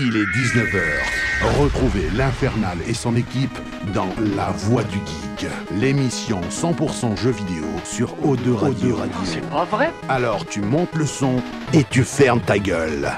Il est 19h. Retrouvez l'Infernal et son équipe dans La Voix du Geek, l'émission 100% jeux vidéo sur O2 Radio. C'est pas vrai? Alors tu montes le son et tu fermes ta gueule.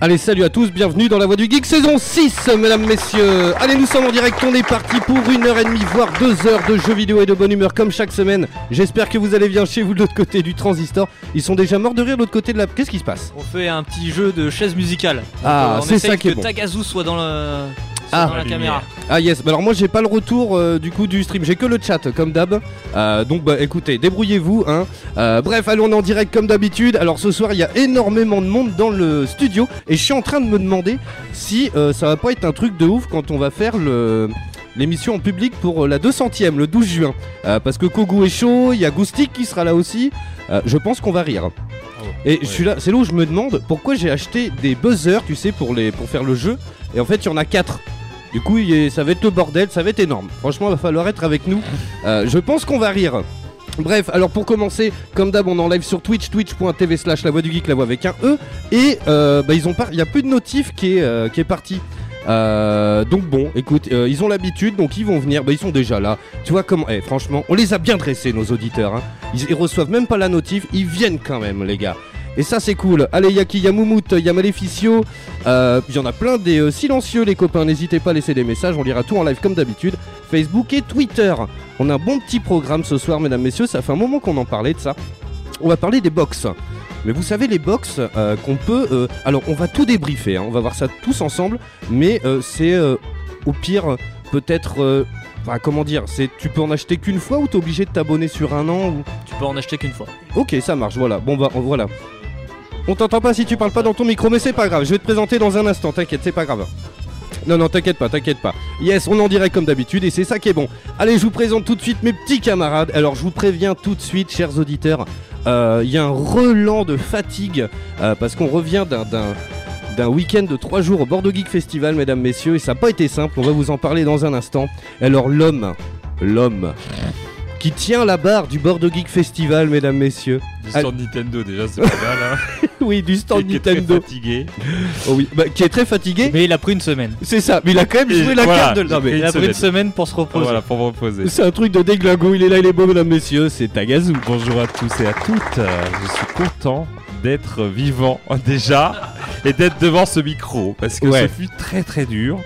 Allez, salut à tous, bienvenue dans la Voix du Geek saison 6, mesdames, messieurs. Allez, nous sommes en direct, on est parti pour une heure et demie, voire deux heures de jeux vidéo et de bonne humeur comme chaque semaine. J'espère que vous allez bien chez vous de l'autre côté du transistor. Ils sont déjà morts de rire de l'autre côté de la. Qu'est-ce qui se passe? On fait un petit jeu de chaise musicale. Donc, Ah, euh, on c'est ça qui est que bon. Tagazu soit dans, le... Ah. dans la, caméra. Ah yes, bah alors moi j'ai pas le retour euh, du coup du stream, j'ai que le chat comme d'hab. Euh, donc bah écoutez, débrouillez-vous hein. Euh, bref, allons on est en direct comme d'habitude. Alors ce soir il y a énormément de monde dans le studio et je suis en train de me demander si euh, ça va pas être un truc de ouf quand on va faire le l'émission en public pour la 200ème le 12 juin. Euh, parce que Kogu est chaud, il y a Goustic qui sera là aussi. Euh, je pense qu'on va rire. Et je suis là, c'est là où je me demande pourquoi j'ai acheté des buzzers, tu sais, pour, les, pour faire le jeu. Et en fait, il y en a 4. Du coup, ça va être le bordel, ça va être énorme. Franchement, il va falloir être avec nous. Euh, je pense qu'on va rire. Bref, alors pour commencer, comme d'hab, on est en live sur Twitch, twitch.tv slash la voix du geek, la voix avec un E. Et euh, bah, ils ont il y a plus de notif qui est, euh, parti. Donc bon, écoute, ils ont l'habitude, donc ils vont venir, bah, ils sont déjà là. Tu vois comment, eh, franchement, on les a bien dressés, nos auditeurs. hein. Ils, ils reçoivent même pas la notif, ils viennent quand même, les gars. Et ça c'est cool. Allez, y'a qui Y'a Moumout, y'a Maleficio. Euh, Il y en a plein des euh, silencieux les copains. N'hésitez pas à laisser des messages. On lira tout en live comme d'habitude. Facebook et Twitter. On a un bon petit programme ce soir, mesdames, messieurs. Ça fait un moment qu'on en parlait de ça. On va parler des box. Mais vous savez les box euh, qu'on peut. alors on va tout débriefer. hein. On va voir ça tous ensemble. Mais c'est au pire peut-être. Enfin, comment dire, c'est tu peux en acheter qu'une fois ou t'es obligé de t'abonner sur un an ou? Tu peux en acheter qu'une fois. Ok, ça marche, voilà. Bon bah voilà. On t'entend pas si tu parles pas dans ton micro, mais c'est pas grave. Je vais te présenter dans un instant, t'inquiète, c'est pas grave. Non, non, t'inquiète pas, t'inquiète pas. Yes, on en direct comme d'habitude et c'est ça qui est bon. Allez, je vous présente tout de suite mes petits camarades. Alors, je vous préviens tout de suite, chers auditeurs, euh, il y a un relan de fatigue euh, parce qu'on revient d'un d'un week-end de 3 jours au Bordeaux Geek Festival, mesdames, messieurs, et ça n'a pas été simple, on va vous en parler dans un instant. Alors l'homme, l'homme, qui tient la barre du Bordeaux Geek Festival, mesdames, messieurs, Du Ah. stand Nintendo déjà c'est pas mal hein. oui, du stand Qui est très Nintendo. fatigué. Oh oui, bah, qui est très fatigué. Mais il a pris une semaine. C'est ça, mais il a quand même Et joué la voilà, carte de. Non, mais Il a pris une semaine. pour se reposer. Voilà pour me reposer. c'est un truc de déglingo. Il est là, il est beau, mesdames, messieurs. C'est Tagazu. Bonjour à tous et à toutes. Je suis content d'être vivant déjà et d'être devant ce micro parce que Ouais. ce fut très très dur.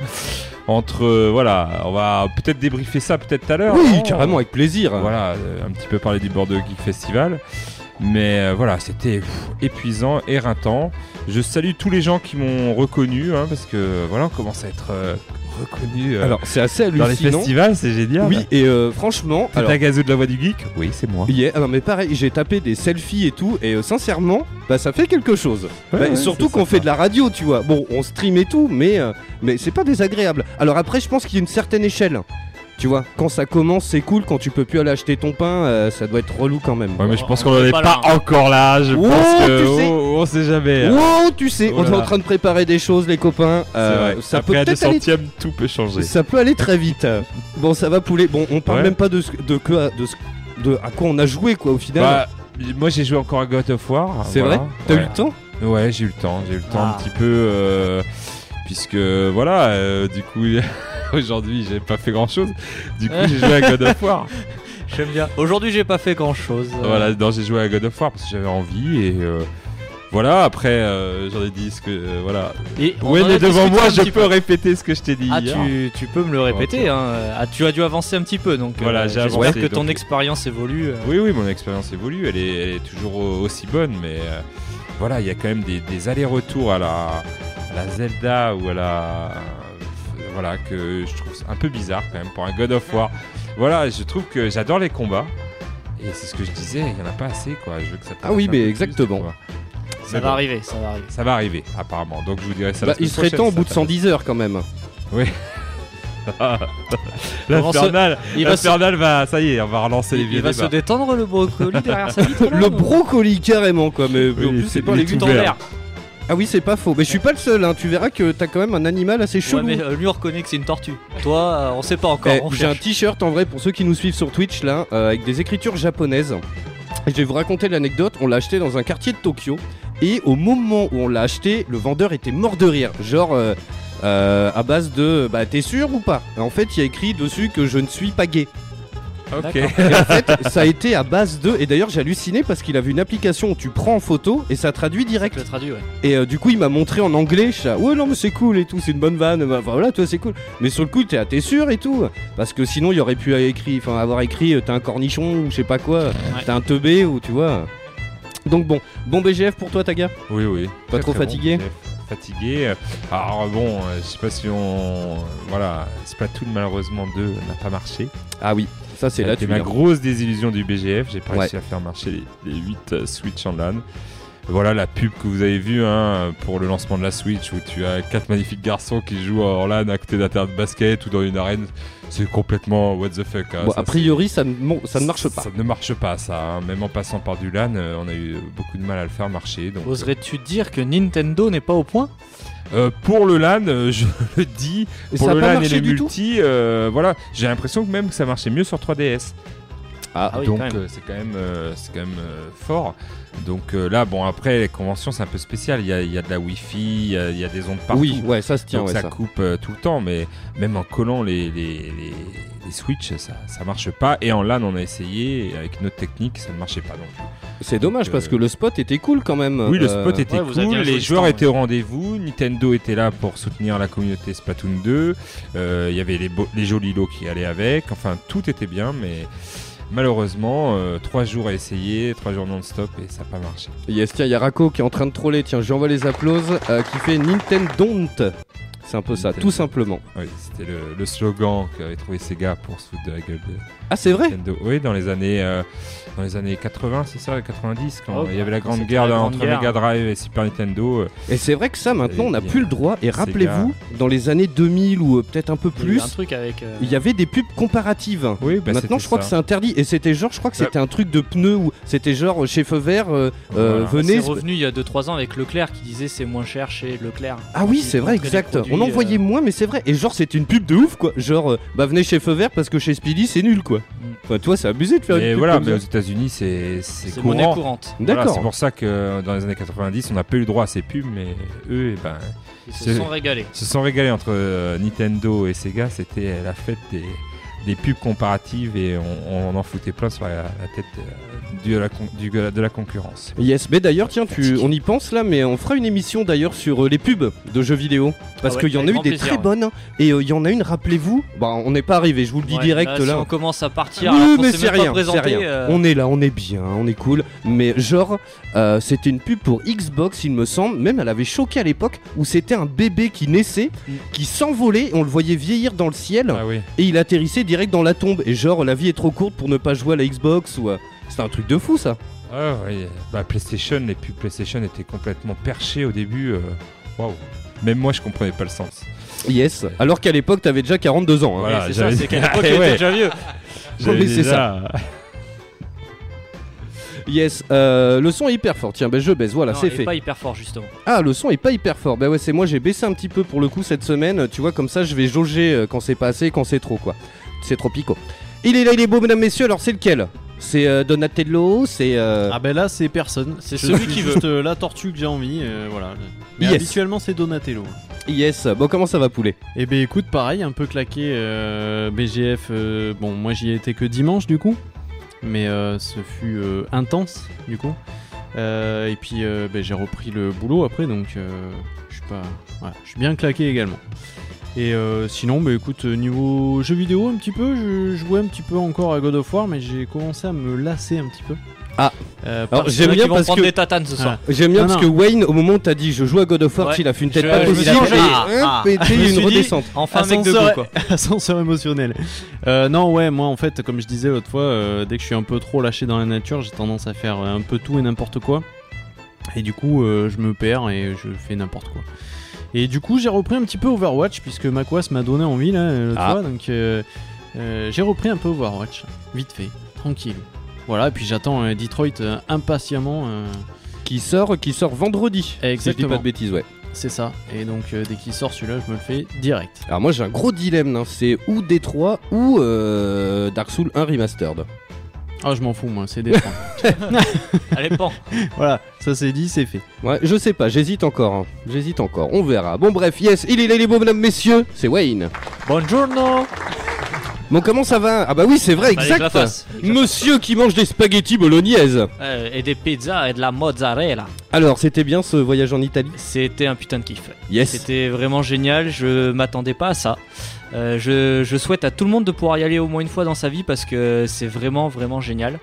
Entre euh, voilà, on va peut-être débriefer ça peut-être tout à l'heure. Oui, carrément, avec plaisir. Voilà, euh, un petit peu parler du Bordeaux Geek Festival. Mais euh, voilà, c'était épuisant, éreintant. Je salue tous les gens qui m'ont reconnu, hein, parce que voilà, on commence à être euh, reconnu euh, Alors, c'est assez dans les festivals, c'est génial. Oui, et euh, franchement, T'es alors. un gazou de la voix du geek Oui, c'est moi. Yeah, ah non mais pareil, j'ai tapé des selfies et tout, et euh, sincèrement, bah ça fait quelque chose. Ouais, Bah, ouais, surtout qu'on fait de la radio, tu vois. Bon, on stream et tout, mais, euh, mais c'est pas désagréable. Alors après, je pense qu'il y a une certaine échelle. Tu vois, quand ça commence, c'est cool. Quand tu peux plus aller acheter ton pain, euh, ça doit être relou quand même. Ouais, mais je pense On qu'on est en est pas pas, là, hein. encore là. Je Oh, pense que. tu sais. oh, on sait jamais. hein. Wow, tu sais, Oh on est en train de préparer des choses, les copains. C'est Euh, vrai. Ça Après peut à peut-être aller. centièmes, tout peut changer. Ça peut aller très vite. Bon, ça va pouler. Bon, on parle Ouais. même pas de ce, de, que- de, ce- de à quoi on a joué, quoi, au final. Bah, moi j'ai joué encore à God of War. c'est voilà. vrai? T'as Ouais. eu le temps? Ouais, j'ai eu le temps, j'ai eu le temps Ah. un petit peu, euh, puisque voilà, euh, du coup, aujourd'hui j'ai pas fait grand chose. Du coup, j'ai joué à God of War. J'aime bien. Aujourd'hui, j'ai pas fait grand chose. Voilà, non, j'ai joué à God of War parce que j'avais envie et euh, voilà. Après, euh, j'en ai dit ce que euh, voilà. Et on Ouais, en a mais devant moi, je peux peu. répéter ce que je t'ai dit Ah, hier. tu, tu peux me le répéter. Hein. Ah, tu as dû avancer un petit peu, donc Voilà, j'espère que ton donc- expérience évolue. Oui, oui, mon expérience évolue. Elle est, elle est toujours au- aussi bonne, mais voilà, il y a quand même des, des allers-retours à la, la Zelda ou à la. voilà, que je trouve un peu bizarre quand même pour un God of War. Voilà, je trouve que j'adore les combats. Et c'est ce que je disais, il n'y en a pas assez quoi. Je veux que ça Ah oui, mais plus, exactement. Ça Mais va bon, arriver, ça va arriver. Ça va arriver, apparemment. Donc je vous dirai ça Bah, la il serait prochaine, temps au bout de t'intéresse. 110 heures quand même. L'infernal, Il va se- va, ça y est, on va relancer les Il, vieux va se détendre le brocoli derrière sa vitre. là, Le brocoli carrément quoi, mais en plus c'est- pas il les tout en vert. l'air. Ah oui c'est pas faux, mais je suis pas le seul, hein. tu verras que t'as quand même un animal assez Ouais, chelou. mais euh, lui on reconnaît que c'est une tortue. Toi, euh, on sait pas encore. Eh, on J'ai un cherche. t-shirt en vrai pour ceux qui nous suivent sur Twitch là, euh, avec des écritures japonaises. Et je vais vous raconter l'anecdote, on l'a acheté dans un quartier de Tokyo. Et au moment où on l'a acheté, le vendeur était mort de rire. Genre, euh, euh, à base de bah, t'es sûr ou pas? En fait, il y a écrit dessus que je ne suis pas gay. Ok. Et en fait, ça a été à base de. Et d'ailleurs, j'ai halluciné parce qu'il avait une application où tu prends en photo et ça traduit direct. ouais. Et euh, du coup, il m'a montré en anglais. Je suis là, ouais, non, mais c'est cool et tout, c'est une bonne vanne. Enfin voilà, toi, c'est cool. Mais sur le coup, t'es t'es sûr et tout. Parce que sinon, il aurait pu écrit, enfin, avoir écrit, euh, t'es un cornichon ou je sais pas quoi, t'es un teubé ou tu vois. Donc bon, bon BGF pour toi, Taga? Oui, oui. Pas Très, trop très fatigué? Bon. Fatigué. Alors bon, euh, je sais pas si on. Voilà, Splatoon malheureusement 2 n'a pas marché. Ah oui, ça c'est tu ma viens. grosse désillusion du BGF. J'ai pas Ouais. réussi à faire marcher les, 8 Switch en LAN. Voilà la pub que vous avez vue hein, pour le lancement de la Switch où tu as quatre magnifiques garçons qui jouent en LAN à côté d'un terrain de basket ou dans une arène. C'est complètement what the fuck. hein. Bon, Ça, a priori, ça ne, mon- ça ne marche pas. Ça ne marche pas, ça. hein. Même en passant par du LAN, euh, on a eu beaucoup de mal à le faire marcher. Donc, Oserais-tu dire que Nintendo n'est pas au point? Euh, pour le LAN, euh, je le dis, Et pour le LAN et les multi, euh, voilà, j'ai l'impression que même que ça marchait mieux sur 3DS. Ah, Ah oui, donc quand même. euh, c'est quand même, euh, c'est quand même euh, fort. Donc euh, là, bon après les conventions c'est un peu spécial. Il y a, il y a de la Wi-Fi, il y a, il y a des ondes partout. oui, ouais, ça se tient, donc ouais, ça, ça. coupe euh, tout le temps, mais même en collant les, les, les, les switches, ça, ça marche pas. Et en LAN, on a essayé, et avec notre technique, ça ne marchait pas non plus. C'est dommage parce que le spot était cool quand même. Oui, le spot était ouais, cool, les joueurs étaient au rendez-vous, Nintendo était là pour soutenir la communauté Splatoon 2, euh, il y avait les, les jolis lots qui allaient avec, enfin tout était bien, mais malheureusement, euh, trois jours à essayer, trois jours non-stop et ça n'a pas marché. Yes, tiens, il y a Rako qui est en train de troller. Tiens, je lui envoie les applauses. euh, qui fait Nintendo. C'est un peu ça, tout simplement. Oui, c'était le, le slogan qu'avait trouvé Sega pour se foutre de la gueule de Ah, c'est vrai Nintendo. Oui, dans les années, euh, dans les années 80, c'est ça, 90, quand Oh, il y avait la grande guerre la là, grande entre guerre. Mega Drive et Super Nintendo. euh, Et c'est vrai que ça, maintenant, on n'a plus le droit. Et rappelez-vous, dans les années 2000 ou euh, peut-être un peu Il y plus, un truc avec. euh, il y avait des pubs comparatives. Oui, bah, Maintenant, je crois que c'est interdit. Et c'était genre, je crois que c'était un truc de pneus ou c'était genre chez Feu Vert, euh, euh, Voilà. venez. C'est revenu il y a 2-3 ans avec Leclerc qui disait c'est moins cher chez Leclerc. Ah oui, c'est vrai, exact. On en voyait euh, moins, mais c'est vrai. Et genre, c'était une pub de ouf, quoi. Genre, euh, bah venez chez Feu Vert parce que chez Speedy, c'est nul, quoi. Enfin, toi, c'est abusé de faire une Et pub voilà, comme mais aux. États-Unis, c'est c'est C'est monnaie courant. courante. Voilà, D'accord. c'est pour ça que euh, dans les années 90, on n'a pas eu le droit à ces pubs, mais eux, eh ben, Ils se C'est- sont régalés. se sont régalés entre euh, Nintendo et Sega. C'était la fête des, des pubs comparatives et on, on en foutait plein sur la, la tête euh, du- de, la, con- du- de la concurrence. Yes, mais d'ailleurs, tiens, tu, on y pense là, mais on fera une émission d'ailleurs sur euh, les pubs de jeux vidéo. Parce Ah ouais, qu'il y en a eu des plaisir, très ouais. bonnes. Et euh, il y en a une, rappelez-vous. Bah, on n'est pas arrivé, je vous le dis Ouais, direct là, là. Si on commence à partir, Oui, alors mais c'est rien, c'est présenté, rien. euh, On est là, on est bien, on est cool. Mais genre, euh, c'était une pub pour Xbox, il me semble. Même elle avait choqué à l'époque où c'était un bébé qui naissait, Mm. qui s'envolait, on le voyait vieillir dans le ciel Ah oui. et il atterrissait direct dans la tombe. Et genre, la vie est trop courte pour ne pas jouer à la Xbox ou. euh, C'était un truc de fou ça. Ah oui. Bah, PlayStation, les pubs PlayStation étaient complètement perchées au début. euh, Waouh. Même moi, je comprenais pas le sens. Yes. Alors qu'à l'époque, t'avais déjà 42 ans. hein. Voilà, ouais, c'est ça, j'avais- c'est qu'à l'époque, était ouais. déjà vieux. Mais c'est déjà- Yes. Euh, le son est hyper fort. Tiens, ben je baisse. Voilà, Non, c'est il est fait. pas hyper fort, justement. Ah, le son est pas hyper fort. Bah ouais, c'est moi, j'ai baissé un petit peu pour le coup cette semaine. Tu vois, comme ça, je vais jauger euh, quand c'est pas assez, quand c'est trop, quoi. C'est trop pico. Il est là, il est beau, mesdames, messieurs. Alors, c'est lequel? C'est euh, Donatello C'est. euh, Ah ben là c'est personne, C'est celui qui veut. juste, euh, la tortue que j'ai envie, euh, voilà. Mais Yes. habituellement c'est Donatello. Yes. Bon, comment ça va, poulet? Et ben écoute pareil, un peu claqué euh, BGF. bon moi j'y ai été que dimanche du coup, mais ce fut intense du coup. Et puis ben, j'ai repris le boulot après donc je suis pas, voilà, je suis bien claqué également. Et euh, sinon, bah écoute, euh, niveau jeux vidéo, un petit peu, je jouais un petit peu encore à God of War, mais j'ai commencé à me lasser un petit peu. Ah. Euh, Alors, parce- J'aime Il a bien parce prendre que- des tatanes ce soir. J'aime bien Non, parce non. que Wayne, au moment où t'as dit je joue à God of War, Ouais. il a fait une tête Je- pas possible. dit, et ah, ah. une dit- redescente. Enfin, un mec de Ascenseur- goût, quoi. Ascenseur émotionnel. Euh, non, ouais, moi en fait, comme je disais l'autre fois, euh, dès que je suis un peu trop lâché dans la nature, j'ai tendance à faire un peu tout et n'importe quoi. Et du coup, euh, je me perds et je fais n'importe quoi. Et du coup, j'ai repris un petit peu Overwatch puisque Macwas m'a donné envie là euh, l'autre Ah. fois. Donc, euh, euh, j'ai repris un peu Overwatch, vite fait, tranquille. Voilà, et puis j'attends euh, Detroit impatiemment. Qui sort, qui sort vendredi. Si je dis pas Exactement. de bêtises, ouais. c'est ça. Et donc, euh, dès qu'il sort celui-là, je me le fais direct. Alors moi j'ai un gros dilemme, hein. c'est ou D3 ou euh, Dark Souls 1 Remastered. Ah, je m'en fous, moi, c'est des points. Allez, pan. voilà, ça c'est dit, c'est fait. Ouais, je sais pas, j'hésite encore. hein. J'hésite encore, on verra. Bon, bref, yes, il est là, les beaux mesdames, messieurs, c'est Wayne. Buongiorno. Bon, comment ça va? Ah, bah oui, c'est vrai, Fallait que je la exact. fasse. Monsieur qui mange des spaghettis bolognaises. Euh, et des pizzas et de la mozzarella. Alors, c'était bien ce voyage en Italie? C'était un putain de kiff. Yes. C'était vraiment génial, je m'attendais pas à ça. Euh, je, je souhaite à tout le monde de pouvoir y aller au moins une fois dans sa vie parce que c'est vraiment vraiment génial.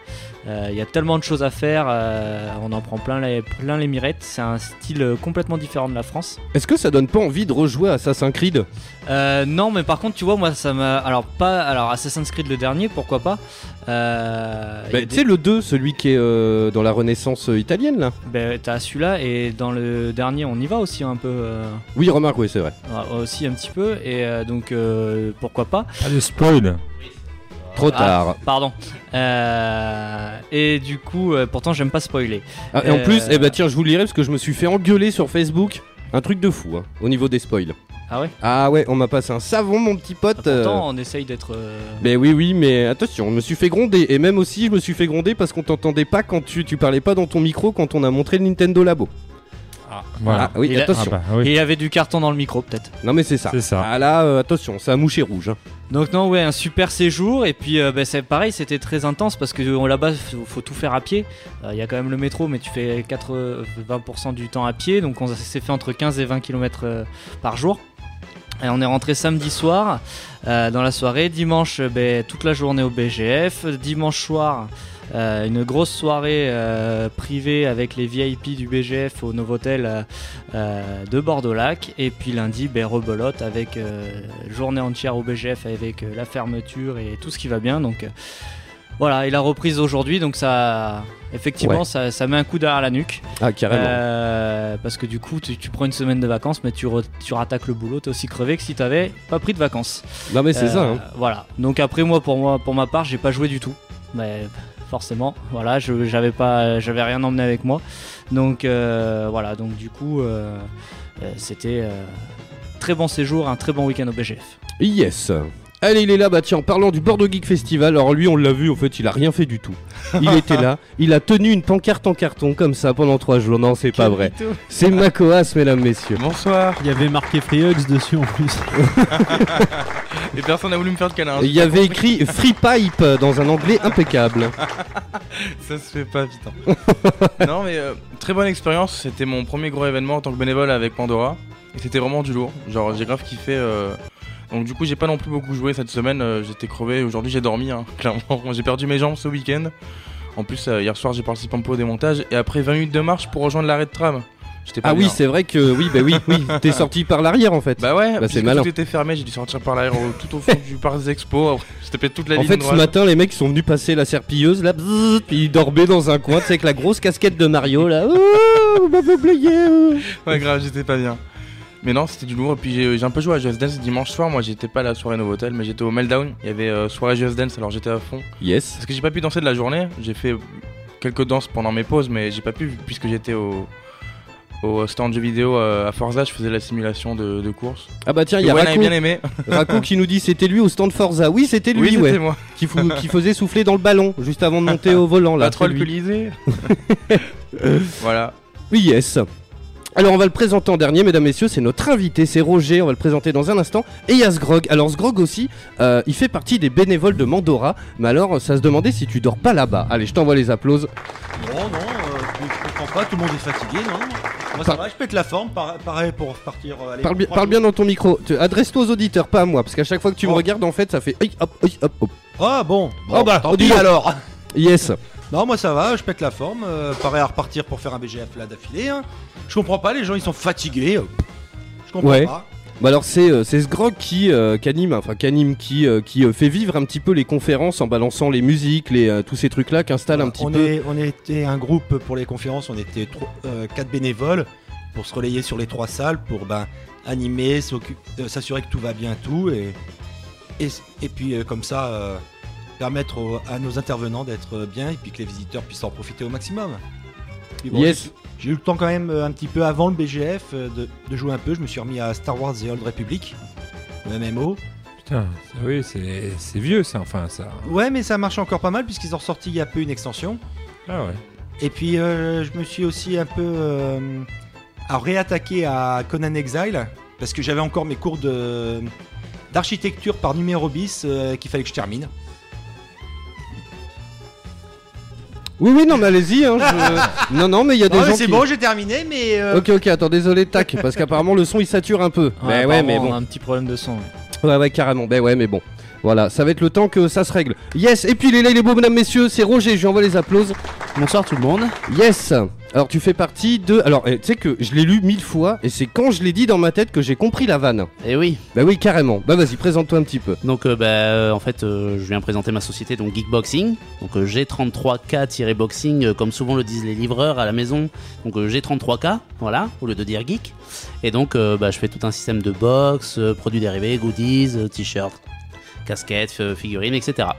Euh, Il y a tellement de choses à faire, euh, on en prend plein les, plein les mirettes. C'est un style euh, complètement différent de la France. Est-ce que ça donne pas envie de rejouer à Assassin's Creed? Euh, non, mais par contre, tu vois, moi ça m'a. Alors, pas. Alors, Assassin's Creed le dernier, pourquoi pas euh, Bah, Tu des- sais, le 2, celui qui est euh, dans la Renaissance euh, italienne, là Ben, T'as celui-là et dans le dernier, on y va aussi un peu. euh, Oui, remarque, oui, c'est vrai. aussi un petit peu. Et euh, donc, euh, pourquoi pas Pas de spoil. Trop Ah, tard. Pardon. Euh, et du coup, euh, pourtant, j'aime pas spoiler. Ah, et en euh, plus, eh bah tiens, je vous le lirai parce que je me suis fait engueuler sur Facebook. Un truc de fou, hein, au niveau des spoils. Ah ouais? Ah ouais, on m'a passé un savon, mon petit pote. euh. Pourtant, on essaye d'être. euh, Mais oui, oui, mais attention, je me suis fait gronder. Et même aussi, je me suis fait gronder parce qu'on t'entendait pas quand tu, tu parlais pas dans ton micro quand on a montré le Nintendo Labo. Voilà. Ah oui, Il a- Ah attention. bah Et oui, il y avait du carton dans le micro, peut-être. Non, mais c'est ça. c'est ça. Ah là, euh, attention, ça a mouché rouge. hein. Donc non, ouais, un super séjour. Et puis, euh, ben, c'est pareil, c'était très intense parce que euh, là-bas, faut, faut tout faire à pied. Euh, Il y a quand même le métro, mais tu fais 80% du temps à pied. Donc on s'est fait entre 15 et 20 km par jour. Et on est rentré samedi soir euh, dans la soirée. Dimanche, euh, ben, toute la journée au BGF. Dimanche soir, euh, une grosse soirée euh, privée avec les VIP du BGF au Novotel euh, euh, de Bordeaux-Lac. Et puis lundi, ben, rebelote avec journée entière au BGF avec la fermeture et tout ce qui va bien. Donc voilà, et la reprise aujourd'hui, donc ça, effectivement, Ouais. ça, ça met un coup derrière la nuque. Ah, carrément. Euh, parce que du coup, tu, tu prends une semaine de vacances, mais tu, re- tu rattaques le boulot, t'es aussi crevé que si t'avais pas pris de vacances. non, mais c'est Euh, ça. hein. Voilà. Donc après moi, pour moi, pour ma part, j'ai pas joué du tout. Mais forcément, voilà, j'avais pas, j'avais rien emmené avec moi. Donc euh, voilà. Donc du coup, euh, euh, c'était très bon séjour, un très bon week-end au BGF. Yes. Allez, il est là, bah tiens, en parlant du Bordeaux Geek Festival, alors lui, on l'a vu, en fait, il a rien fait du tout. Il était là, il a tenu une pancarte en carton comme ça pendant trois jours. Non, c'est pas vrai. C'est Macoas, mesdames, messieurs. Bonsoir. Il y avait marqué Free Hugs dessus en plus. Et personne n'a voulu me faire de câlin. Il y avait écrit Free Pipe dans un anglais impeccable. Ça se fait pas, putain. non, mais euh, très bonne expérience. C'était mon premier gros événement en tant que bénévole avec Pandora. Et c'était vraiment du lourd. Genre, j'ai grave kiffé. euh, Donc, du coup, j'ai pas non plus beaucoup joué cette semaine. euh, J'étais crevé. Aujourd'hui, j'ai dormi, hein, clairement. J'ai perdu mes jambes ce week-end. En plus, euh, hier soir, j'ai participé un peu au démontage. Et après 20 minutes de marche pour rejoindre l'arrêt de tram. Pas Ah oui, c'est vrai que oui, bah oui, oui, t'es sorti par l'arrière en fait. Bah ouais, Bah, c'est malin. tout était fermé, j'ai dû sortir par l'arrière tout au fond du parc des expos. J'ai tapé toute la en ligne fait, ce matin, les mecs sont venus passer la serpilleuse là, bzzz, puis ils dormaient dans un coin, tu sais, avec la grosse casquette de Mario là. Oh, oublié. oh. Ouais, grave, j'étais pas bien. Mais non, c'était du lourd. Et puis j'ai un peu joué à Just Dance dimanche soir. Moi, j'étais pas à la soirée Novotel, mais j'étais au Meltdown. Il y avait euh, soirée Just Dance, alors j'étais à fond. Yes. Parce que j'ai pas pu danser de la journée. J'ai fait quelques danses pendant mes pauses, mais j'ai pas pu puisque j'étais au, au stand jeux vidéo euh, à Forza. Je faisais la simulation de, de course. Ah bah tiens, il y a Raco, bien aimé. Qui nous dit c'était lui au stand Forza. Oui, c'était lui, oui, c'était ouais, moi. qui, fou- qui faisait souffler dans le ballon juste avant de monter au volant là. La troll c'est lui. Colisée. voilà. Oui, yes. Alors on va le présenter en dernier, mesdames, messieurs, c'est notre invité, c'est Roger, on va le présenter dans un instant. Et il y a Sgrog. Alors Sgrog aussi, euh, il fait partie des bénévoles de Mandora, mais alors ça se demandait si tu dors pas là-bas. Allez, je t'envoie les applauses. Non, non, euh, je comprends pas, tout le monde est fatigué, non Moi ça Par- va, je pète la forme, par- pareil pour partir. euh, Parle, bien- parle dans ton micro, adresse-toi aux auditeurs, pas à moi, parce qu'à chaque fois que tu me Oh. regardes, en fait, ça fait... Aïe, hop, hop, hop. Ah bon, Oh bah, tant dis pis donc. alors Yes. Non, moi ça va, je pète la forme, euh, pareil à repartir pour faire un BGF là d'affilée. hein. Je comprends pas, les gens ils sont fatigués. euh, Je comprends Ouais. pas. Bah alors c'est euh, c'est Sgrog qui, euh, qui anime, enfin qui anime, qui, euh, qui euh, fait vivre un petit peu les conférences en balançant les musiques, les, euh, tous ces trucs-là, qui installe un petit on, peu... est, on était un groupe pour les conférences, on était trois- euh, quatre bénévoles pour se relayer sur les trois salles, pour ben, animer, s'occu- euh, s'assurer que tout va bien, tout. Et, et, et puis euh, comme ça, euh, permettre aux- à nos intervenants d'être bien et puis que les visiteurs puissent en profiter au maximum. Bon, Yes. j'ai- eu le temps quand même euh, un petit peu avant le BGF euh, de, de jouer un peu. Je me suis remis à Star Wars The Old Republic, le MMO. Putain, oui, c'est vieux ça, enfin ça. Ouais, mais ça marche encore pas mal puisqu'ils ont ressorti il y a peu une extension. Ah ouais. Et puis euh, je me suis aussi un peu euh, à réattaqué à Conan Exile parce que j'avais encore mes cours de d'architecture par numéro bis euh, qu'il fallait que je termine. Oui, oui, non, mais allez-y. Hein, je- Non, non, mais il y a des ouais, gens c'est qui... bon, j'ai terminé, mais euh, Ok, ok, attends, désolé, tac, parce qu'apparemment le son il sature un peu. Ouais, Ben ouais, mais bon. On a un petit problème de son. ouais. Ouais, ouais, carrément. Ben ouais, mais bon. Voilà, ça va être le temps que ça se règle. Yes, et puis les là, les beaux mesdames, messieurs, c'est Roger, je lui envoie les applauses. Bonsoir tout le monde. Yes Alors tu fais partie de... Alors, eh, tu sais que je l'ai lu mille fois, et c'est quand je l'ai dit dans ma tête que j'ai compris la vanne. Et oui. Bah oui, carrément. Bah vas-y, présente-toi un petit peu. Donc euh, bah, euh, en fait euh, je viens présenter ma société donc Geekboxing. Donc euh, G33K-boxing euh, comme souvent le disent les livreurs à la maison. Donc euh, G33K voilà au lieu de dire geek. Et donc bah, je fais tout un système de box, produits dérivés, goodies, t-shirts, casquettes, figurines etc.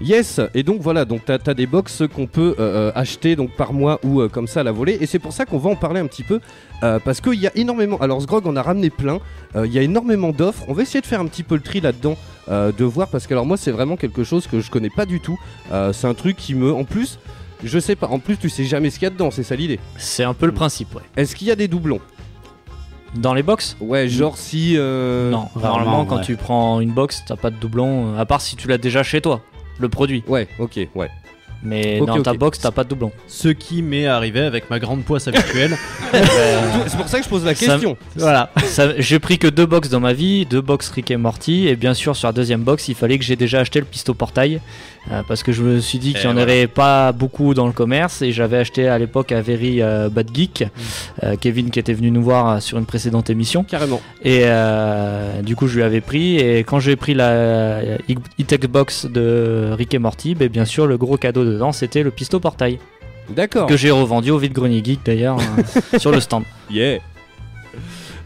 Yes, et donc voilà, donc t'as as des box qu'on peut euh, euh, acheter donc par mois ou euh, comme ça à la volée, et c'est pour ça qu'on va en parler un petit peu, euh, parce qu'il y a énormément, alors Sgrog en a ramené plein, euh, il y a énormément d'offres, on va essayer de faire un petit peu le tri là-dedans, euh, de voir, parce que alors moi c'est vraiment quelque chose que je connais pas du tout, Euh, c'est un truc qui me, en plus, je sais pas, en plus tu sais jamais ce qu'il y a dedans, c'est ça l'idée. C'est un peu le principe, ouais. Est-ce qu'il y a des doublons? Dans les box? Ouais, genre si... euh, Non, normalement quand ouais. tu prends une box, t'as pas de doublon, à part si tu l'as déjà chez toi, le produit. Ouais, ok, ouais. Mais Ok, dans ta ok. box, t'as pas de doublon. Ce qui m'est arrivé avec ma grande poisse habituelle. C'est pour ça que je pose la Ça- question. Voilà. Ça- J'ai pris que deux box dans ma vie, deux box Rick et Morty, et bien sûr sur la deuxième box, il fallait que j'ai déjà acheté le pisto portail, euh, parce que je me suis dit qu'il y en aurait pas beaucoup dans le commerce, et j'avais acheté à l'époque à Very euh, Bad Geek, euh, Kevin qui était venu nous voir sur une précédente émission, Carrément. et du coup je lui avais pris, et quand j'ai pris la e-tech box de Rick et Morty, ben, bien sûr le gros cadeau dedans c'était le pisto portail, D'accord. que j'ai revendu au vide grenier geek d'ailleurs euh, sur le stand. Yeah.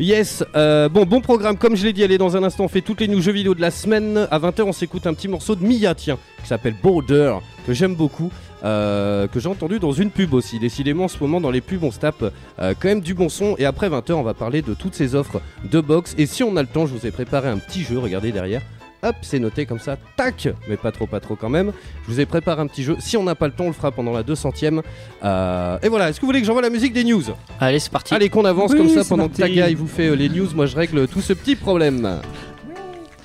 Yes, euh, bon, bon programme, comme je l'ai dit, allez, dans un instant, on fait toutes les news jeux vidéo de la semaine. À 20h, on s'écoute un petit morceau de Mia, tiens, qui s'appelle Border, que j'aime beaucoup, euh, que j'ai entendu dans une pub aussi. Décidément, en ce moment, dans les pubs, on se tape euh, quand même du bon son. Et après 20h, on va parler de toutes ces offres de box. Et si on a le temps, je vous ai préparé un petit jeu, regardez derrière. Hop, c'est noté comme ça, tac Mais pas trop, pas trop quand même. Je vous ai préparé un petit jeu. Si on n'a pas le temps, on le fera pendant la 200ème. Euh, et voilà, est-ce que vous voulez que j'envoie la musique des news? Allez c'est parti. Allez, qu'on avance Oui, comme ça pendant que. Taga il vous fait euh, les news. Moi, je règle tout ce petit problème.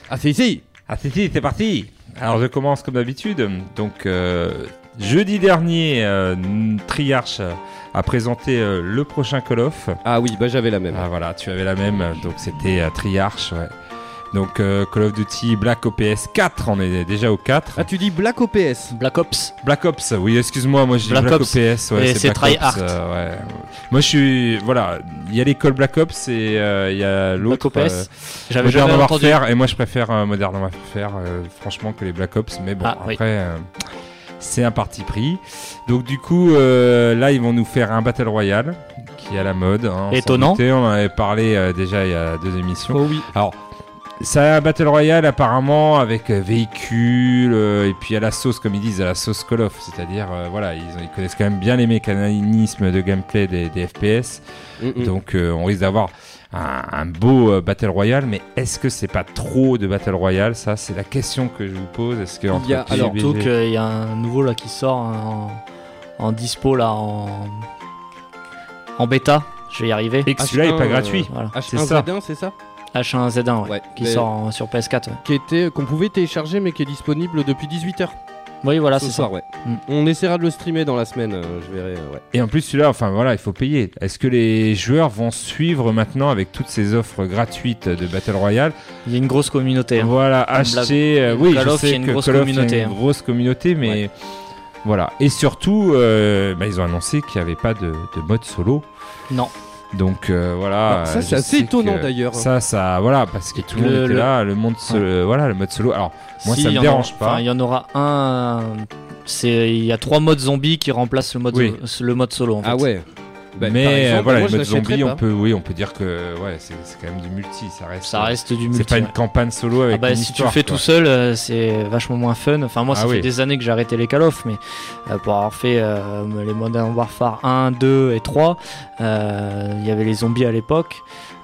Ah, c'est ici. Ah c'est si, c'est parti Alors je commence comme d'habitude. Donc euh, jeudi dernier, euh, Triarch a présenté euh, le prochain Call of. Ah oui, bah j'avais la même. Ah voilà, tu avais la même, donc c'était euh, Triarch, ouais. Donc euh, Call of Duty Black OPS 4, on est déjà au 4. Ah, tu dis Black OPS. Black Ops. Black Ops, oui, excuse-moi, moi je dis Black Black, Ops. OPS, ouais, Et c'est Black Tryhard. Ops, euh, ouais. Moi je suis, voilà, il y a l'école Black Ops et euh, il y a Black l'autre. OPS. euh, J'avais jamais Modern entendu. Warfare, et moi je préfère euh, Modern Warfare, euh, franchement, que les Black Ops, mais bon, Ah, oui. après. euh, c'est un parti pris. Donc du coup, euh, là, ils vont nous faire un Battle Royale qui est à la mode. hein, Étonnant. on en avait parlé euh, déjà il y a deux émissions. Oh oui. C'est un Battle Royale apparemment avec euh, véhicules euh, et puis à la sauce, comme ils disent, à la sauce Call of. C'est-à-dire, euh, voilà, ils, ils connaissent quand même bien les mécanismes de gameplay des, des FPS. Mm-mm. Donc euh, on risque d'avoir un, un beau euh, Battle Royale. Mais est-ce que c'est pas trop de Battle Royale Ça, c'est la question que je vous pose. Est-ce que entre y a- alors, PUBG Surtout qu'il y a un nouveau là qui sort en, en dispo là en, en bêta. Je vais y arriver. Et que celui-là est pas H1, gratuit. Voilà. c'est ça? H1Z1, c'est ça H1Z1 ouais, Ouais. qui sort en- sur PS4. ouais. Qui était, qu'on pouvait télécharger, mais qui est disponible depuis 18h Oui voilà ce c'est soir, ça. ouais. Mm. On essaiera de le streamer dans la semaine, euh, je verrai, euh, ouais. Et en plus, celui-là, enfin voilà, il faut payer. Est-ce que les joueurs vont suivre maintenant avec toutes ces offres gratuites de Battle Royale? Il y a une grosse communauté. hein. Voilà, Comme acheter. la- euh, oui, Call je of, il y sais a une que grosse Call of, il y a communauté, une hein. grosse communauté, mais voilà. Et surtout, euh, bah, ils ont annoncé qu'il n'y avait pas de, de mode solo. Non. Donc euh, voilà. Alors, ça, euh, c'est assez étonnant, d'ailleurs. Ça, ça, voilà, parce que tout le, monde était le- là, le monde, solo- voilà, le mode solo. Alors, moi, Si, ça me y en dérange pas. Il y en aura un. C'est il y a trois modes zombies qui remplacent le mode Oui. le mode solo. En fait. Ah ouais. Bah, mais exemple, euh, voilà, moi, le mode zombie, on peut, oui, on peut dire que ouais, c'est quand même du multi. Ça reste. Ça reste du multi. C'est pas une campagne solo avec Ah bah, une si histoire. tu le fais quoi. tout seul, euh, c'est vachement moins fun. Enfin, moi, ça Ah fait oui. des années que j'ai arrêté les Call of, mais euh, pour avoir fait euh, les Modern Warfare 1, 2 et 3, euh, il y avait les zombies à l'époque.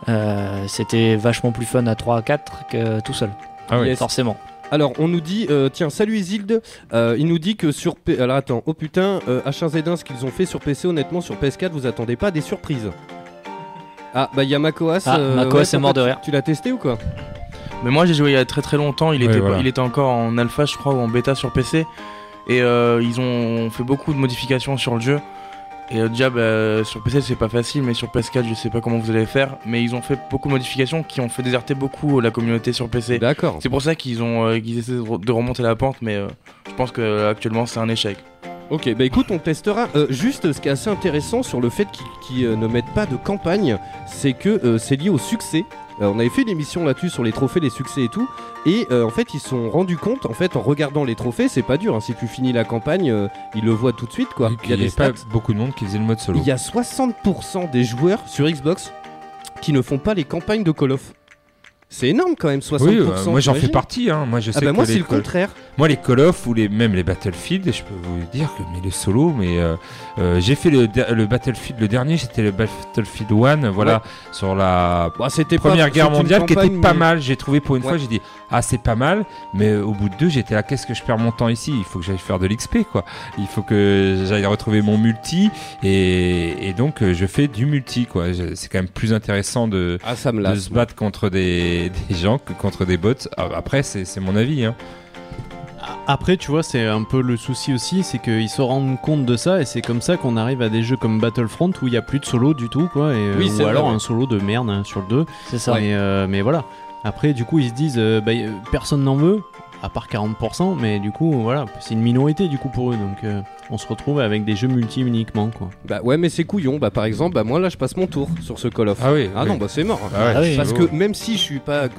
Euh, C'était vachement plus fun à 3 à 4 que tout seul. Ah oui. Forcément. Alors, on nous dit, euh, tiens, salut Isilde, euh, il nous dit que sur. P- Alors, attends, oh putain, euh, H1Z1, ce qu'ils ont fait sur PC, honnêtement, sur PS4, vous attendez pas des surprises. Ah, bah, il y a Makoas. Ah, euh, Makoas est mort de tu- rire. Tu l'as testé ou quoi? Mais moi j'ai joué il y a très très longtemps, il, Ouais, était, voilà. il était encore en alpha je crois ou en bêta sur PC. Et euh, ils ont fait beaucoup de modifications sur le jeu. Et euh, déjà bah, sur PC c'est pas facile, mais sur PS4 je sais pas comment vous allez faire. Mais ils ont fait beaucoup de modifications qui ont fait déserter beaucoup la communauté sur PC. D'accord. C'est pour ça qu'ils ont euh, qu'ils essaient de re- de remonter la pente, mais euh, je pense que euh, actuellement c'est un échec. Ok, bah écoute, on testera. Euh, juste, ce qui est assez intéressant sur le fait qu'ils euh, ne mettent pas de campagne, c'est que euh, c'est lié au succès. Euh, on avait fait une émission là-dessus sur les trophées, les succès et tout. Et euh, en fait, ils se sont rendus compte, en fait, en regardant les trophées, c'est pas dur. hein, si tu finis la campagne, euh, ils le voient tout de suite, quoi. Il y a des pas beaucoup de monde qui faisait le mode solo. Il y a 60% des joueurs sur Xbox qui ne font pas les campagnes de Call of. C'est énorme quand même, 60%. Oui, euh, moi j'en fais partie. Hein. Moi je sais Ah bah que moi les c'est le Call- contraire. Moi, les Call of ou les, même les Battlefield, je peux vous dire que mais le solo, mais euh, euh, j'ai fait le, Battlefield, le dernier, c'était le Battlefield 1, voilà, sur la Bah, pas- Première Guerre mondiale, qui était pas mais- mal. J'ai trouvé pour une Ouais. fois, j'ai dit ah c'est pas mal, mais au bout de deux, j'étais là, qu'est-ce que je perds mon temps ici? Il faut que j'aille faire de l'XP, quoi. Il faut que j'aille retrouver mon multi, et, et donc je fais du multi, quoi. C'est quand même plus intéressant de Ah, ça me de se battre contre des, des gens que contre des bots. Ah, Après, c'est c'est mon avis. Hein. Après, tu vois, c'est un peu le souci aussi, c'est qu'ils se rendent compte de ça et c'est comme ça qu'on arrive à des jeux comme Battlefront où il n'y a plus de solo du tout, quoi. Et, Oui, c'est ou alors vrai, un solo de merde hein, sur le 2. C'est ça. Mais, euh, mais voilà. Après, du coup, ils se disent, euh, bah, personne n'en veut, à part 40%, mais du coup, voilà, c'est une minorité du coup pour eux. Donc, euh, on se retrouve avec des jeux multi uniquement, quoi. Bah ouais, mais c'est couillon. Bah par exemple, bah moi là je passe mon tour sur ce Call of. Ah oui. Ah oui. non, bah c'est mort. Ah ouais, Ah oui. Parce que même si je suis pas euh,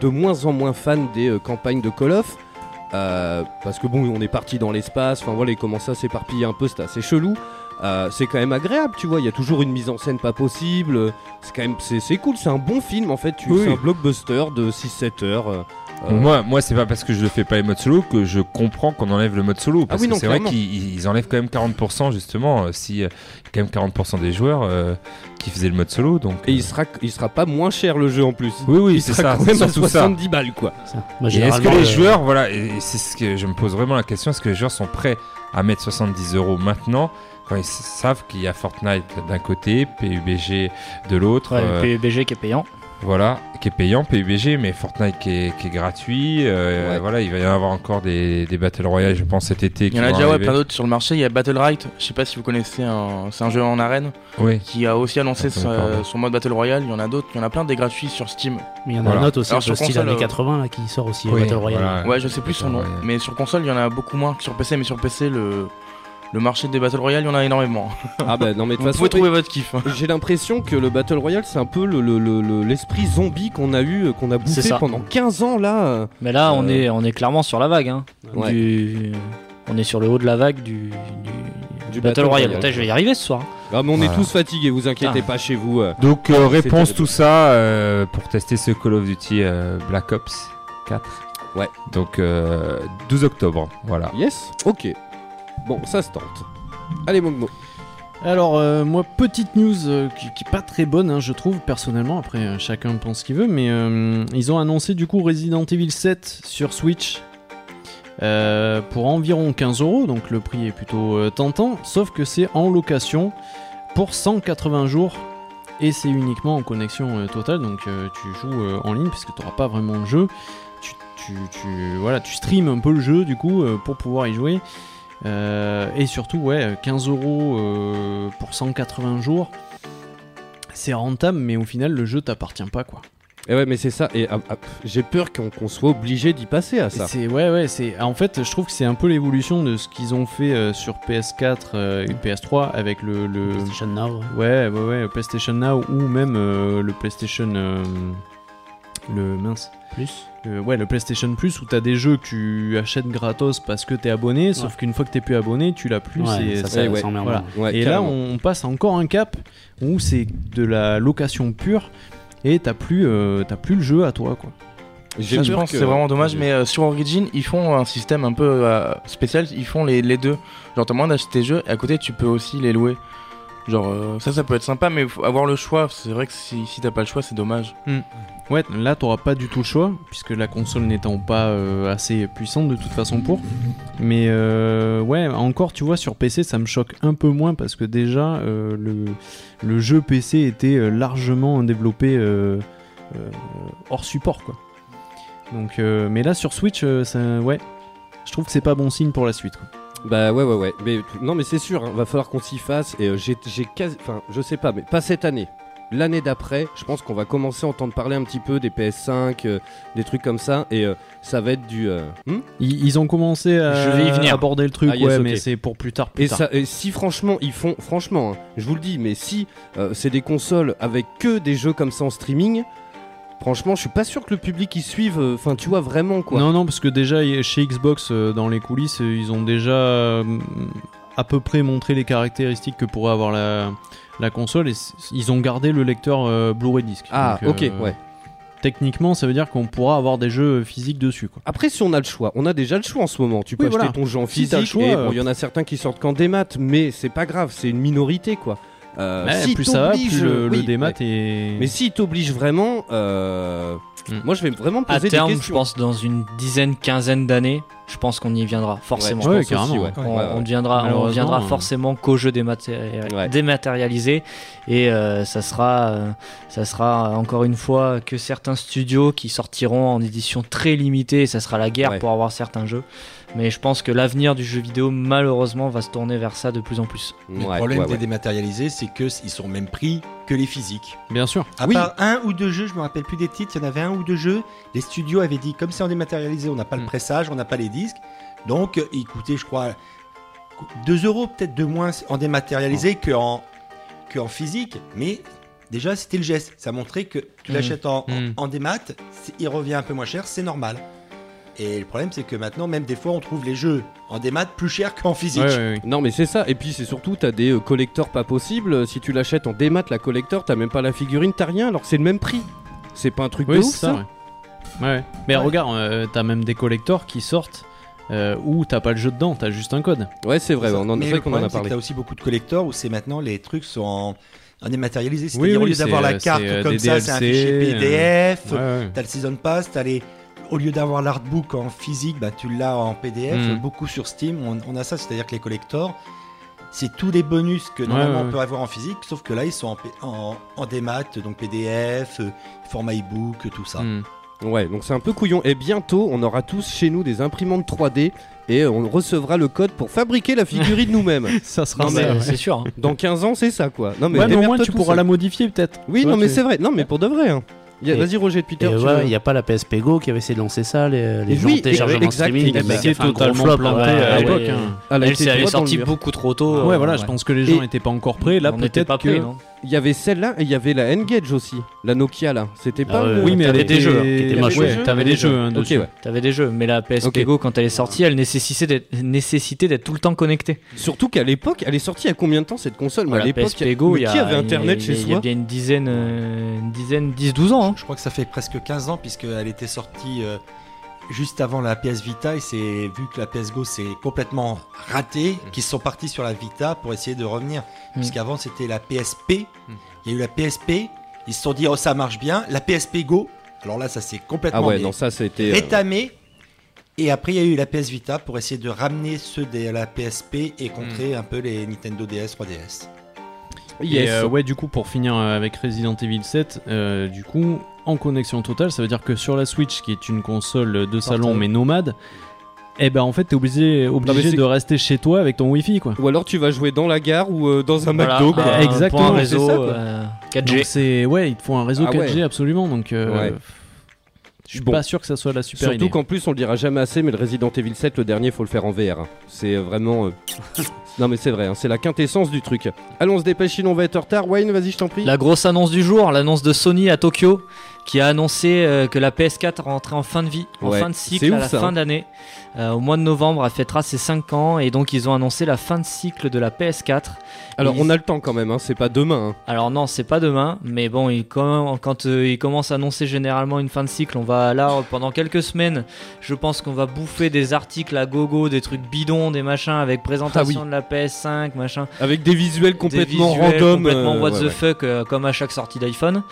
de moins en moins fan des euh, campagnes de Call of, euh, parce que bon, on est parti dans l'espace, enfin voilà, il commence à s'éparpiller un peu, c'est assez chelou. Euh, c'est quand même agréable, tu vois. Il y a toujours une mise en scène pas possible. C'est quand même, c'est c'est cool. C'est un bon film en fait. Tu, Oui. C'est un blockbuster de 6-7 heures. Euh, Moi, moi c'est pas parce que je ne fais pas les modes solo que je comprends qu'on enlève le mode solo. Parce oui, que c'est vrai qu'ils ils enlèvent quand même 40% justement. euh, si, euh, quand même 40% des joueurs euh, qui faisaient le mode solo. Donc, Et euh, il sera, il sera pas moins cher le jeu en plus. Oui, oui, il c'est sera ça. quand c'est même à surtout ça. 70 balles quoi. Et est-ce que les euh, joueurs, voilà, et c'est ce que je me pose vraiment la question, est-ce que les joueurs sont prêts à mettre 70 euros maintenant quand ils savent qu'il y a Fortnite d'un côté, PUBG de l'autre, Ouais, euh, PUBG qui est payant. Voilà, qui est payant, PUBG, mais Fortnite qui est, qui est gratuit, euh, Ouais. voilà, il va y avoir encore des, des Battle Royale, je pense, cet été. Il y en a déjà ouais, plein d'autres sur le marché. Il y a Battle Right, je sais pas si vous connaissez, un... c'est un jeu en arène Oui, qui a aussi annoncé son, mode Battle Royale. Il y en a d'autres, il y en a plein des gratuits sur Steam. Mais il y en a Voilà. un autre aussi, Alors, sur style console, années euh, 80 là, qui sort aussi, Oui, Battle Royale. voilà. Ouais, je sais plus son nom, mais sur console, il y en a beaucoup moins que sur PC. Mais sur PC, le, le marché des Battle Royale, il y en a énormément. Ah bah non mais de toute Vous façon, pouvez trouver votre kiff. hein. J'ai l'impression que le Battle Royale c'est un peu le- le- le- le- l'esprit zombie qu'on a eu, euh, qu'on a bouffé pendant 15 ans là. Mais là, on, Euh, est, on est clairement sur la vague. Hein. Ouais. Du- On est sur le haut de la vague du, du, Du Battle, Battle Royale. Je vais y arriver ce soir. Ah mais on est tous fatigués, vous inquiétez Putain. pas chez vous. euh. Donc, euh, réponse tout ça euh, pour tester ce Call of Duty euh, Black Ops 4. Ouais. Donc, euh, 12 octobre, voilà. Yes Ok. Bon, ça se tente. Allez Mogmo. Alors, euh, moi, petite news euh, qui, qui est pas très bonne, hein, je trouve, personnellement. Après, euh, chacun pense ce qu'il veut, mais ils ont annoncé du coup Resident Evil 7 sur Switch pour environ 15 euros, donc le prix est plutôt tentant, sauf que c'est en location pour 180 jours et c'est uniquement en connexion totale, donc tu joues en ligne puisque tu n'auras pas vraiment le jeu. Tu, tu, voilà, tu streams un peu le jeu du coup pour pouvoir y jouer. Euh, et surtout, ouais, 15 euros euh, pour 180 jours, c'est rentable, mais au final, le jeu t'appartient pas, quoi. Et ouais mais c'est ça, et ah, ah, j'ai peur qu'on soit obligé d'y passer à ça. C'est ouais, ouais, c'est en fait, je trouve que c'est un peu l'évolution de ce qu'ils ont fait euh, sur PS4 euh, et PS3 avec le, le PlayStation Now. ouais. ouais, ouais, ouais, PlayStation Now ou même euh, le PlayStation euh, le mince. Plus. Euh, ouais, le PlayStation Plus où t'as des jeux que tu achètes gratos parce que t'es abonné, sauf qu'une fois que t'es plus abonné, tu l'as plus. Ouais, c'est- ça, ouais, voilà. Et là, on passe encore un cap où c'est de la location pure et t'as plus, euh, t'as plus le jeu à toi, quoi. J'ai Ça, je pense que c'est vraiment dommage, mais euh, sur Origin, ils font un système un peu euh, spécial. Ils font les, les deux. Genre, t'as moyen d'acheter tes jeux et à côté, tu peux aussi les louer. Genre, euh, ça, ça peut être sympa, mais avoir le choix. C'est vrai que si, t'as pas le choix, c'est dommage. Ouais, là t'auras pas du tout le choix, puisque la console n'étant pas euh, assez puissante de toute façon pour. Mais euh, ouais, encore tu vois, sur PC ça me choque un peu moins parce que déjà euh, le, le jeu PC était largement développé hors support quoi. Donc, mais là sur Switch, ça, ouais, je trouve que c'est pas bon signe pour la suite. quoi. Bah ouais ouais ouais. Mais non mais c'est sûr, hein, va falloir qu'on s'y fasse. Et euh, j'ai j'ai quasi, enfin je sais pas, mais pas cette année. L'année d'après, je pense qu'on va commencer à entendre parler un petit peu des PS5, euh, des trucs comme ça, et euh, ça va être du. euh, hmm Ils, ils ont commencé à Je vais y venir. aborder le truc, Ah, yes, ouais, ok. mais c'est pour plus tard. Plus Et, tard. ça, et si franchement ils font, franchement, hein, je vous le dis, mais si euh, c'est des consoles avec que des jeux comme ça en streaming, franchement, je suis pas sûr que le public y suive. euh, Enfin, tu vois vraiment quoi. Non, non, parce que déjà chez Xbox, euh, dans les coulisses, euh, ils ont déjà à peu près montré les caractéristiques que pourrait avoir la, la console et ils ont gardé le lecteur euh, Blu-ray disc. Ah, Donc, ok, euh, ouais. Techniquement, ça veut dire qu'on pourra avoir des jeux physiques dessus. Quoi. Après, si on a le choix, on a déjà le choix en ce moment. Tu peux Oui, acheter voilà. ton jeu en physique. euh, bon, il y en a certains qui sortent qu'en démat, mais c'est pas grave, c'est une minorité quoi. Euh, Ouais, si plus ça va, plus le, le oui, démat ouais. est. Mais s'il t'oblige vraiment, euh, Mm. moi je vais vraiment À poser terme, des je questions. pense dans une dizaine, quinzaine d'années, je pense qu'on y viendra forcément. je Ouais, pense aussi, carrément. ouais. On, on deviendra, on Malheureusement, viendra euh, forcément qu'aux jeux dématé- Ouais. dématérialisés et euh, ça sera, euh, ça sera encore une fois que certains studios qui sortiront en édition très limitée et ça sera la guerre Ouais. pour avoir certains jeux. Mais je pense que l'avenir du jeu vidéo malheureusement va se tourner vers ça de plus en plus. Le Ouais, problème ouais, des ouais. dématérialisés, c'est qu'ils sont même prix que les physiques. Bien sûr. À Oui. part un ou deux jeux, je me rappelle plus des titres, il y en avait un ou deux jeux. Les studios avaient dit, comme c'est en dématérialisé, on n'a pas le Mm. pressage, on n'a pas les disques. Donc, euh, il coûtait, je crois, 2 euros peut-être de moins en dématérialisé que en, que en physique. Mais déjà, c'était le geste. Ça montrait que tu Mm. l'achètes en, en- en démat, il revient un peu moins cher, c'est normal. Et le problème, c'est que maintenant, même des fois, on trouve les jeux en démat plus chers qu'en physique. Ouais, ouais, ouais. Non mais c'est ça, et puis c'est surtout t'as des euh, collecteurs pas possibles, si tu l'achètes en démat la collector, t'as même pas la figurine, t'as rien alors que c'est le même prix. C'est pas un truc Oui, de c'est ouf ça. ça, ouais. Ouais. Mais Ouais. regarde, euh, t'as même des collectors qui sortent euh, où t'as pas le jeu dedans, t'as juste un code. Ouais c'est vrai, on en, Mais vrai qu'on en a parlé. T'as aussi beaucoup de collecteurs où c'est maintenant les trucs sont en, en dématérialisé. Oui, C'est-à-dire au lieu d'avoir la carte comme ça, c'est un fichier PDF. Ouais, ouais. T'as le season pass, t'as les. Au lieu d'avoir l'artbook en physique, bah, tu l'as en PDF. Mm. Beaucoup sur Steam, on, on a ça, c'est-à-dire que les collectors, c'est tous les bonus que normalement ouais, on peut avoir en physique, sauf que là ils sont en, en, en démat, donc PDF, euh, format e-book, tout ça. Hmm. Ouais, donc c'est un peu couillon. Et bientôt, on aura tous chez nous des imprimantes 3D et on recevra le code pour fabriquer la figurine nous-mêmes. Ça sera Non, ça, mais ouais. c'est sûr. hein. Dans 15 ans, c'est ça quoi. Non mais, ouais, mais au moins tu pourras la modifier peut-être. Oui, non mais c'est vrai. Non mais pour de vrai. Hein. Vas-y Roger de Peter. Et tu ouais, il n'y a pas la PSP Go qui avait essayé de lancer ça, les, les Oui, gens téléchargeaient en exact, streaming. et bah, qui a fait un gros totalement flop, planté ouais, à l'époque. ouais. hein. Elle est sortie beaucoup trop tôt. Ouais, euh, voilà, je pense que les gens Et- étaient pas encore prêts. Là, peut-être pas que. Il y avait celle-là et il y avait la N-Gage aussi, la Nokia là. C'était pas. Ah ouais, le- Oui, mais T'avais elle des était- jeux, hein, il t'avais des jeux hein. T'avais des jeux, mais la PSP. Go, quand elle est sortie, elle nécessitait d'être, nécessitait d'être tout le temps connectée. Surtout qu'à l'époque, elle est sortie il y a combien de temps cette console? À l'époque, il qui avait il internet il chez a- Il y a soi? bien une dizaine, euh, une dizaine, 10-12 ans. Je crois que ça fait presque 15 ans puisqu'elle était sortie euh, juste avant la PS Vita et c'est vu que la PS Go s'est complètement ratée qu'ils sont partis sur la Vita pour essayer de revenir. Mm. Puisqu'avant c'était la PSP, il y a eu la PSP, ils se sont dit oh ça marche bien, la PSP Go, alors là ça s'est complètement Ah ouais, non, ça c'était. euh, rétamé. Et après il y a eu la PS Vita pour essayer de ramener ceux de la PSP et contrer un peu les Nintendo DS, 3DS. Yes. Et euh, ouais, du coup, pour finir euh, avec Resident Evil 7, euh, du coup, en connexion totale, ça veut dire que sur la Switch, qui est une console de salon mais nomade, eh ben en fait, t'es obligé, obligé de rester chez toi avec ton Wi-Fi, quoi. Ou alors tu vas jouer dans la gare ou euh, dans un Voilà, McDo. quoi. Ah, un exactement, c'est réseau ça, quoi. euh, Donc 4G. c'est ouais, il te faut un réseau Ah 4G ouais. absolument. Donc euh, Ouais. Je suis Bon. pas sûr que ça soit la super Surtout idée. qu'en plus, on le dira jamais assez, mais le Resident Evil 7, le dernier, faut le faire en VR. hein. C'est euh, vraiment. euh, non, mais c'est vrai, hein, c'est la quintessence du truc. Allons, on se dépêche, sinon on va être en retard. Wayne, vas-y, je t'en prie. La grosse annonce du jour, l'annonce de Sony à Tokyo, qui a annoncé euh, que la PS4 rentrait en fin de vie, en Ouais, fin de cycle à ouf, la ça, fin hein. d'année. Euh, au mois de novembre, elle fêtera ses 5 ans et donc ils ont annoncé la fin de cycle de la PS4. Alors Ils- on a le temps quand même, hein, c'est pas demain. hein. Alors non, c'est pas demain, mais bon, quand, quand euh, ils commencent à annoncer généralement une fin de cycle, on va là pendant quelques semaines. Je pense qu'on va bouffer des articles à gogo, des trucs bidons, des machins avec présentation Ah de la PS5, machin. Avec des visuels Des complètement visuels random. complètement what ouais, the ouais. fuck, comme à chaque sortie d'iPhone.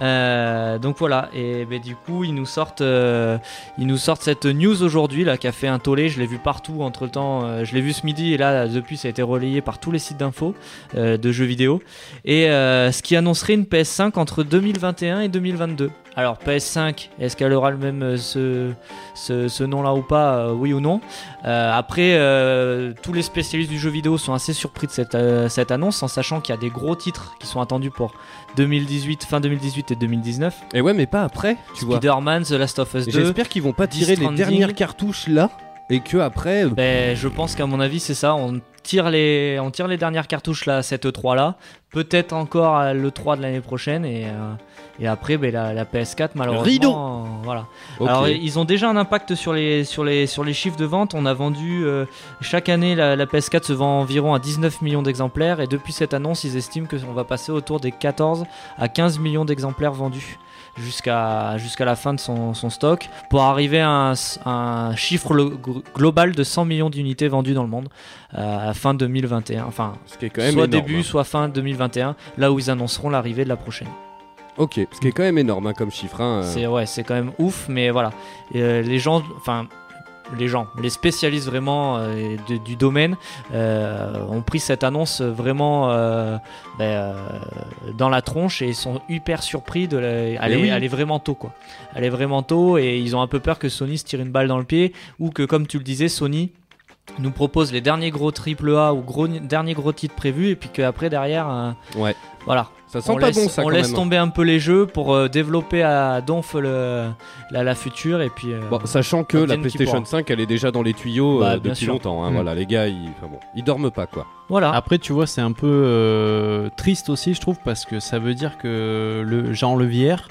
Euh, voilà, et ben, du coup, ils nous sortent, euh, ils nous sortent cette news aujourd'hui là qui a fait un tollé. Je l'ai vu partout entre temps. je l'ai vu ce midi et là depuis ça a été relayé par tous les sites d'infos euh, de jeux vidéo. Et euh, ce qui annoncerait une PS5 entre 2021 et 2022. Alors PS5, est-ce qu'elle aura le même euh, ce, ce, ce nom-là ou pas, euh, oui ou non? Euh, Après, euh, tous les spécialistes du jeu vidéo sont assez surpris de cette, cette annonce, en sachant qu'il y a des gros titres qui sont attendus pour 2018, fin 2018 et 2019. Et ouais, mais pas après, tu vois. Spider-Man, The Last of Us Et 2. J'espère qu'ils vont pas tirer les dernières cartouches là et que après. Ben, je pense qu'à mon avis, c'est ça. On tire les, on tire les dernières cartouches là, cette E3 là. Peut-être encore à l'E3 de l'année prochaine et, euh, et après, ben, la, la PS4 malheureusement. Rideau. euh, voilà. Alors ils ont déjà un impact sur les, sur les, sur les chiffres de vente. On a vendu euh, chaque année la, la PS4 se vend environ à 19 millions d'exemplaires et depuis cette annonce ils estiment qu'on va passer autour des 14 à 15 millions d'exemplaires vendus jusqu'à jusqu'à la fin de son, son stock pour arriver à un, un chiffre lo- global de 100 millions d'unités vendues dans le monde euh, à fin 2021. Enfin ce qui est quand même soit énorme. début soit fin 2021 là où ils annonceront l'arrivée de la prochaine. Ok, ce qui est quand même énorme hein, comme chiffre. hein, euh. C'est ouais, c'est quand même ouf, mais voilà, euh, les gens, enfin les gens, les spécialistes vraiment euh, de- du domaine euh, ont pris cette annonce vraiment euh, ben, dans la tronche et sont hyper surpris de la... elle, est, oui. elle est vraiment tôt quoi. Elle est vraiment tôt et ils ont un peu peur que Sony se tire une balle dans le pied ou que comme tu le disais Sony nous propose les derniers gros triple A ou gros derniers gros titres prévus et puis qu'après derrière Ouais. voilà Ça sent on pas laisse, bon ça on quand laisse même. tomber un peu les jeux pour euh, développer à donf le, la, la future et puis euh, Bon, sachant que la PlayStation pourra. 5 elle est déjà dans les tuyaux Bah, euh, depuis sûr. longtemps. hein, Mm. Voilà, les gars, ils, enfin, bon, ils dorment pas quoi. voilà Après, tu vois, c'est un peu euh, triste aussi, je trouve, parce que ça veut dire que le genre le VR,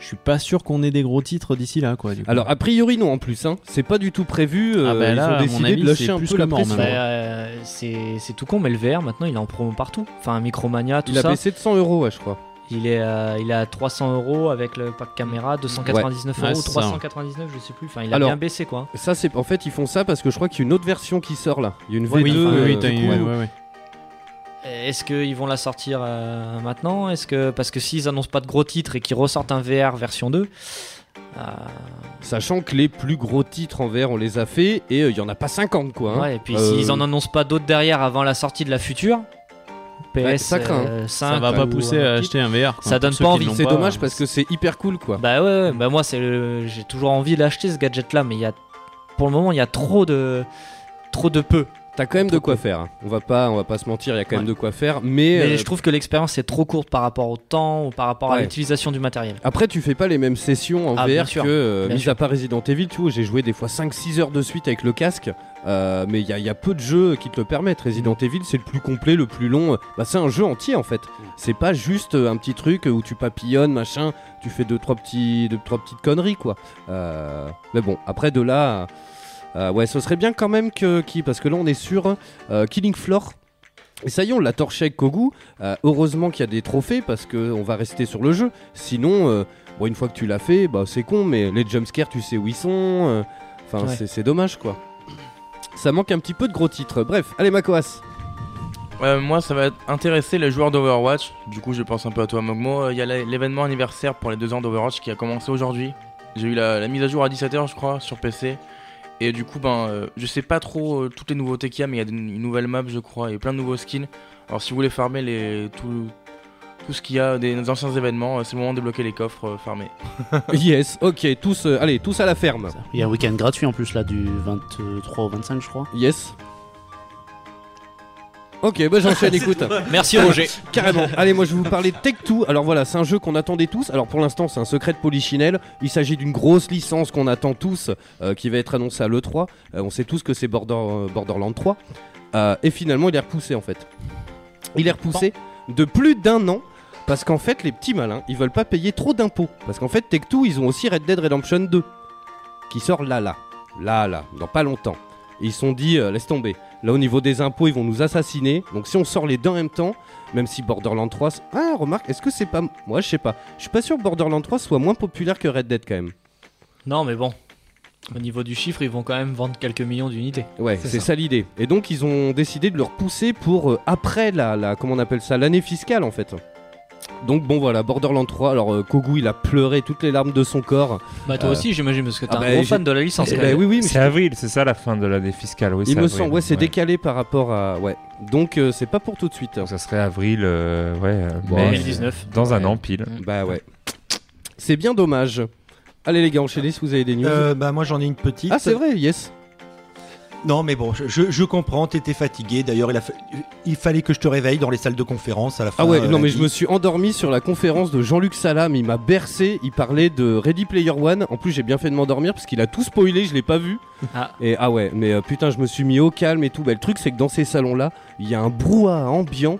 je suis pas sûr qu'on ait des gros titres d'ici là, quoi. Du coup. Alors a priori non en plus, hein. c'est pas du tout prévu. euh, Ah bah là, ils à ont mon décidé avis, de lâcher c'est un plus peu que la mort, pression. Bah, euh, c'est c'est tout con mais le VR maintenant il est en promo partout enfin Micromania tout Il a ça baissé de 100 euros, ouais, je crois. il est euh, il est à 300 euros avec le pack caméra 299 Ouais, euros c'est ça. 399 je sais plus enfin il a Alors, bien baissé quoi Ça c'est en fait ils font ça parce que je crois qu'il y a une autre version qui sort là. Il y a une V2. Oui, oui, euh, oui, coup, ouais, ouais. Est-ce qu'ils vont la sortir euh, maintenant? Est-ce que parce que s'ils annoncent pas de gros titres et qu'ils ressortent un VR version 2 euh, Sachant que les plus gros titres en VR on les a fait et euh, il y en a pas 50 quoi. hein. ouais, et puis Euh, s'ils en annoncent pas d'autres derrière avant la sortie de la future PS Ouais, ça craint, euh, 5 Ça va pas ou pousser à titre, acheter un VR. quoi. Ça donne pas envie. C'est dommage euh, parce que c'est hyper cool quoi. Bah ouais, ouais, bah moi c'est le... j'ai toujours envie d'acheter ce gadget là mais il y a pour le moment il y a trop de trop de peu. T'as quand même de quoi faire. On va pas, on va pas se mentir, il y a quand même de quoi faire. Mais, Mais euh, je trouve que l'expérience est trop courte par rapport au temps ou par rapport à l'utilisation du matériel. Après, tu fais pas les mêmes sessions en Ah, VR que, euh, mis sûr. à part Resident Evil, tu vois, j'ai joué des fois 5-6 heures de suite avec le casque, euh, mais il y, y a peu de jeux qui te le permettent. Resident. Evil, c'est le plus complet, le plus long. Bah, c'est un jeu entier en fait. C'est pas juste euh, un petit truc où tu papillonnes, machin, tu fais deux trois, petits, deux, trois petites conneries quoi. Mais bon, après de là. Ouais, ce serait bien quand même que. Qui, parce que là, on est sur euh, Killing Floor. Et ça y est, on l'a torché avec Kogu. Euh, heureusement qu'il y a des trophées parce qu'on va rester sur le jeu. Sinon, euh, bon, une fois que tu l'as fait, bah, c'est con, mais les jumpscares, tu sais où ils sont. euh, Enfin, Ouais. c'est- c'est dommage quoi. Ça manque un petit peu de gros titres. Bref, allez, Makoas. Moi, ça va intéresser les joueurs d'Overwatch. Du coup, je pense un peu à toi, Mogmo. Euh, Il y a l'événement anniversaire pour les deux ans d'Overwatch qui a commencé aujourd'hui. J'ai eu la, la mise à jour à 17h, je crois, sur PC. Et du coup, ben, euh, je sais pas trop euh, toutes les nouveautés qu'il y a, mais il y a des- une nouvelle map, je crois, et plein de nouveaux skins. Alors, si vous voulez farmer les, tout, tout ce qu'il y a des anciens événements, euh, c'est le moment de débloquer les coffres euh, farmés. yes, ok, tous, euh, allez, tous à la ferme. Il y a un week-end gratuit en plus là du 23 au 25 je crois. Yes. Ok, bah j'enchaîne, écoute. Merci Roger. Carrément. Allez, moi je vais vous parler de Tech2. Alors voilà, c'est un jeu qu'on attendait tous. Alors pour l'instant, c'est un secret de Polichinelle. Il s'agit d'une grosse licence qu'on attend tous, euh, qui va être annoncée à l'E3. Euh, on sait tous que c'est Border, euh, Borderland 3. Euh, et finalement, il est repoussé en fait. Il est repoussé de plus d'un an Parce qu'en fait, les petits malins, ils veulent pas payer trop d'impôts. Parce qu'en fait, Tech2, ils ont aussi Red Dead Redemption 2. Qui sort là, là. Là, là. Dans pas longtemps. Et ils se sont dit, euh, laisse tomber. Là, au niveau des impôts, ils vont nous assassiner. Donc, si on sort les deux en même temps, même si Borderlands 3. s- Ah, remarque, est-ce que c'est pas. Moi, je sais pas. Je suis pas sûr que Borderlands 3 soit moins populaire que Red Dead quand même. Non, mais bon. Au niveau du chiffre, ils vont quand même vendre quelques millions d'unités. Ouais, C'est c'est ça. ça, l'idée. Et donc, ils ont décidé de le repousser pour euh, après la, la. Comment on appelle ça L'année fiscale en fait. Donc, bon, voilà, Borderlands 3. Alors, euh, Kogu, il a pleuré toutes les larmes de son corps. Bah, toi Euh, aussi, j'imagine, parce que t'es ah un bah, gros fan de la licence. Eh même. oui, oui, mais C'est avril, c'est ça la fin de l'année fiscale, oui. Il c'est me avril, semble, ouais, c'est ouais. décalé par rapport à. Ouais. Donc, euh, c'est pas pour tout de suite. Donc ça serait avril, euh, ouais, euh, Bon, mai, 2019. Dans un an pile. Bah, ouais. C'est bien dommage. Allez, les gars, enchaînez si vous avez des news. Euh, bah moi j'en ai une petite. ah, c'est vrai, yes. Non mais bon, je, comprends, t'étais fatigué. D'ailleurs, il, a fa- il fallait que je te réveille dans les salles de conférence à la fin. Ah ouais, euh, non mais lundi. je me suis endormi sur la conférence de Jean-Luc Salam, il m'a bercé, il parlait de Ready Player One. En plus j'ai bien fait de m'endormir parce qu'il a tout spoilé, je l'ai pas vu. Ah. Et ah ouais, mais euh, putain je me suis mis au calme et tout. Bah, le truc c'est que dans ces salons là, il y a un brouhaha ambiant.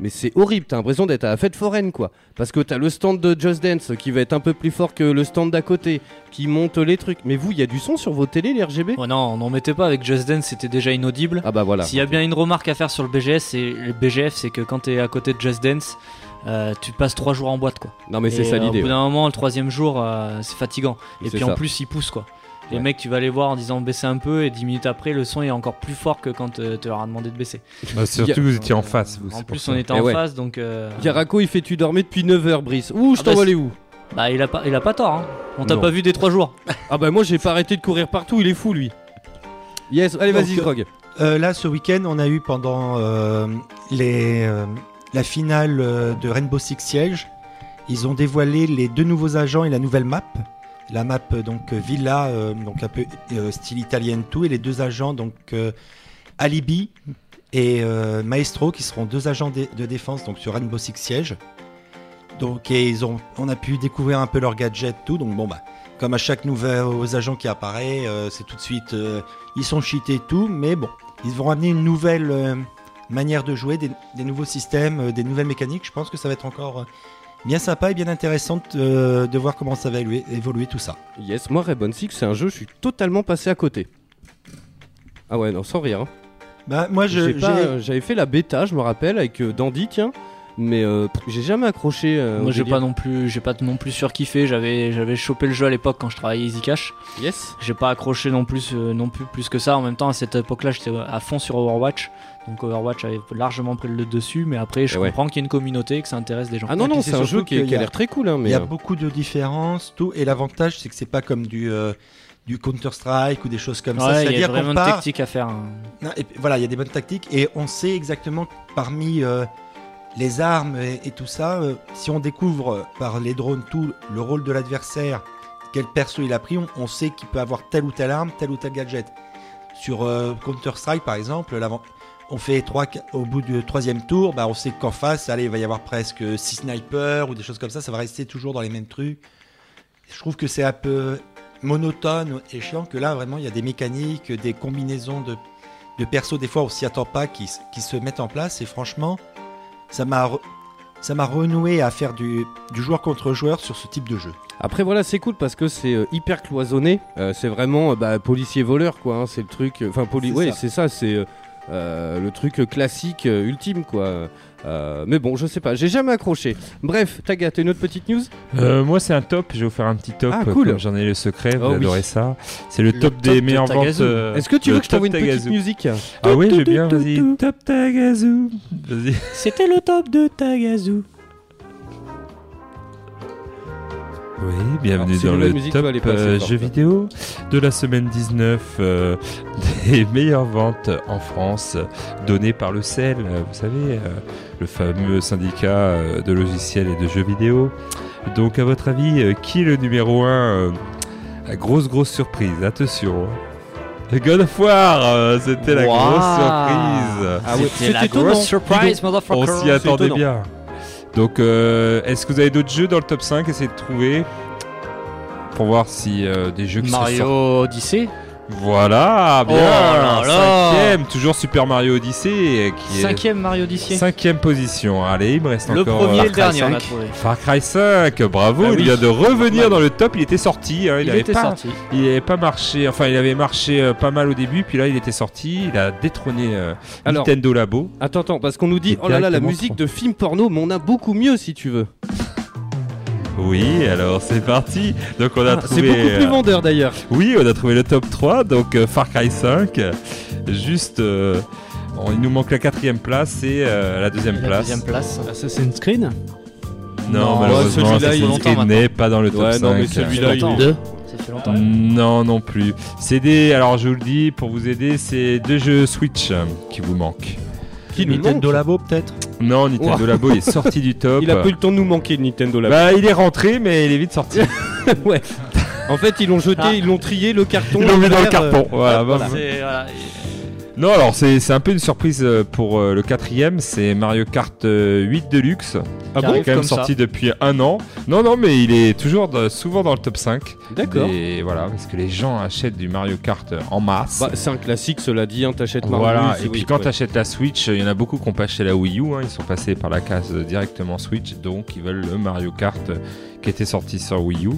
Mais c'est horrible, t'as l'impression d'être à la fête foraine quoi. Parce que t'as le stand de Just Dance qui va être un peu plus fort que le stand d'à côté, qui monte les trucs. Mais vous, il y a du son sur vos télés, les RGB Oh non, on n'en mettait pas avec Just Dance, c'était déjà inaudible. Ah bah voilà. S'il y a bien une remarque à faire sur le BGS, c'est le BGF, c'est que quand t'es à côté de Just Dance, euh, tu passes trois jours en boîte quoi. Non mais c'est ça euh, l'idée. Au bout d'un moment, le troisième jour, euh, c'est fatigant. Et puis en plus, il pousse quoi. Les Ouais. mecs, tu vas les voir en disant baisser un peu, et 10 minutes après, le son est encore plus fort que quand euh, tu leur as demandé de baisser. Bah, surtout que vous étiez en face. Vous, En plus, on était Eh en ouais. face, donc. euh, Yarako il fait tu dormais depuis 9h Brice. Ouh, je Ah bah, t'envoie c'est- les où? Bah, il a pas, il a pas tort. Hein. On t'a pas vu des trois jours. Ah bah moi j'ai pas arrêté de courir partout, il est fou lui. Yes, allez vas-y Grog. Euh, là, ce week-end, on a eu pendant euh, les, euh, la finale euh, de Rainbow Six Siege, ils ont dévoilé les deux nouveaux agents et la nouvelle map. La map euh, donc euh, Villa, euh, donc un peu style italien tout, et les deux agents donc Alibi et Maestro qui seront deux agents de, défense donc sur Rainbow Six Siege. Donc ils ont, on a pu découvrir un peu leurs gadgets tout. Donc bon bah comme à chaque nouvel agent qui apparaît, c'est tout de suite ils sont cheatés tout, mais bon, ils vont amener une nouvelle manière de jouer, des, nouveaux systèmes, des nouvelles mécaniques. Je pense que ça va être encore bien sympa et bien intéressant euh, de voir comment ça va évoluer, évoluer tout ça. Yes, moi Rainbow Six c'est un jeu, je suis totalement passé à côté. Ah ouais, non, sans rire. hein. Bah, moi, je, J'ai pas- j'ai- euh, J'avais fait la bêta, je me rappelle, avec euh, Dandy, tiens. Mais euh, j'ai jamais accroché. euh, Moi, j'ai pas non plus, j'ai pas non plus surkiffé. J'avais, j'avais chopé le jeu à l'époque quand je travaillais Easy Cash. Yes. J'ai pas accroché non plus, euh, non plus plus que ça. En même temps, à cette époque-là, j'étais à fond sur Overwatch. Donc Overwatch avait largement pris le dessus. Mais après, je Et ouais. comprends qu'il y ait une communauté et que ça intéresse des gens. Ah non, non, c'est un jeu qui, a a- l'air très cool. Hein, mais, il y a euh, beaucoup de différences, tout. Et l'avantage, c'est que c'est pas comme du, euh, du Counter-Strike ou des choses comme ça. Il y a vraiment part. tactique à faire. hein. Non, et puis, voilà, il y a des bonnes tactiques et on sait exactement que parmi euh, les armes et, tout ça, euh, si on découvre par les drones tout le rôle de l'adversaire, quel perso il a pris, on, sait qu'il peut avoir telle ou telle arme, tel ou tel gadget. Sur euh, Counter-Strike par exemple, on fait trois, au bout du troisième tour, bah, on sait qu'en face, allez, il va y avoir presque 6 snipers ou des choses comme ça, ça va rester toujours dans les mêmes trucs. Je trouve que c'est un peu monotone et chiant que là vraiment il y a des mécaniques, des combinaisons de de persos des fois on s'y attend pas qui, qui se mettent en place et franchement ça m'a re- ça m'a renoué à faire du, du joueur contre joueur sur ce type de jeu. Après voilà, c'est cool parce que c'est euh, hyper cloisonné. Euh, c'est vraiment euh, bah, policier voleur quoi. hein, c'est le truc. Enfin poli. C'est Ouais, ça. c'est ça. C'est le truc classique ultime quoi. Euh, mais bon, je sais pas. J'ai jamais accroché. Bref, Taga, t'as une autre petite news Euh, moi, c'est un top. Je vais vous faire un petit top. Ah, cool. comme J'en ai le secret. Vous Oh, oui. adorez ça. C'est le, Le top, top des de meilleures ventes. Euh, Est-ce que tu veux que je t'envoie une petite musique Ah oui, Tout, bien. Vas-y. Top Tagazu. Vas-y. C'était le top de Tagazu. Oui, bienvenue Alors, dans le musique, top toi, elle est pas assez euh, forte. jeu vidéo de la semaine 19 euh, des meilleures ventes en France données par le euh, vous savez, euh, le fameux syndicat euh, de logiciels et de jeux vidéo. Donc à votre avis, euh, qui est le numéro 1 Grosse grosse surprise, attention. God of War, euh, c'était la Wow. grosse surprise. Ah C'était la grosse surprise, On s'y attendait bien. Donc, euh, est-ce que vous avez d'autres jeux dans le top 5 Essayez de trouver pour voir si euh, des jeux qui. Mario Odyssey? Voilà, bien. Oh là là. Cinquième, toujours Super Mario Odyssey qui est Cinquième Mario Odyssey. cinquième position. Allez, il me reste Le encore. premier euh, et le dernier, on a 5. trouvé. Far Cry 5, bravo, Ah il oui. vient de revenir dans le top. Il était sorti, hein, il, Il avait était pas, sorti. il avait pas marché. Enfin, il avait marché euh, pas mal au début, puis là, il était sorti. Il a détrôné euh, Alors- Nintendo Labo. Attends, attends, parce qu'on nous dit, oh là là, la musique de film porno, mais on a beaucoup mieux si tu veux. Oui, alors c'est parti. Donc on a Ah, trouvé. C'est beaucoup plus euh, vendeur d'ailleurs. Oui, on a trouvé le top 3, donc euh, Far Cry 5. euh, Juste, euh, bon, il nous manque la quatrième place et euh, la deuxième La place. deuxième place. Assassin's Creed Non, Non, malheureusement, celui-là, il- Assassin's Creed n'est pas dans le top Ouais, 5. non, mais celui-là, il est- longtemps. Non, non plus. C'est des. Alors, je vous le dis, pour vous aider, c'est deux jeux Switch qui vous manquent. Qui nous Nintendo manque. Labo peut-être Non, Nintendo Labo il est sorti du top. Il a pas eu le temps de nous manquer le Nintendo là. Bah, il est rentré, mais il est vite sorti. ouais. En fait, ils l'ont jeté, Ah. ils l'ont trié le carton. Ils l'ont mis dans le euh, carton. Voilà, voilà. Non, alors c'est un peu une surprise euh, pour euh, le quatrième, c'est Mario Kart euh, 8 Deluxe. Ah Qui bon Il est quand même ça. sorti depuis un an. Non, non, mais il est toujours de- souvent dans le top 5. D'accord. Et voilà, parce que les gens achètent du Mario Kart euh, en masse. Bah, c'est un classique, cela dit, hein, t'achètes Mario. voilà, c'est- et puis oui, quand ouais. tu achètes la Switch, il y en a beaucoup qui ont pas acheté la Wii U, hein, ils sont passés par la case euh, directement Switch, donc ils veulent le Mario Kart euh, qui était sorti sur Wii U.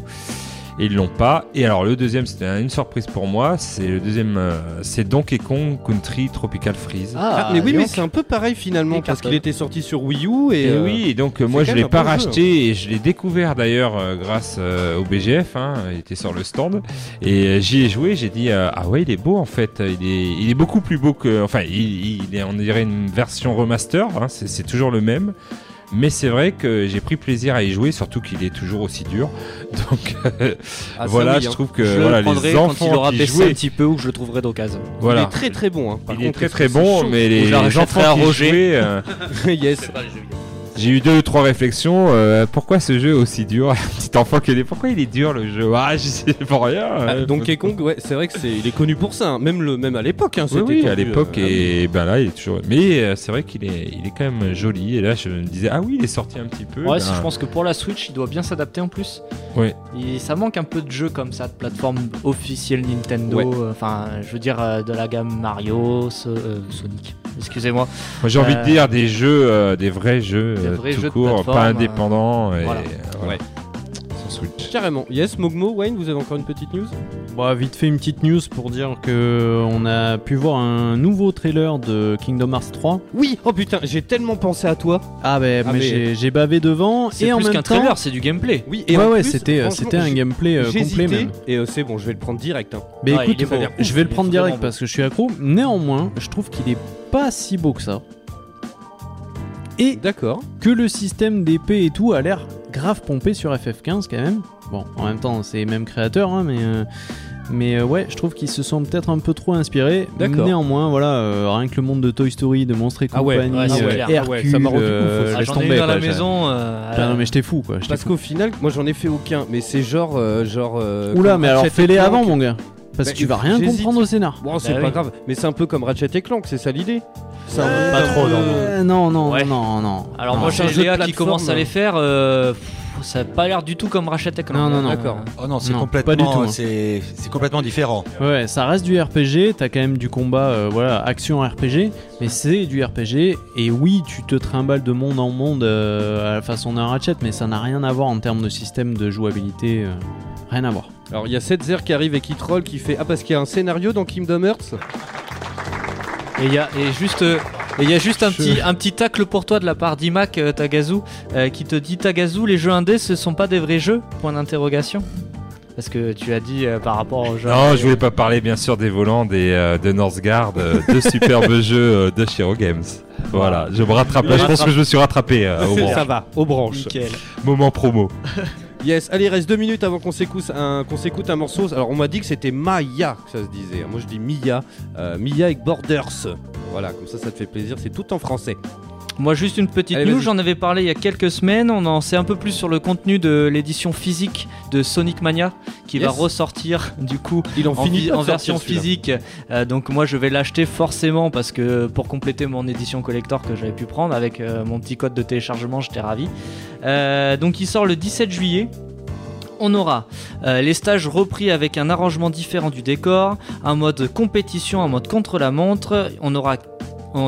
Et ils l'ont pas. Et alors le deuxième, c'était une surprise pour moi. C'est le deuxième, euh, c'est Donkey Kong Country Tropical Freeze. Ah, mais oui, mais c'est un peu pareil finalement, parce qu'il était sorti sur Wii U et. Et euh, oui, et donc moi je l'ai pas jeu, racheté et je l'ai découvert d'ailleurs euh, grâce euh, au BGF. hein, il était sur le stand et euh, j'y ai joué. J'ai dit euh, ah ouais il est beau en fait. Il est il est beaucoup plus beau que enfin il, il est on dirait une version remaster. hein, c'est toujours le même. Mais c'est vrai que j'ai pris plaisir à y jouer, surtout qu'il est toujours aussi dur. Donc euh, ah, voilà, oui, je hein. trouve que je voilà, le prendrai les quand enfants il aura qui baissé jouaient, un petit peu ou que je le trouverai d'occasion. Il voilà, est très très bon. Hein. Par il est contre, très est-ce très c'est bon, mais les rachèterai enfants à qui Roger. jouaient, euh, yes. J'ai eu deux ou trois réflexions. euh, pourquoi ce jeu est aussi dur Un petit enfant qui est. Pourquoi il est dur le jeu? Ah, je sais pour rien. Ah, euh, Donkey Kong, ouais, c'est vrai que c'est, il est connu pour ça. hein. Même le, même à l'époque, hein, Oui, c'était oui, à l'époque euh, et ben là il est toujours. Mais euh, c'est vrai qu'il est, il est quand même joli. Et là je me disais ah oui il est sorti un petit peu. Ouais, ben, si, je pense que pour la Switch, il doit bien s'adapter en plus. Ouais. Et ça manque un peu de jeux comme ça, de plateforme officielle Nintendo. Ouais. euh, Enfin, je veux dire, euh, de la gamme Mario, so- euh, Sonic. Excusez-moi. Moi j'ai envie de Euh, dire des jeux, euh, des vrais jeux, Des euh, vrais tout jeux court, pas euh, indépendants. et, voilà. voilà. Sur Switch. Carrément. Yes, Mogmo, Wayne, vous avez encore une petite news? Bah, vite fait une petite news pour dire que on a pu voir un nouveau trailer de Kingdom Hearts 3. Oui. Oh putain, j'ai tellement pensé à toi. Ah bah, Ah, mais, mais- j'ai- j'ai bavé devant C'est et en plus même qu'un temps. trailer, c'est du gameplay. Oui. ouais en ouais, plus, c'était euh, franchement, c'était un j'ai- gameplay euh, complet J'hésitais même. et euh, c'est bon, je vais le prendre direct. hein. Mais écoute, il est beau. je vais le Il est prendre direct vraiment parce que je suis accro. Néanmoins, je trouve qu'il est pas si beau que ça. Et D'accord. que le système d'épée et tout a l'air grave pompé sur FF15 quand même. Bon, en même temps, c'est les mêmes créateurs, hein, mais, euh, mais euh, ouais, je trouve qu'ils se sont peut-être un peu trop inspirés. D'accord. Néanmoins, voilà, euh, rien que le monde de Toy Story, de Monstres et Ah ouais, compagnie, ouais, euh. Ah ouais, Hercule, ça m'a rendu euh, ouf, Ah, J'en ai eu dans la maison. euh, Putain, non, mais j'étais fou quoi. Parce fou. qu'au final, moi j'en ai fait aucun, mais c'est genre, euh, genre. euh, Oula, mais alors fais-les avant, mon gars. Parce Bah, que tu vas rien comprendre au scénar. Bon, c'est Bah pas oui. grave, mais c'est un peu comme Ratchet et Clank, c'est ça l'idée. Un Euh, pas trop, non, euh, non, non, Ouais. non, non. Alors, Non. moi, j'ai Léa qui commence à les faire. euh, pff, ça a pas l'air du tout comme Ratchet et Clank. Non, non, non. D'accord. Oh non, c'est Non, pas complètement, du tout, hein. c'est c'est complètement différent. Ouais, ça reste du RPG, t'as quand même du combat, euh, voilà, action RPG, mais c'est du RPG, et oui, tu te trimbales de monde en monde euh, à la façon d'un Ratchet, mais ça n'a rien à voir en termes de système de jouabilité, euh, rien à voir. Alors il y a Setzer qui arrive et qui troll, qui fait Ah, parce qu'il y a un scénario dans Kingdom Hearts Et il y a et juste euh, et il y a juste un petit un petit tacle pour toi de la part d'Imac euh, Tagazu euh, qui te dit Tagazu les jeux indés ce sont pas des vrais jeux? Point d'interrogation parce que tu as dit euh, par rapport aux jeux Non, je voulais pas parler bien sûr des volants des, euh, de Northgard, euh, deux superbes jeux euh, de Shiro Games. Voilà, je me rattrape là, je pense que je me suis rattrapé euh, au. Ça va, aux branches. Nickel. moment promo. Yes, allez, reste deux minutes avant qu'on s'écoute un, qu'on s'écoute un morceau. Alors on m'a dit que c'était Maya que ça se disait. Moi je dis Mia. Euh, Mia avec Borders. Voilà, comme ça ça te fait plaisir, c'est tout en français. Moi, juste une petite Allez, news, j'en avais parlé il y a quelques semaines. On en sait un peu plus sur le contenu de l'édition physique de Sonic Mania qui Yes. va ressortir du coup Il en, en, finit fi- pas de en version physique. Euh, donc moi je vais l'acheter forcément parce que pour compléter mon édition collector que j'avais pu prendre avec euh, mon petit code de téléchargement, j'étais ravi. Euh, donc il sort le 17 juillet. on aura euh, les stages repris avec un arrangement différent du décor, un mode compétition, un mode contre la montre. On aura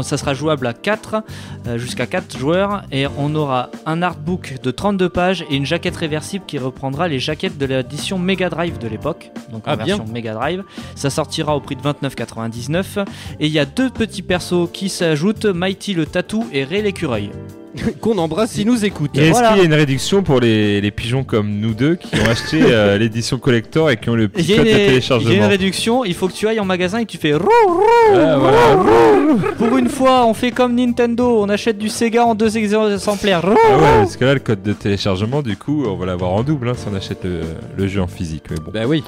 ça sera jouable à 4, euh, jusqu'à 4 joueurs, et on aura un artbook de 32 pages et une jaquette réversible qui reprendra les jaquettes de l'édition Mega Drive de l'époque, donc en Ah, bien. version Mega Drive. Ça sortira au prix de 29,99, et il y a deux petits persos qui s'ajoutent, Mighty le Tatou et Ray l'écureuil. Qu'on embrasse s'il nous écoute. Et est-ce Voilà. qu'il y a une réduction pour les, les pigeons comme nous deux qui ont acheté euh, l'édition collector et qui ont le petit code de il y a une téléchargement réduction, il faut que tu ailles en magasin et que tu fais Ah, voilà. Pour une fois, on fait comme Nintendo, on achète du Sega en deux exemplaires. Ah ouais, parce que là, le code de téléchargement, du coup, on va l'avoir en double hein, si on achète le, le jeu en physique. Mais bon, Bah oui.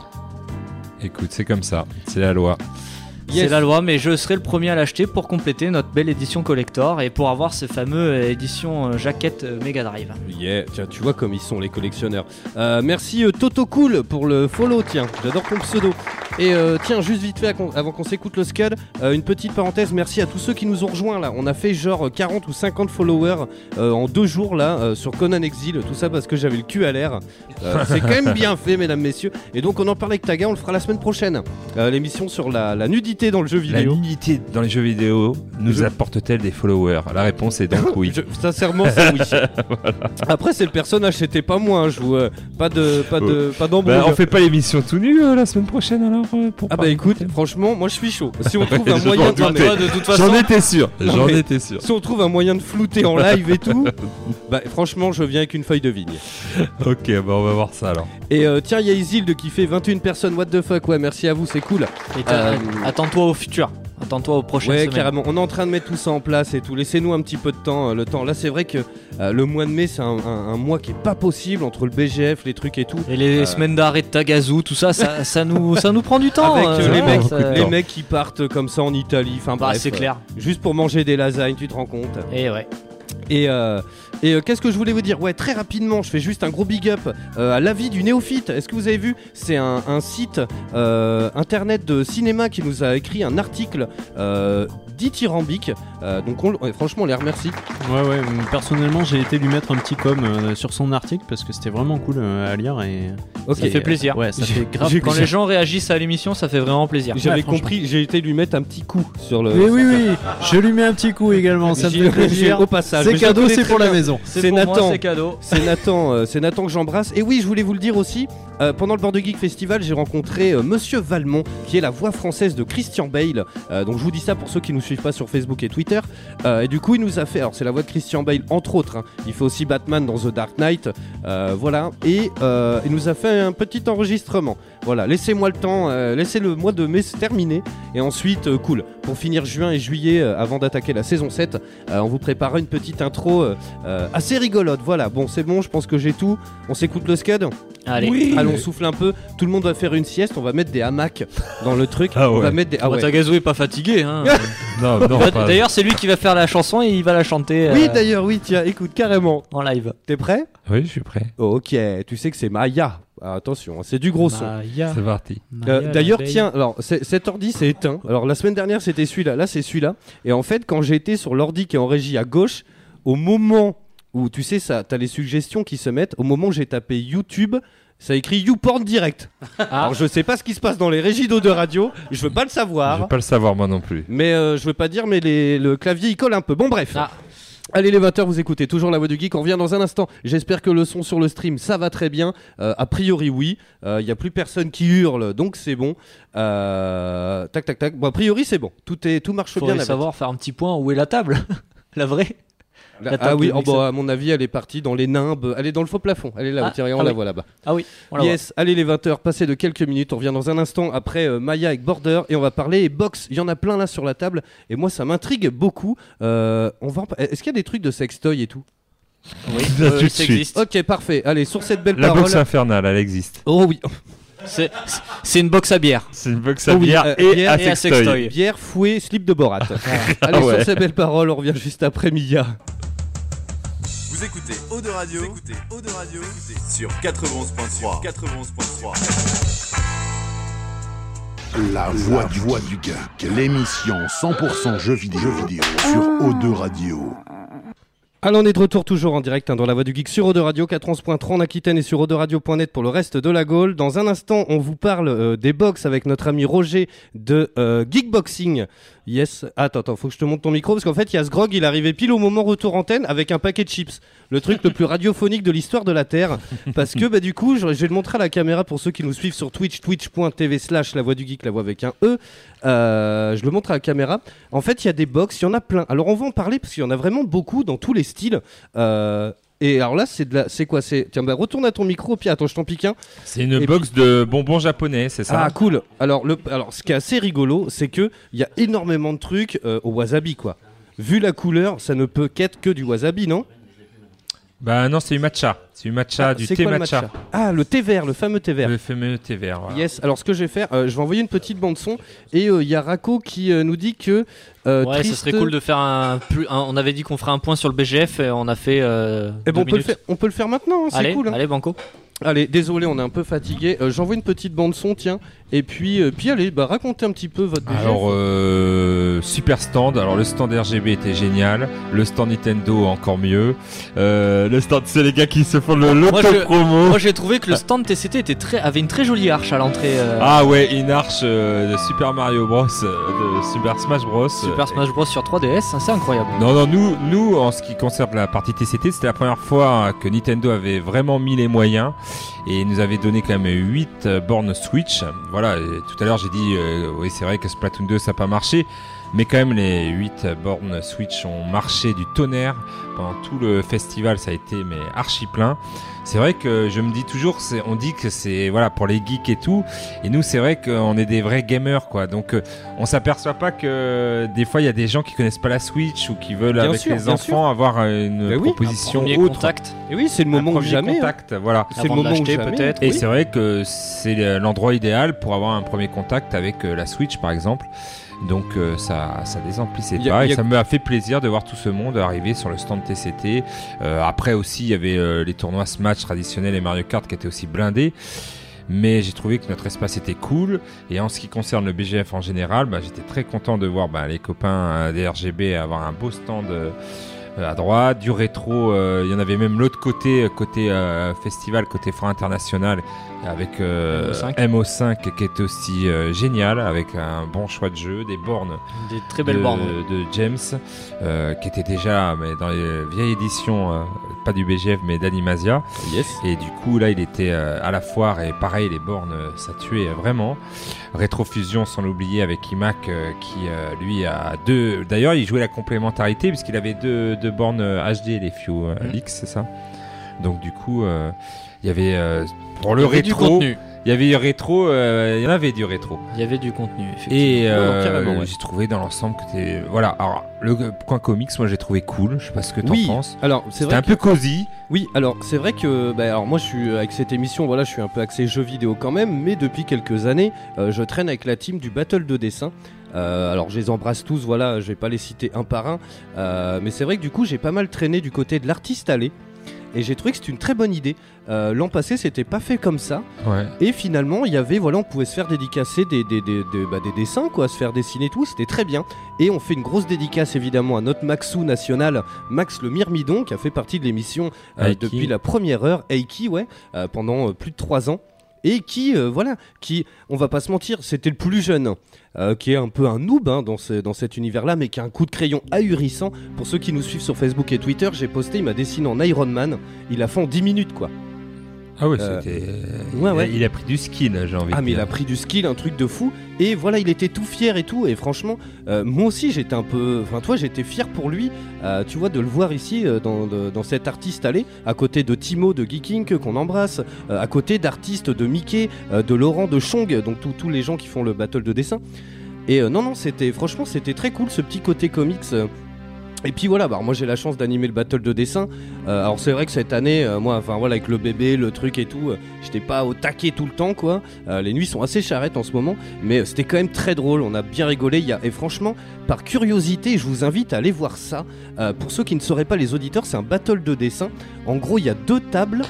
écoute, c'est comme ça, c'est la loi. C'est la loi, mais je serai le premier à l'acheter pour compléter notre belle édition collector et pour avoir ce fameux euh, édition euh, jaquette euh, Mega Drive. Yeah, tiens, tu vois comme ils sont les collectionneurs. Euh, merci Toto Cool pour le follow, tiens, j'adore ton pseudo. Et euh, tiens, juste vite fait avant- qu'on s'écoute le Scud, euh, une petite parenthèse, merci à tous ceux qui nous ont rejoints là. On a fait genre 40 ou 50 followers en deux jours là sur Conan Exil, tout ça parce que j'avais le cul à l'air. C'est quand même bien fait, mesdames, messieurs. Et donc on en parlait avec Taga, on le fera la semaine prochaine. L'émission sur la, la nudité dans le jeu La vidéo. nudité dans les jeux vidéo nous Je- apporte-t-elle des followers? La réponse est donc oui. Je- sincèrement, c'est oui. Après, c'est le personnage, c'était pas moi. hein, je vous, euh, pas de, pas de, pas d'embrouille. Bah, on fait pas l'émission tout nu euh, la semaine prochaine alors euh, pour Ah bah écoute, franchement, moi je suis chaud. Si on trouve un moyen, de toute J'en étais sûr, j'en étais sûr. si on trouve un moyen de flouter en live et tout, bah franchement, je viens avec une feuille de vigne. Ok, bah on va voir ça alors. Et euh, tiens, il y a Isilde qui fait 21 personnes. What the fuck Ouais, merci à vous, c'est cool. Et Euh, Attends-toi au futur, attends-toi aux prochaines Ouais, semaines. carrément. On est en train de mettre tout ça en place et tout. Laissez-nous un petit peu de temps. euh, le temps. Là, c'est vrai que euh, le mois de mai, c'est un, un- un mois qui est pas possible entre le BGF, les trucs et tout. Et les Euh, semaines d'arrêt de Tagazu, tout ça, ça, ça nous, ça nous prend du temps. Avec les, mecs, ça- les mecs qui partent comme ça en Italie. Enfin, Bah, bref, c'est clair. juste pour manger des lasagnes, tu te rends compte. Et ouais. Et, et euh, qu'est-ce que je voulais vous dire? Ouais, très rapidement, je fais juste un gros big up euh, à l'avis du néophyte. Est-ce que vous avez vu? C'est un, site euh, internet de cinéma qui nous a écrit un article dithyrambique. Euh, donc, on- ouais, franchement, on les remercie. Ouais, ouais, personnellement, j'ai été lui mettre un petit com euh, sur son article parce que c'était vraiment cool euh, à lire et. Ok. Ça fait plaisir. Ouais, ça fait grave Quand plaisir. les gens réagissent à l'émission, ça fait vraiment plaisir. J'avais Ouais, compris, j'ai été lui mettre un petit coup sur le. Oui, oui, oui, je lui mets un petit coup également, ça me fait plaisir. Au passage, C'est mais cadeau, c'est pour la maison. C'est Nathan. c'est cadeau. C'est Nathan, euh, c'est Nathan que j'embrasse. Et oui, je voulais vous le dire aussi. euh, pendant le Bordeaux Geek Festival, j'ai rencontré euh, Monsieur Valmont, qui est la voix française de Christian Bale. Euh, donc je vous dis ça pour ceux qui nous suivent pas sur Facebook et Twitter. Euh, et du coup, il nous a fait. Alors c'est la voix de Christian Bale entre autres. hein. Il fait aussi Batman dans The Dark Knight. Euh, voilà. Et euh, il nous a fait un petit enregistrement. Voilà. Laissez-moi le temps. euh, laissez le mois de mai se terminer. Et ensuite, euh, cool. Pour finir juin et juillet, euh, avant d'attaquer la saison 7, euh, on vous prépare une petite intro euh, euh, assez rigolote. Voilà. Bon, c'est bon. Je pense que j'ai tout. On s'écoute le scud. Allez. Allons, on souffle un peu. Tout le monde va faire une sieste. On va mettre des hamacs dans le truc. Ah On ouais. va mettre des. Ah ouais. Tagazu est pas fatigué. Hein. Non, non, Bah, pas- D'ailleurs, c'est lui qui va faire la chanson et il va la chanter Oui, d'ailleurs, oui. Tiens, écoute carrément. en live. T'es prêt? Oui, je suis prêt. Oh, Ok. Tu sais que c'est Maya. Ah, attention, hein, c'est du gros son. Maya, C'est parti. Euh, D'ailleurs, tiens, alors c'est- cet ordi c'est éteint. Alors la semaine dernière c'était celui-là, là c'est celui-là. Et en fait, quand j'ai été sur l'ordi qui est en régie à gauche, au moment où tu sais ça, t'as les suggestions qui se mettent. Au moment où j'ai tapé YouTube, ça écrit YouPorn direct. Ah. Alors je sais pas ce qui se passe dans les régies d'eau de radio, je veux pas le Je savoir. vais pas le savoir moi non plus. Mais euh, je veux pas dire, mais les- le clavier il colle un peu. Bon bref. Ah. Allez les 20h, vous écoutez toujours la voix du geek. On revient dans un instant. J'espère que le son sur le stream, ça va très bien. Euh, a priori, oui. Il n'y a plus personne qui hurle, donc c'est bon. Euh, tac, tac, tac. Bon, a priori, c'est bon. Tout, est, tout marche bien. Faudrait savoir faire un petit point où est la table? la vraie? La ah oui, oh, bah, à mon avis, elle est partie dans les nimbes. Elle est dans le faux plafond. Elle est là, Ah, on ah la oui. voit là-bas. Ah oui. on la voit. Yes, allez les 20h, passez de quelques minutes. On revient dans un instant après euh, Maya avec Border et on va parler box. Il y en a plein là sur la table et moi ça m'intrigue beaucoup. Euh, on va Est-ce qu'il y a des trucs de sextoy et tout? Oui, tout de ça suite. existe. Ok, parfait. Allez, sur cette belle La parole. boxe infernale, elle existe. Oh oui, C'est une box à bière. C'est une boxe Oh à oui, bière euh, et bière à et à sextoy. bière, fouet, slip de Borat. Allez, Ah ouais. sur ces belles paroles, on revient juste après Mia. Vous écoutez Eau de Radio, vous écoutez Eau de Radio sur 91.3. 91.3. La voix du, voix du geek, l'émission 100% jeux vidéo, jeux vidéo sur O2 Radio. Alors on est de retour toujours en direct hein, dans la voix du geek sur Eau Radio 411.3 en Aquitaine et sur Radio.net pour le reste de la Gaule. Dans un instant, on vous parle euh, des box avec notre ami Roger de euh, Geekboxing. Yes. Attends, attends, faut que je te monte ton micro parce qu'en fait, il y a ce grog, il arrivé pile au moment retour antenne avec un paquet de chips. Le truc le plus radiophonique de l'histoire de la Terre. Parce que bah, du coup, je, je vais le montrer à la caméra pour ceux qui nous suivent sur Twitch, twitch.tv slash la voix du geek, la voix avec un E. Euh, je le montre à la caméra. En fait, il y a des box, il y en a plein. Alors on va en parler parce qu'il y en a vraiment beaucoup dans tous les styles. Euh, et alors là, c'est de la, c'est quoi C'est tiens, bah, retourne à ton micro, puis attends, je t'en pique un. C'est une Et box de bonbons japonais, c'est ça? Ah cool. Alors le, alors ce qui est assez rigolo, c'est que il y a énormément de trucs euh, au wasabi quoi. Vu la couleur, ça ne peut qu'être que du wasabi, non? Bah non, c'est du matcha. C'est du matcha, Ah, du thé matcha. Ah, le thé vert, le fameux thé vert. Le fameux thé vert. voilà. Yes. Alors ce que je vais faire, euh, je vais envoyer une petite bande son et euh, il y a Rako qui euh, nous dit que. euh, Ouais, triste- ça serait cool de faire un, plus, un- On avait dit qu'on ferait un point sur le BGF et on a fait. Euh, Eh ben, on peut, le faire, on peut le faire maintenant, hein, c'est Allez, cool. hein. allez, Banco. Allez, désolé, on est un peu fatigué. Euh, J'envoie une petite bande son, tiens. Et puis, euh, puis allez, bah, racontez un petit peu votre BGF. Alors, euh, super stand. Alors, le stand RGB était génial. Le stand Nintendo, encore mieux. Euh, le stand, c'est les gars qui se font le l'auto-promo. Moi j'ai trouvé que le stand TCT était très, avait une très jolie arche à l'entrée. euh, Ah ouais, une arche euh, de Super Mario Bros, euh, de Super Smash Bros. Super Smash Bros sur 3DS, hein, c'est incroyable. Non, non, nous, nous, en ce qui concerne la partie TCT, c'était la première fois que Nintendo avait vraiment mis les moyens et nous avait donné quand même 8 bornes Switch. Voilà, tout à l'heure j'ai dit, euh, oui, c'est vrai que Splatoon 2 ça n'a pas marché, mais quand même les 8 bornes Switch ont marché du tonnerre. Pendant tout le festival, ça a été mais archi plein. C'est vrai que je me dis toujours, c'est- on dit que c'est voilà pour les geeks et tout, et nous c'est vrai qu'on est des vrais gamers quoi. Donc euh, on s'aperçoit pas que des fois il y a des gens qui connaissent pas la Switch ou qui veulent Bien avec sûr, les enfants avoir euh, une Bah oui. proposition Premier autre. contact. Et oui, c'est le Un moment premier jamais. hein. contact, voilà. C'est le moment jamais. peut-être. Et Oui. c'est vrai que c'est l'endroit idéal pour avoir un premier contact avec euh, la Switch par exemple. Donc euh, ça, ça y a- pas et a- ça m'a fait plaisir de voir tout ce monde arriver sur le stand TCT. Euh, après aussi il y avait euh, les tournois Smash traditionnels et Mario Kart qui étaient aussi blindés. Mais j'ai trouvé que notre espace était cool. Et en ce qui concerne le BGF en général, bah, j'étais très content de voir bah, les copains euh, des RGB avoir un beau stand euh, à droite, du rétro. euh, Il y en avait même l'autre côté, côté euh, festival, côté Front International, avec euh, MO5. MO5 qui est aussi euh, génial, avec un bon choix de jeu, des bornes Des très belles de, bornes. de James, euh, qui était déjà mais dans les vieilles éditions, pas du BGF mais d'Animasia. Yes. Et du coup, là, il était à la foire et pareil, les bornes, ça tuait vraiment. Rétrofusion, sans l'oublier, avec Imac, qui lui a deux. D'ailleurs, il jouait la complémentarité puisqu'il avait deux, deux bornes HD, les Few Mhm. Leaks, c'est ça. Donc, du coup, il y avait pour le du rétro, contenu. il y avait du rétro, euh, il y en avait du rétro. Il y avait du contenu, effectivement. Et euh, ouais. j'ai trouvé dans l'ensemble que t'es voilà. Alors le coin comics, moi j'ai trouvé cool. Je sais pas ce que t'en Oui. penses. Alors, c'est vrai un peu cosy. Oui, alors c'est vrai que bah, alors moi je suis avec cette émission, voilà, je suis un peu axé jeux vidéo quand même, mais depuis quelques années, euh, je traîne avec la team du battle de dessin. Euh, alors je les embrasse tous, voilà, je vais pas les citer un par un, euh, mais c'est vrai que du coup j'ai pas mal traîné du côté de l'artiste allé. Et j'ai trouvé que c'était une très bonne idée. Euh, L'an passé, c'était pas fait comme ça. Ouais. Et finalement, il y avait, voilà, on pouvait se faire dédicacer des, des, des, des- bah, des dessins, quoi, se faire dessiner tout, c'était très bien. Et on fait une grosse dédicace évidemment à notre Maxou national, Max le Myrmidon, qui a fait partie de l'émission euh, Aiki. depuis la première heure, Eiki, ouais, euh, pendant plus de trois ans. Et qui, euh, voilà, qui, on va pas se mentir, c'était le plus jeune, euh, qui est un peu un noob hein, dans, dans cet univers-là, mais qui a un coup de crayon ahurissant. Pour ceux qui nous suivent sur Facebook et Twitter, j'ai posté, il m'a dessiné en Iron Man, il a fait en 10 minutes, quoi. Ah ouais, Euh, c'était. ouais, il, a- ouais. il a pris du skin, j'ai envie Ah de mais il a pris du skill, un truc de fou. Et voilà, il était tout fier et tout. Et franchement, euh, moi aussi j'étais un peu... Enfin toi j'étais fier pour lui, euh, tu vois, de le voir ici dans, de- dans cet artiste allé, à côté de Timo de Geeking qu'on embrasse, à côté d'artistes de Mickey, de Laurent, de Chong, donc tous- les gens qui font le battle de dessin. Et non, non, c'était franchement c'était très cool ce petit côté comics. Et puis voilà, bah, moi j'ai la chance d'animer le battle de dessin. Euh, alors c'est vrai que cette année, euh, moi, enfin voilà, avec le bébé, le truc et tout, euh, j'étais pas au taquet tout le temps, quoi. Les nuits sont assez charrettes en ce moment, mais c'était quand même très drôle. On a bien rigolé. Et franchement, par curiosité, je vous invite à aller voir ça. Pour ceux qui ne sauraient pas, les auditeurs, c'est un battle de dessin. En gros, il y a deux tables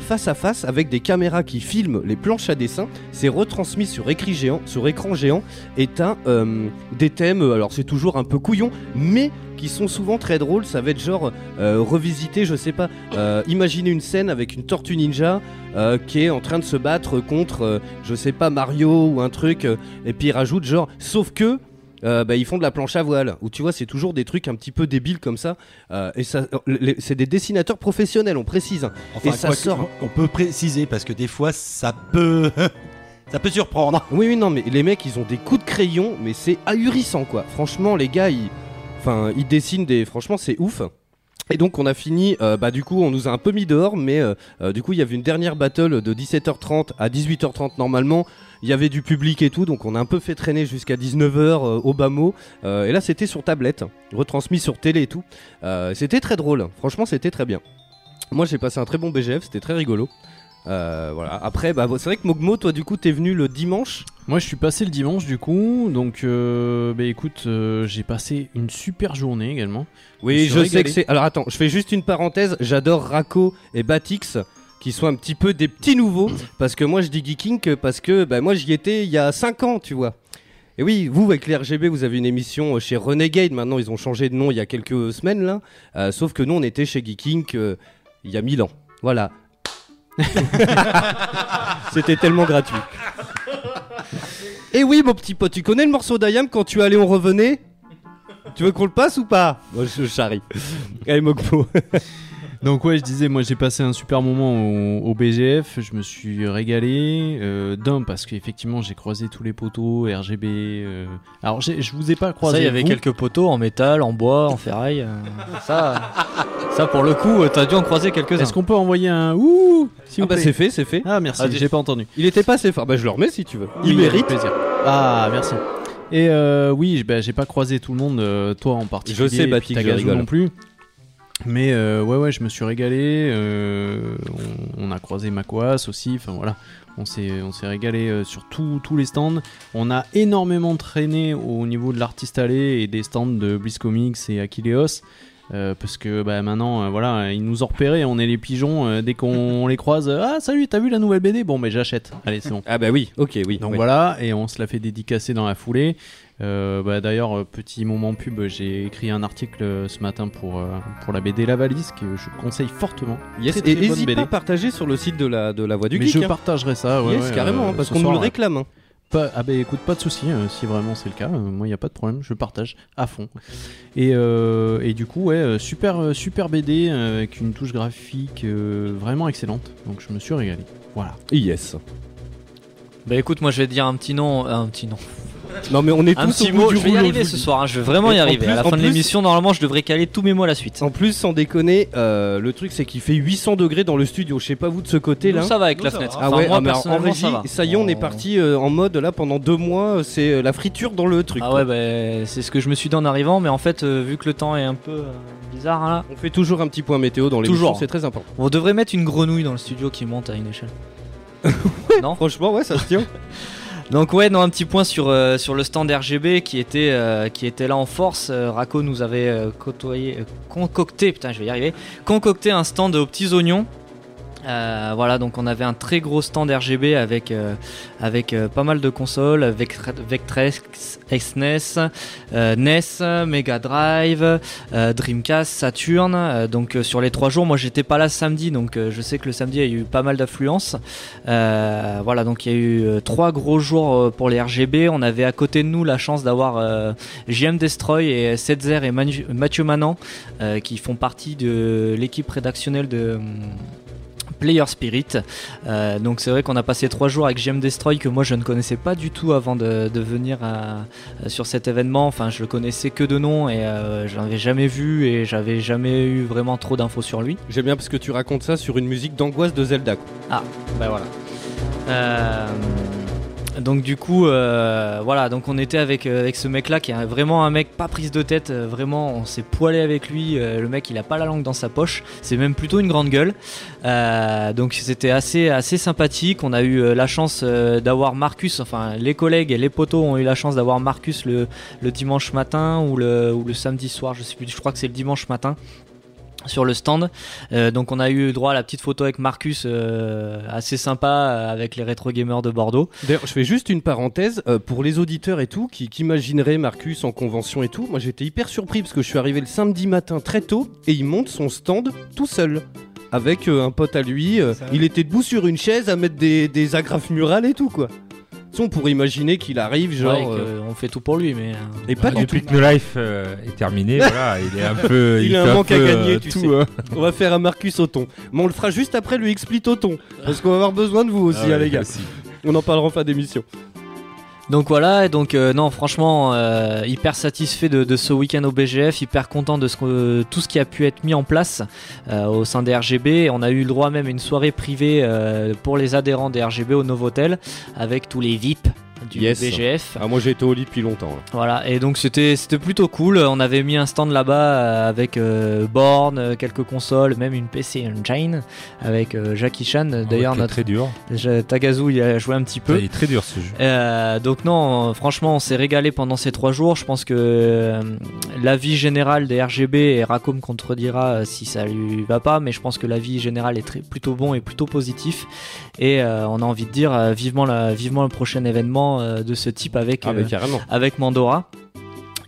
face à face avec des caméras qui filment les planches à dessin. C'est retransmis sur écran géant, sur écran géant. Et t'as des thèmes. Alors c'est toujours un peu couillon, mais qui sont souvent très drôles. Ça va être genre euh, revisiter, je sais pas, euh, imaginer une scène avec une tortue ninja euh, qui est en train de se battre contre, je sais pas, Mario ou un truc, et puis ils rajoutent genre, sauf que. euh, bah, ils font de la planche à voile, où tu vois, c'est toujours des trucs un petit peu débiles comme ça. euh, et ça, c'est des dessinateurs professionnels, on précise. Enfin, et ça sort. On peut préciser parce que des fois ça peut. ça peut surprendre. Oui, oui, non, mais les mecs, ils ont des coups de crayon, mais c'est ahurissant, quoi. Franchement, les gars, ils, enfin, ils dessinent des. Franchement, c'est ouf. Et donc, on a fini. euh, bah, du coup, on nous a un peu mis dehors, mais euh, euh, du coup, il y avait une dernière battle de 17h30 à 18h30 normalement. Il y avait du public et tout, donc on a un peu fait traîner jusqu'à 19h euh, au bas mot. Et là, c'était sur tablette, retransmis sur télé et tout. C'était très drôle. Franchement, c'était très bien. Moi, j'ai passé un très bon BGF, c'était très rigolo. Euh, voilà. Après, bah, c'est vrai que Mogmo, toi, du coup, t'es venu le dimanche. Moi, je suis passé le dimanche du coup, donc euh, bah écoute, euh, j'ai passé une super journée également. Oui, Je sais que c'est. Alors attends, je fais juste une parenthèse. J'adore Rako et Batix, qui sont un petit peu des petits nouveaux, parce que moi je dis geeking parce que bah, moi j'y étais il y a 5 ans, tu vois. Et oui, vous avec les RGB, vous avez une émission euh, chez Renegade. Maintenant, ils ont changé de nom il y a quelques semaines là. Sauf que nous, on était chez Geeking il y a 1000 ans. Voilà. C'était tellement gratuit. Et oui, mon petit pote, tu connais le morceau d'Ayam quand tu allais, on revenait? Tu veux qu'on le passe ou pas? Moi, je charrie. Allez, Mogmo. Donc ouais, je disais, moi j'ai passé un super moment au, au BGF, je me suis régalé euh, d'un parce qu'effectivement j'ai croisé tous les poteaux RGB. euh, Alors je vous ai pas croisé. Ça, il y avait vous. quelques poteaux en métal, en bois, en ferraille. euh, ça, ça, pour le coup, euh, t'as dû en croiser quelques-uns. Est-ce qu'on peut envoyer un ouh s'il Ah bah c'est fait, c'est fait. Ah merci, Ah, j'ai pas entendu. Il était pas assez fort. Bah je le remets si tu veux. Il Oui, mérite. plaisir. Ah merci. Et euh, oui, bah, j'ai pas croisé tout le monde, euh, toi en particulier. Je sais, et puis Baptiste, je Tagazu rigole. non plus. Mais euh, ouais, ouais, je me suis régalé. euh, on, on a croisé Makoas aussi. Enfin voilà, on s'est, on s'est régalé euh, sur tous tous les stands. On a énormément traîné au niveau de l'artiste allé et des stands de Bliss Comics et Akileos. euh, parce que bah, maintenant, euh, voilà, ils nous ont repérés, on est les pigeons. euh, dès qu'on les croise, ah salut, t'as vu la nouvelle BD Bon, mais j'achète. Allez, c'est bon. Ah bah oui, ok, oui. Donc ouais. voilà, et on se l'a fait dédicacer dans la foulée. Euh, bah, D'ailleurs, euh, petit moment pub, j'ai écrit un article euh, ce matin pour, euh, pour la BD La Valise que je conseille fortement. Yes, Très, et très n'hésite pas à partager sur le site de la, de la Voix du Mais Geek. je hein. partagerai ça, ouais, yes, ouais, carrément, euh, hein, parce ce qu'on nous le réclame. hein. Pas- ah bah écoute, pas de souci, euh, si vraiment c'est le cas, euh, moi il n'y a pas de problème, je partage à fond. Et, euh, et du coup, ouais, super, super BD euh, avec une touche graphique euh, vraiment excellente, donc je me suis régalé. Voilà. Yes. Bah écoute, moi je vais te dire un petit nom, un petit nom. Non mais on est Un tous au petit bout mot, du je vais y rouleau, arriver vous ce dis. soir, hein, je vais vraiment Et y en arriver. plus- à la fin de plus- l'émission, normalement, je devrais caler tous mes mots à la suite. En plus, sans déconner, euh, le truc c'est qu'il fait 800 degrés dans le studio. Je sais pas vous de ce côté là. Nous, ça va avec Nous, la ça fenêtre. va. Ah Enfin, ouais, moi ah, mais alors, en personnellement, régie, ça va. ça y est, on est parti euh, en mode là pendant deux mois, euh, c'est euh, la friture dans le truc. Ah quoi. ouais, bah, c'est ce que je me suis dit en arrivant, mais en fait, euh, vu que le temps est un peu euh, bizarre là, On fait toujours un petit point météo dans les Toujours. c'est très important. on devrait mettre une grenouille dans le studio qui monte à une échelle. non? Franchement, ouais, ça se tient. Donc ouais, non, un petit point sur, euh, le stand RGB qui était, euh, qui était là en force. Euh, nous avait euh, concocté, putain je vais y arriver, concocté un stand aux petits oignons. Euh, voilà, donc on avait un très gros stand RGB avec, euh, avec euh, pas mal de consoles, Vectre- Vectrex, SNES, NES, Mega Drive, Dreamcast, Saturn. Donc sur les trois jours, moi j'étais pas là samedi, donc je sais que le samedi il y a eu pas mal d'affluence. Voilà, donc il y a eu trois gros jours pour les RGB. On avait à côté de nous la chance d'avoir JM Destroy et Setzer et Mathieu Manan qui font partie de l'équipe rédactionnelle de. Player Spirit. Euh, donc c'est vrai qu'on a passé trois jours avec GM Destroy que moi je ne connaissais pas du tout avant de, de venir à- sur cet événement. Enfin je le connaissais que de nom et euh, je l'avais jamais vu et j'avais jamais eu vraiment trop d'infos sur lui. J'aime bien parce que tu racontes ça sur une musique d'angoisse de Zelda. quoi. Bah voilà. Euh, donc du coup, euh, voilà, donc on était avec, euh, avec ce mec-là qui est vraiment un mec pas prise de tête, euh, vraiment on s'est poilé avec lui, le mec il a pas la langue dans sa poche, c'est même plutôt une grande gueule. Donc c'était assez, sympathique, on a eu la chance d'avoir Marcus, enfin les collègues et les potos ont eu la chance d'avoir Marcus le, dimanche matin ou le, le samedi soir, je sais plus, je crois que c'est le dimanche matin. Sur le stand. Euh, donc on a eu droit à la petite photo avec Marcus, euh, assez sympa euh, avec les rétro gamers de Bordeaux. D'ailleurs, je fais juste une parenthèse euh, pour les auditeurs et tout qui, qui imagineraient Marcus en convention et tout. Moi, j'étais hyper surpris parce que je suis arrivé le samedi matin très tôt et il monte son stand tout seul. Avec un pote à lui, il était debout sur une chaise à mettre des, des agrafes murales et tout quoi. On pourrait imaginer qu'il arrive genre. Ouais, euh, on fait tout pour lui, mais. euh, et pas du tout. Depuis que No Life euh, est terminé, voilà, il est un peu. Il a un manque à peu, gagner, euh, tu tout, sais. hein. On va faire un Marcus Othon. Mais on le fera juste après lui explique Othon. Parce qu'on va avoir besoin de vous aussi, Ah ouais, hein, les gars. aussi. On en parlera en fin d'émission. Donc voilà, donc euh, non, franchement, euh, hyper satisfait de, ce week-end au BGF, hyper content de tout ce qui a pu être mis en place euh, au sein des RGB. On a eu le droit même à une soirée privée pour les adhérents des RGB au Novotel avec tous les VIP du Yes. BGF. Ah, moi j'ai été au lit depuis longtemps. là. Voilà, et donc c'était plutôt cool. On avait mis un stand là-bas euh, avec euh, Born, euh, quelques consoles, même une PC Engine avec euh, Jackie Chan. D'ailleurs, Ok, notre très dur. Tagazu il a joué un petit peu. Il est très dur ce jeu. Euh, donc non, franchement, on s'est régalé pendant ces trois jours. Je pense que l'avis général des RGB et Racom contredira si ça lui va pas, mais je pense que l'avis général est très, plutôt bon et plutôt positif. Et on a envie de dire vivement, la, vivement le prochain événement euh, de ce type avec Ah, euh, avec Mandora.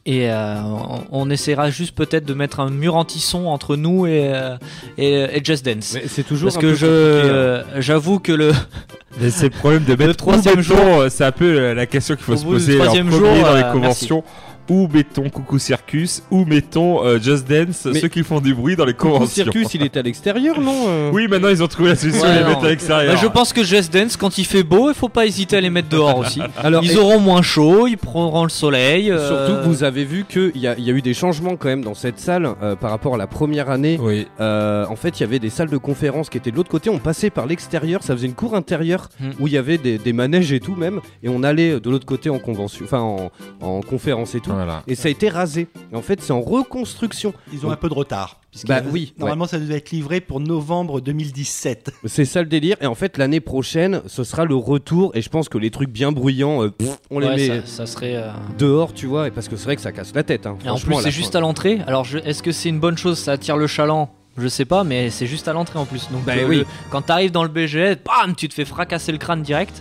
Et euh, on, on essaiera juste peut-être de mettre un mur anti-son entre nous et, euh, et, et Just Dance. C'est toujours Parce un que peu je, compliqué, hein. euh, j'avoue que le, Mais c'est le problème de mettre troisième où jour- C'est un peu la question qu'il faut Au se poser en troisième premier jour, dans les euh, conventions. Où mettons Coucou Circus Où mettons euh, Just Dance Mais- Ceux qui font du bruit dans les Coucou conventions. Circus, il était à l'extérieur, non euh Oui, maintenant ils ont trouvé la solution Ouais, les non. mettre à l'extérieur. Bah, je pense que Just Dance, quand il fait beau, il faut pas hésiter à les mettre dehors aussi. Alors, Ils et- auront moins chaud, ils prendront le soleil. euh, Surtout que vous avez vu qu'il y, a- il y a eu des changements quand même dans cette salle euh, par rapport à la première année. Oui, Euh, en fait, il y avait des salles de conférence qui étaient de l'autre côté. On passait par l'extérieur, ça faisait une cour intérieure Hmm. où il y avait des, des manèges et tout même. Et on allait de l'autre côté en convention, enfin en, en conférence et tout. Voilà. Et ça a été rasé. Et en fait, c'est en reconstruction. Ils ont un peu de retard. Bah avait- oui, Normalement, ça devait être livré pour novembre 2017. C'est ça le délire. Et en fait, l'année prochaine, ce sera le retour. Et je pense que les trucs bien bruyants, euh, pff, on les met ça, ça serait. euh, dehors, tu vois. Et parce que c'est vrai que ça casse la tête. hein. Et en plus, c'est juste à l'entrée. Alors, je- est-ce que c'est une bonne chose? Ça attire le chaland? Je sais pas, mais c'est juste à l'entrée en plus. Donc, Bah euh, oui. le- quand t'arrives dans le BGS, bam, tu te fais fracasser le crâne direct.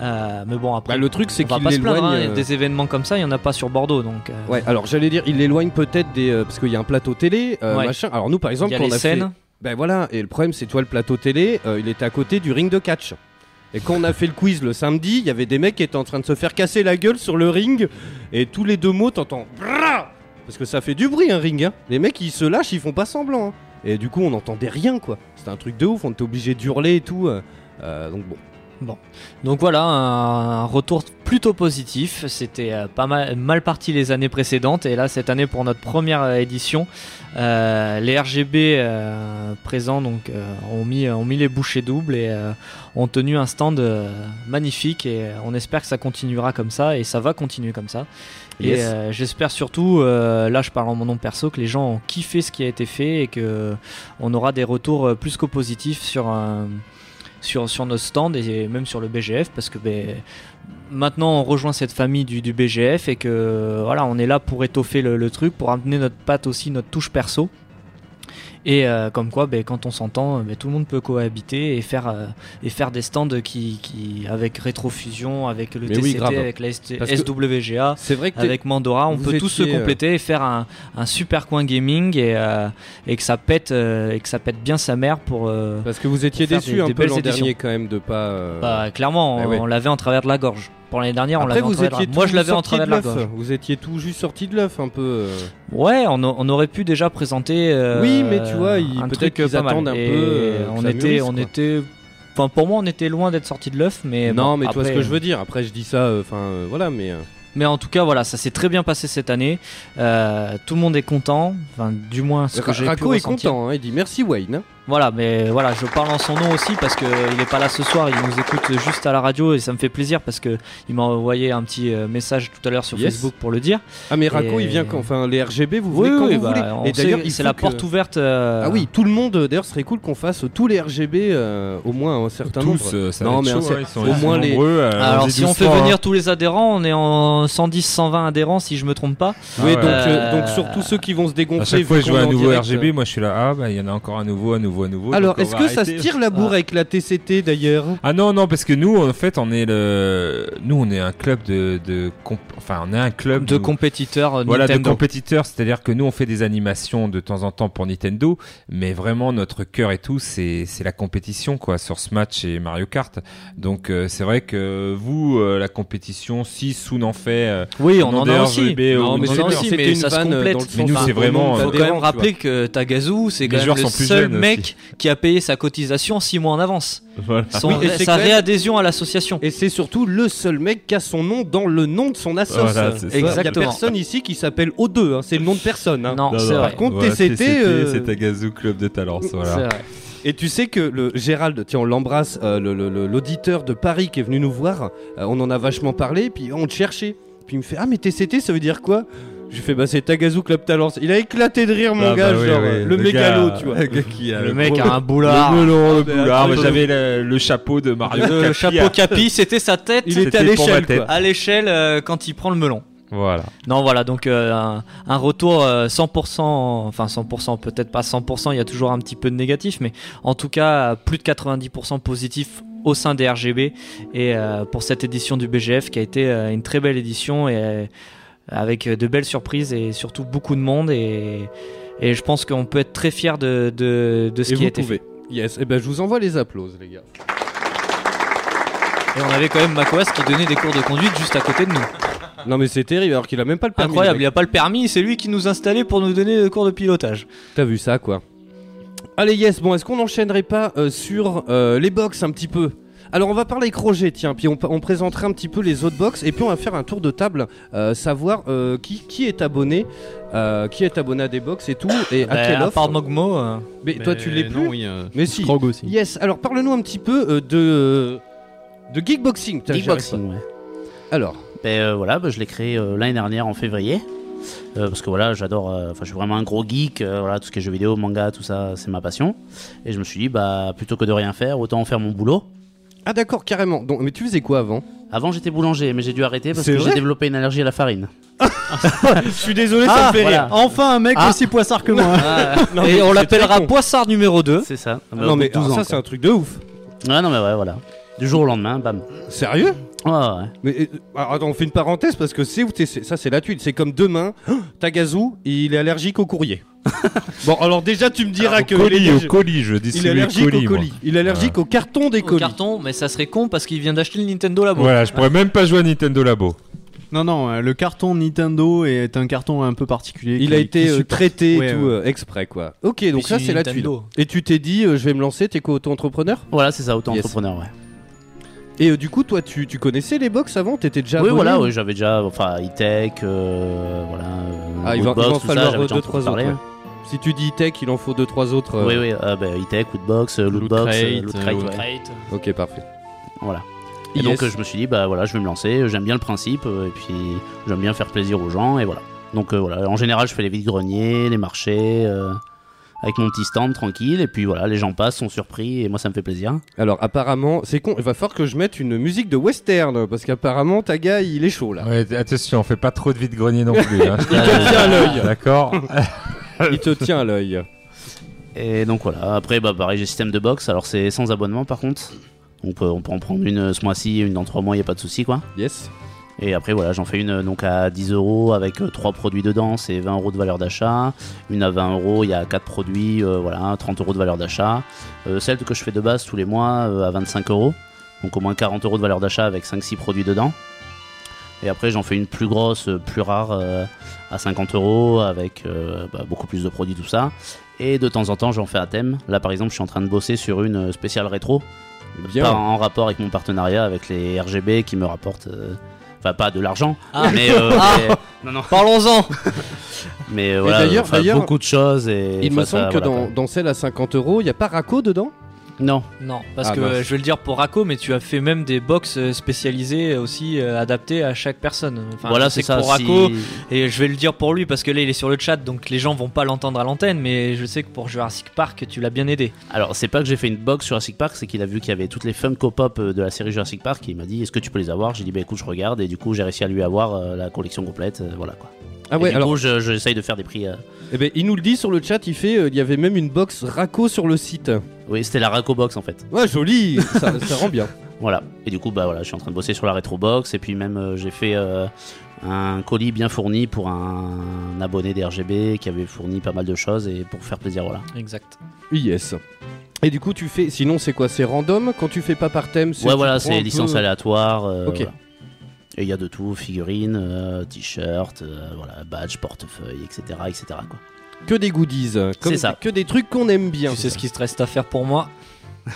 Euh, mais bon, après, Bah, le truc, c'est qu'il l'éloigne. hein, euh, Des événements comme ça, il y en a pas sur Bordeaux, donc. euh, Ouais, alors j'allais dire, il l'éloigne peut-être des. euh, parce qu'il y a un plateau télé, euh, Ouais. machin. Alors nous, par exemple, quand on a fait. scènes. Ben voilà, et le problème, c'est toi, le plateau télé, euh, il était à côté du ring de catch. Et quand on a fait le quiz le samedi, il y avait des mecs qui étaient en train de se faire casser la gueule sur le ring, et tous les deux mots, t'entends. Parce que ça fait du bruit un ring, hein. Les mecs, ils se lâchent, ils font pas semblant. hein. Et du coup, on n'entendait rien, quoi. C'était un truc de ouf, on était obligé d'hurler et tout. donc bon. Donc voilà, un retour plutôt positif. C'était euh, pas mal, mal parti les années précédentes. Et là, cette année, pour notre première euh, édition, euh, les RGB euh, présents donc, euh, ont, mis, ont mis les bouchées doubles et ont tenu un stand magnifique. Et on espère que ça continuera comme ça. Et ça va continuer comme ça. Yes. Et j'espère surtout, là je parle en mon nom perso, que les gens ont kiffé ce qui a été fait et que on aura des retours plus qu'au positif sur un sur, sur nos stands et même sur le BGF parce que ben, maintenant on rejoint cette famille du, BGF et que voilà on est là pour étoffer le, le truc, pour amener notre patte aussi, notre touche perso. Et euh, comme quoi, ben, quand on s'entend, ben, tout le monde peut cohabiter et faire, euh, et faire des stands qui, qui, avec Rétrofusion, avec le Mais oui, TCT, grave. avec la ST SWGA, vrai que avec Mandora, on peut tous se euh, compléter et faire un, un super coin gaming et, euh, et que ça pète euh, et que ça pète bien sa mère pour. euh, Parce que vous étiez déçu des- un des peu l'an dernier quand même de pas. euh, bah, clairement, on, ouais. on l'avait en travers de la gorge. Pour l'année dernière, on Après l'avait en travers Moi, je l'avais en travers de la l'œuf. gorge. Vous étiez tout juste sorti de l'œuf un peu. euh. Ouais, on, aurait pu déjà présenter. euh, Oui, mais tu vois, peut-être truc qu'ils mal. attendent un peu, euh, on était, mûrisse, on était. Enfin, pour moi, on était loin d'être sorti de l'œuf, mais non, bon, mais tu vois ce que je veux dire. Après, je dis ça, euh, enfin euh, voilà, mais. euh, Mais en tout cas, voilà, ça s'est très bien passé cette année. Euh, tout le monde est content, enfin, du moins ce que j'ai pu est ressentir. content, hein, il dit merci Wayne. Hein. Voilà, mais voilà, je parle en son nom aussi parce qu'il n'est pas là ce soir, il nous écoute juste à la radio et ça me fait plaisir parce qu'il m'a envoyé un petit euh, message tout à l'heure sur Yes. Facebook pour le dire. Ah mais Raco, Et- il vient quand? Enfin, les RGB, vous Oui, venez quand oui, vous bah, voulez. Et d'ailleurs, il c'est la que- porte ouverte. euh, Ah oui, tout le monde. D'ailleurs, ce serait cool qu'on fasse tous les RGB, euh, au moins un certain nombre. Tous, euh, ça va non, être mais chaud, hein, ils sont- au moins les. nombreux, euh, Alors si on fait doucement, venir hein. tous les adhérents, on est en 110, 120 adhérents si je me trompe pas. Oui, donc, ouais. euh, donc surtout ceux qui vont se À dégonfler. chaque fois je vois un nouveau. RGB, moi je suis là, ah bah il y en a encore un nouveau, un nouveau, nouveau. Alors, est-ce que ça se tire la bourre Ah. avec la TCT d'ailleurs? Ah non non parce que nous en fait on est le nous on est un club de, de comp- enfin on est un club de compétiteurs euh, voilà de Nintendo. compétiteurs c'est-à-dire que nous on fait des animations de temps en temps pour Nintendo mais vraiment notre cœur et tout c'est c'est la compétition quoi sur Smash et Mario Kart donc euh, c'est vrai que vous euh, la compétition si Soon en fait euh, Oui, on Demandez en a aussi. Non, mais c'est aussi, mais une ça se complète. Mais nous, c'est vraiment, euh, faut quand même rappeler que Tagazu, c'est quand même le seul jeunes mec qui a payé sa cotisation 6 mois en avance. voilà Son- Oui, et c'est sa réadhésion à l'association. Et c'est surtout le seul mec qui a son nom dans le nom de son. Voilà, c'est ça. Il y a Exactement. personne ici qui s'appelle O2, hein, c'est le nom de personne. hein. Non, c'est vrai. Par contre, Voilà, TCT, euh, c'est Tagazu Club de Talence voilà. Et tu sais que le Gérald, tiens, on l'embrasse, euh, le- le- le- l'auditeur de Paris qui est venu nous voir, euh, on en a vachement parlé, puis on te cherchait. Puis il me fait Ah, mais TCT, ça veut dire quoi? Je lui fais Bah, c'est Tagazu Club Talence. Il a éclaté de rire, mon Ah, gars, bah oui, genre oui, euh, le, mégalo, gars- tu vois. le gars qui a Le mec a un le boulard. melon, le mais boulard. attends, mais J'avais le, le chapeau de Mario. Le Capi chapeau à- capi, c'était sa tête Il était à C'était pour ma l'échelle, tête. quoi. à l'échelle euh, quand il prend le melon. Voilà. Non, voilà, donc euh, un, un retour euh, 100%, enfin 100%, peut-être pas 100%, il y a toujours un petit peu de négatif, mais en tout cas, plus de 90% positif au sein des RGB et euh, pour cette édition du BGF qui a été euh, une très belle édition et euh, avec de belles surprises et surtout beaucoup de monde et, et je pense qu'on peut être très fier de, de, de ce Et qui vous a été pouvez. Yes, et ben je vous envoie les applauses, les gars. Et on avait quand même Macoas qui donnait des cours de conduite juste à côté de nous. Non, mais c'est terrible, alors qu'il a même pas le permis. Incroyable, le il a pas le permis, c'est lui qui nous installait pour nous donner des cours de pilotage. T'as vu ça, quoi. Allez, yes, bon, est-ce qu'on n'enchaînerait pas euh, sur euh, les box un petit peu? Alors on va parler avec Roger, tiens, puis on, on présentera un petit peu les autres box, et puis on va faire un tour de table, euh, savoir euh, qui, qui est abonné, euh, qui est abonné à des box et tout, et à Bah, quelle à offre. part Mogmo, euh, Mais toi tu l'es plus oui. euh, Mais si. Krog aussi. Yes, alors parle-nous un petit peu euh, de de geekboxing. Geekboxing, ouais. Alors, Ben euh, voilà, ben, je l'ai créé euh, l'année dernière en février. Euh, parce que voilà, j'adore, euh, enfin je suis vraiment un gros geek, euh, voilà, tout ce qui est jeux vidéo, manga, tout ça, c'est ma passion. Et je me suis dit, bah plutôt que de rien faire, autant en faire mon boulot. Ah d'accord, carrément. Donc, mais tu faisais quoi avant? Avant j'étais boulanger, mais j'ai dû arrêter parce C'est que j'ai développé une allergie à la farine. Je suis désolé, ça Ah, me fait voilà. rire. Enfin, un mec Ah. aussi poissard que moi. Non, et on c'est l'appellera très con. Poissard numéro 2. C'est ça. Ah non mais Au bout de 12 alors, ça c'est un truc de ouf. Ouais, non mais ouais, voilà. Du jour au lendemain, bam. Sérieux? Ouais, ouais. Mais euh, alors, attends, on fait une parenthèse parce que c'est où t'es- c'est- ça c'est la tuile. C'est comme demain, Tagazu, il est allergique au courrier. bon, alors déjà tu me diras Au que colis, il est, au colis, je il est distribue allergique colis, au colis. Il est allergique au carton des Au colis. carton, mais ça serait con parce qu'il vient d'acheter le Nintendo Labo. Voilà, je pourrais même pas jouer à Nintendo Labo. Non, non, euh, le carton Nintendo est un carton un peu particulier. Il qui- a été euh, traité et Ouais, tout ouais. euh, exprès quoi. Ok, donc Puis ça c'est la tuile. Et tu t'es dit, euh, je vais me lancer, t'es quoi auto-entrepreneur? Voilà, c'est ça, autant Yes. entrepreneur, ouais. Et euh, du coup, toi, tu, tu connaissais les box avant? T'étais déjà oui, abonné voilà, oui, j'avais déjà, enfin, e-tech, euh, voilà. euh, Ah, il va, il va Woodbox, en tout ça, falloir j'avais déjà deux entendu trois autres. parler. ouais. Si tu dis tech, il en faut deux trois autres. euh, Oui, oui, euh, bah, e-tech, Woodbox, euh, Lootbox, Loot euh, Crate, ouais. Ok, parfait. Voilà. Et Yes. donc euh, je me suis dit bah voilà je vais me lancer, j'aime bien le principe euh, et puis j'aime bien faire plaisir aux gens et voilà. Donc euh, voilà, en général je fais les vides greniers, les marchés euh, avec mon petit stand tranquille et puis voilà les gens passent, sont surpris et moi ça me fait plaisir. Alors apparemment, c'est con. Il va falloir que je mette une musique de western parce qu'apparemment ta gars il est chaud là. Ouais, attention, on fait pas trop de vide grenier non plus. hein. Il te tient à l'œil. D'accord. Il te tient à l'œil. Et donc voilà, après bah pareil j'ai système de box, alors c'est sans abonnement par contre. On peut, on peut en prendre une euh, ce mois-ci, une dans trois mois, il a pas de souci quoi. Yes. Et après voilà, j'en fais une euh, donc à 10 euros avec euh, trois produits dedans, c'est 20 euros de valeur d'achat. Une à 20 euros, il y a quatre produits, euh, voilà, 30 euros de valeur d'achat. Euh, celle que je fais de base tous les mois euh, à 25 euros, donc au moins 40 euros de valeur d'achat avec 5-6 produits dedans. Et après j'en fais une plus grosse, euh, plus rare euh, à 50 euros avec euh, bah, beaucoup plus de produits, tout ça. Et de temps en temps j'en fais à thème. Là par exemple je suis en train de bosser sur une euh, spéciale rétro. Bien. En rapport avec mon partenariat avec les RGB qui me rapportent euh, Enfin, pas de l'argent, Ah. mais, euh, Ah. mais- non, non. Parlons-en Mais voilà, d'ailleurs- beaucoup de choses. Et, Il me semble ça, que voilà, dans, quoi. dans celle à 50 euros, il n'y a pas Raco dedans? Non, Non, parce Ah, que mince. euh, je vais le dire pour Racco, mais tu as fait même des box euh, spécialisées aussi euh, adaptées à chaque personne. Enfin, voilà, c'est ça. pour si- Racco, et je vais le dire pour lui parce que là il est sur le chat, donc les gens vont pas l'entendre à l'antenne, mais je sais que pour Jurassic Park, tu l'as bien aidé. Alors, c'est pas que j'ai fait une box sur Jurassic Park, c'est qu'il a vu qu'il y avait toutes les Funko Pop de la série Jurassic Park. Et il m'a dit Est-ce que tu peux les avoir? J'ai dit Bah écoute, je regarde. Et du coup, j'ai réussi à lui avoir euh, la collection complète. euh, voilà quoi. Ah Et ouais, du alors coup, je- j'essaye de faire des prix. euh, eh ben, il nous le dit sur le chat, il fait euh, il y avait même une box Raco sur le site. Oui, c'était la Racco Box en fait. Ouais, joli, ça, ça rend bien. Voilà. Et du coup, bah voilà, je suis en train de bosser sur la Retro Box. Et puis même, euh, j'ai fait euh, un colis bien fourni pour un, abonné des RGB qui avait fourni pas mal de choses et pour faire plaisir, voilà. Exact. Yes. Et du coup, tu fais. Sinon, c'est quoi? C'est random? Quand tu fais pas par thème c'est- Ouais, voilà, c'est licence peu- aléatoire. euh, Ok. voilà. Et il y a de tout figurines, euh, t-shirts, euh, voilà, badge, portefeuille, etc. etc. quoi. Que des goodies. comme- C'est ça. Que des trucs qu'on aime bien. Tu sais ce qui te reste à faire pour moi?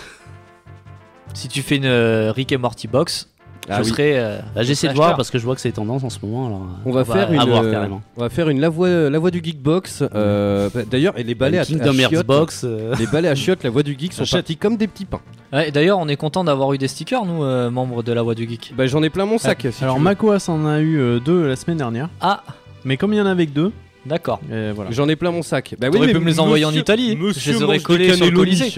Si tu fais une euh, Rick et Morty box, Ah je oui. serai. euh, Bah, je J'essaie de voir parce que je vois que c'est tendance en ce moment. Alors, euh, On va on faire une. euh. On va faire une la voix, la voix du Geekbox. euh, bah, D'ailleurs, et les balais à, à chiottes, Box. euh, Les balais à chiottes, la voix du geek sont partis comme des petits pains. Ouais, D'ailleurs, on est content d'avoir eu des stickers, nous, euh, membres de la Voix du Geek. Bah j'en ai plein mon sac. si Alors. Makoas en a eu euh, deux la semaine dernière, Ah, mais comme il y en avait que deux, d'accord. voilà. J'en ai plein mon sac. Bah mais pu me les envoyer en Italie. Je les aurais collés sur le. Colisée.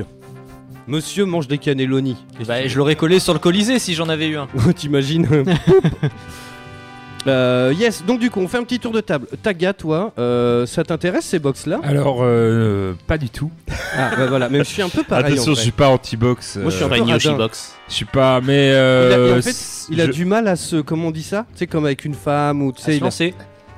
Monsieur mange des cannelloni. Bah, je l'aurais collé sur le Colisée si j'en avais eu un. T'imagines Euh, yes, donc du coup, on fait un petit tour de table. Taga, toi, euh, ça t'intéresse ces box-là? Alors, euh, pas du tout. Ah, bah voilà, même je suis un peu pareil. Attention, en je fait. suis pas anti-box. Moi, je suis euh, un pas peu une Yoshi radin. Box. je suis pas, mais. Il a, euh, en fait, il a je- du mal à se. Comment on dit ça? Tu sais, comme avec une femme ou tu À sais. se il a- lancer.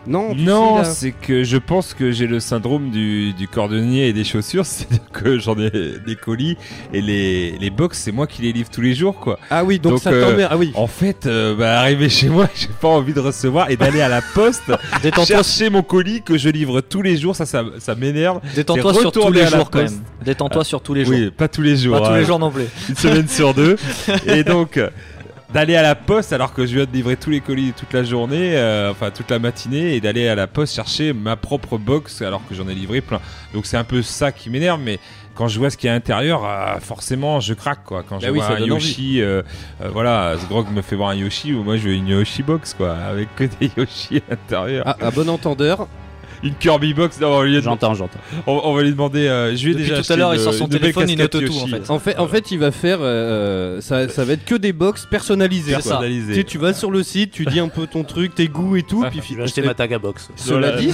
Non, Non, c'est que je pense que j'ai le syndrome du, du cordonnier et des chaussures, c'est-à-dire que j'en ai des colis et les, les box, c'est moi qui les livre tous les jours, quoi. Ah oui, donc, Donc, ça euh, t'emmerde. Ah oui. En fait, euh, bah, arrivé chez moi, j'ai pas envie de recevoir et d'aller à la poste Détends-toi chercher mon colis que je livre tous les jours, ça, ça, ça m'énerve. détends-toi C'est sur tous les jours quand même. Détends-toi sur tous les jours. Oui, pas tous les jours. Pas tous les jours non plus. une semaine sur deux. Et donc, euh, d'aller à la poste alors que je viens de livrer tous les colis toute la journée, euh, enfin toute la matinée, et d'aller à la poste chercher ma propre box alors que j'en ai livré plein. Donc c'est un peu ça qui m'énerve, mais quand je vois ce qu'il y a à l'intérieur, euh, forcément je craque quoi. Quand je Bah oui, vois un Yoshi, euh, euh, voilà, Sgrog me fait voir un Yoshi, moi je veux une Yoshi box quoi, avec que des Yoshi à l'intérieur. Ah, à bon entendeur. Une Kirby box, non, on, va lui- J'entends, j'entends. on, on va lui demander. euh, je lui ai Depuis déjà tout à l'heure, il sort son une téléphone, il note tout, en fait. En fait, en fait, il va faire. euh, ça, ça va être que des box personnalisées. C'est quoi. ça. Personnalisé. Tu sais, tu vas sur le site, tu dis un peu ton truc, tes goûts et tout, Ah, puis Je vais acheter ma Taga Box. Cela dit,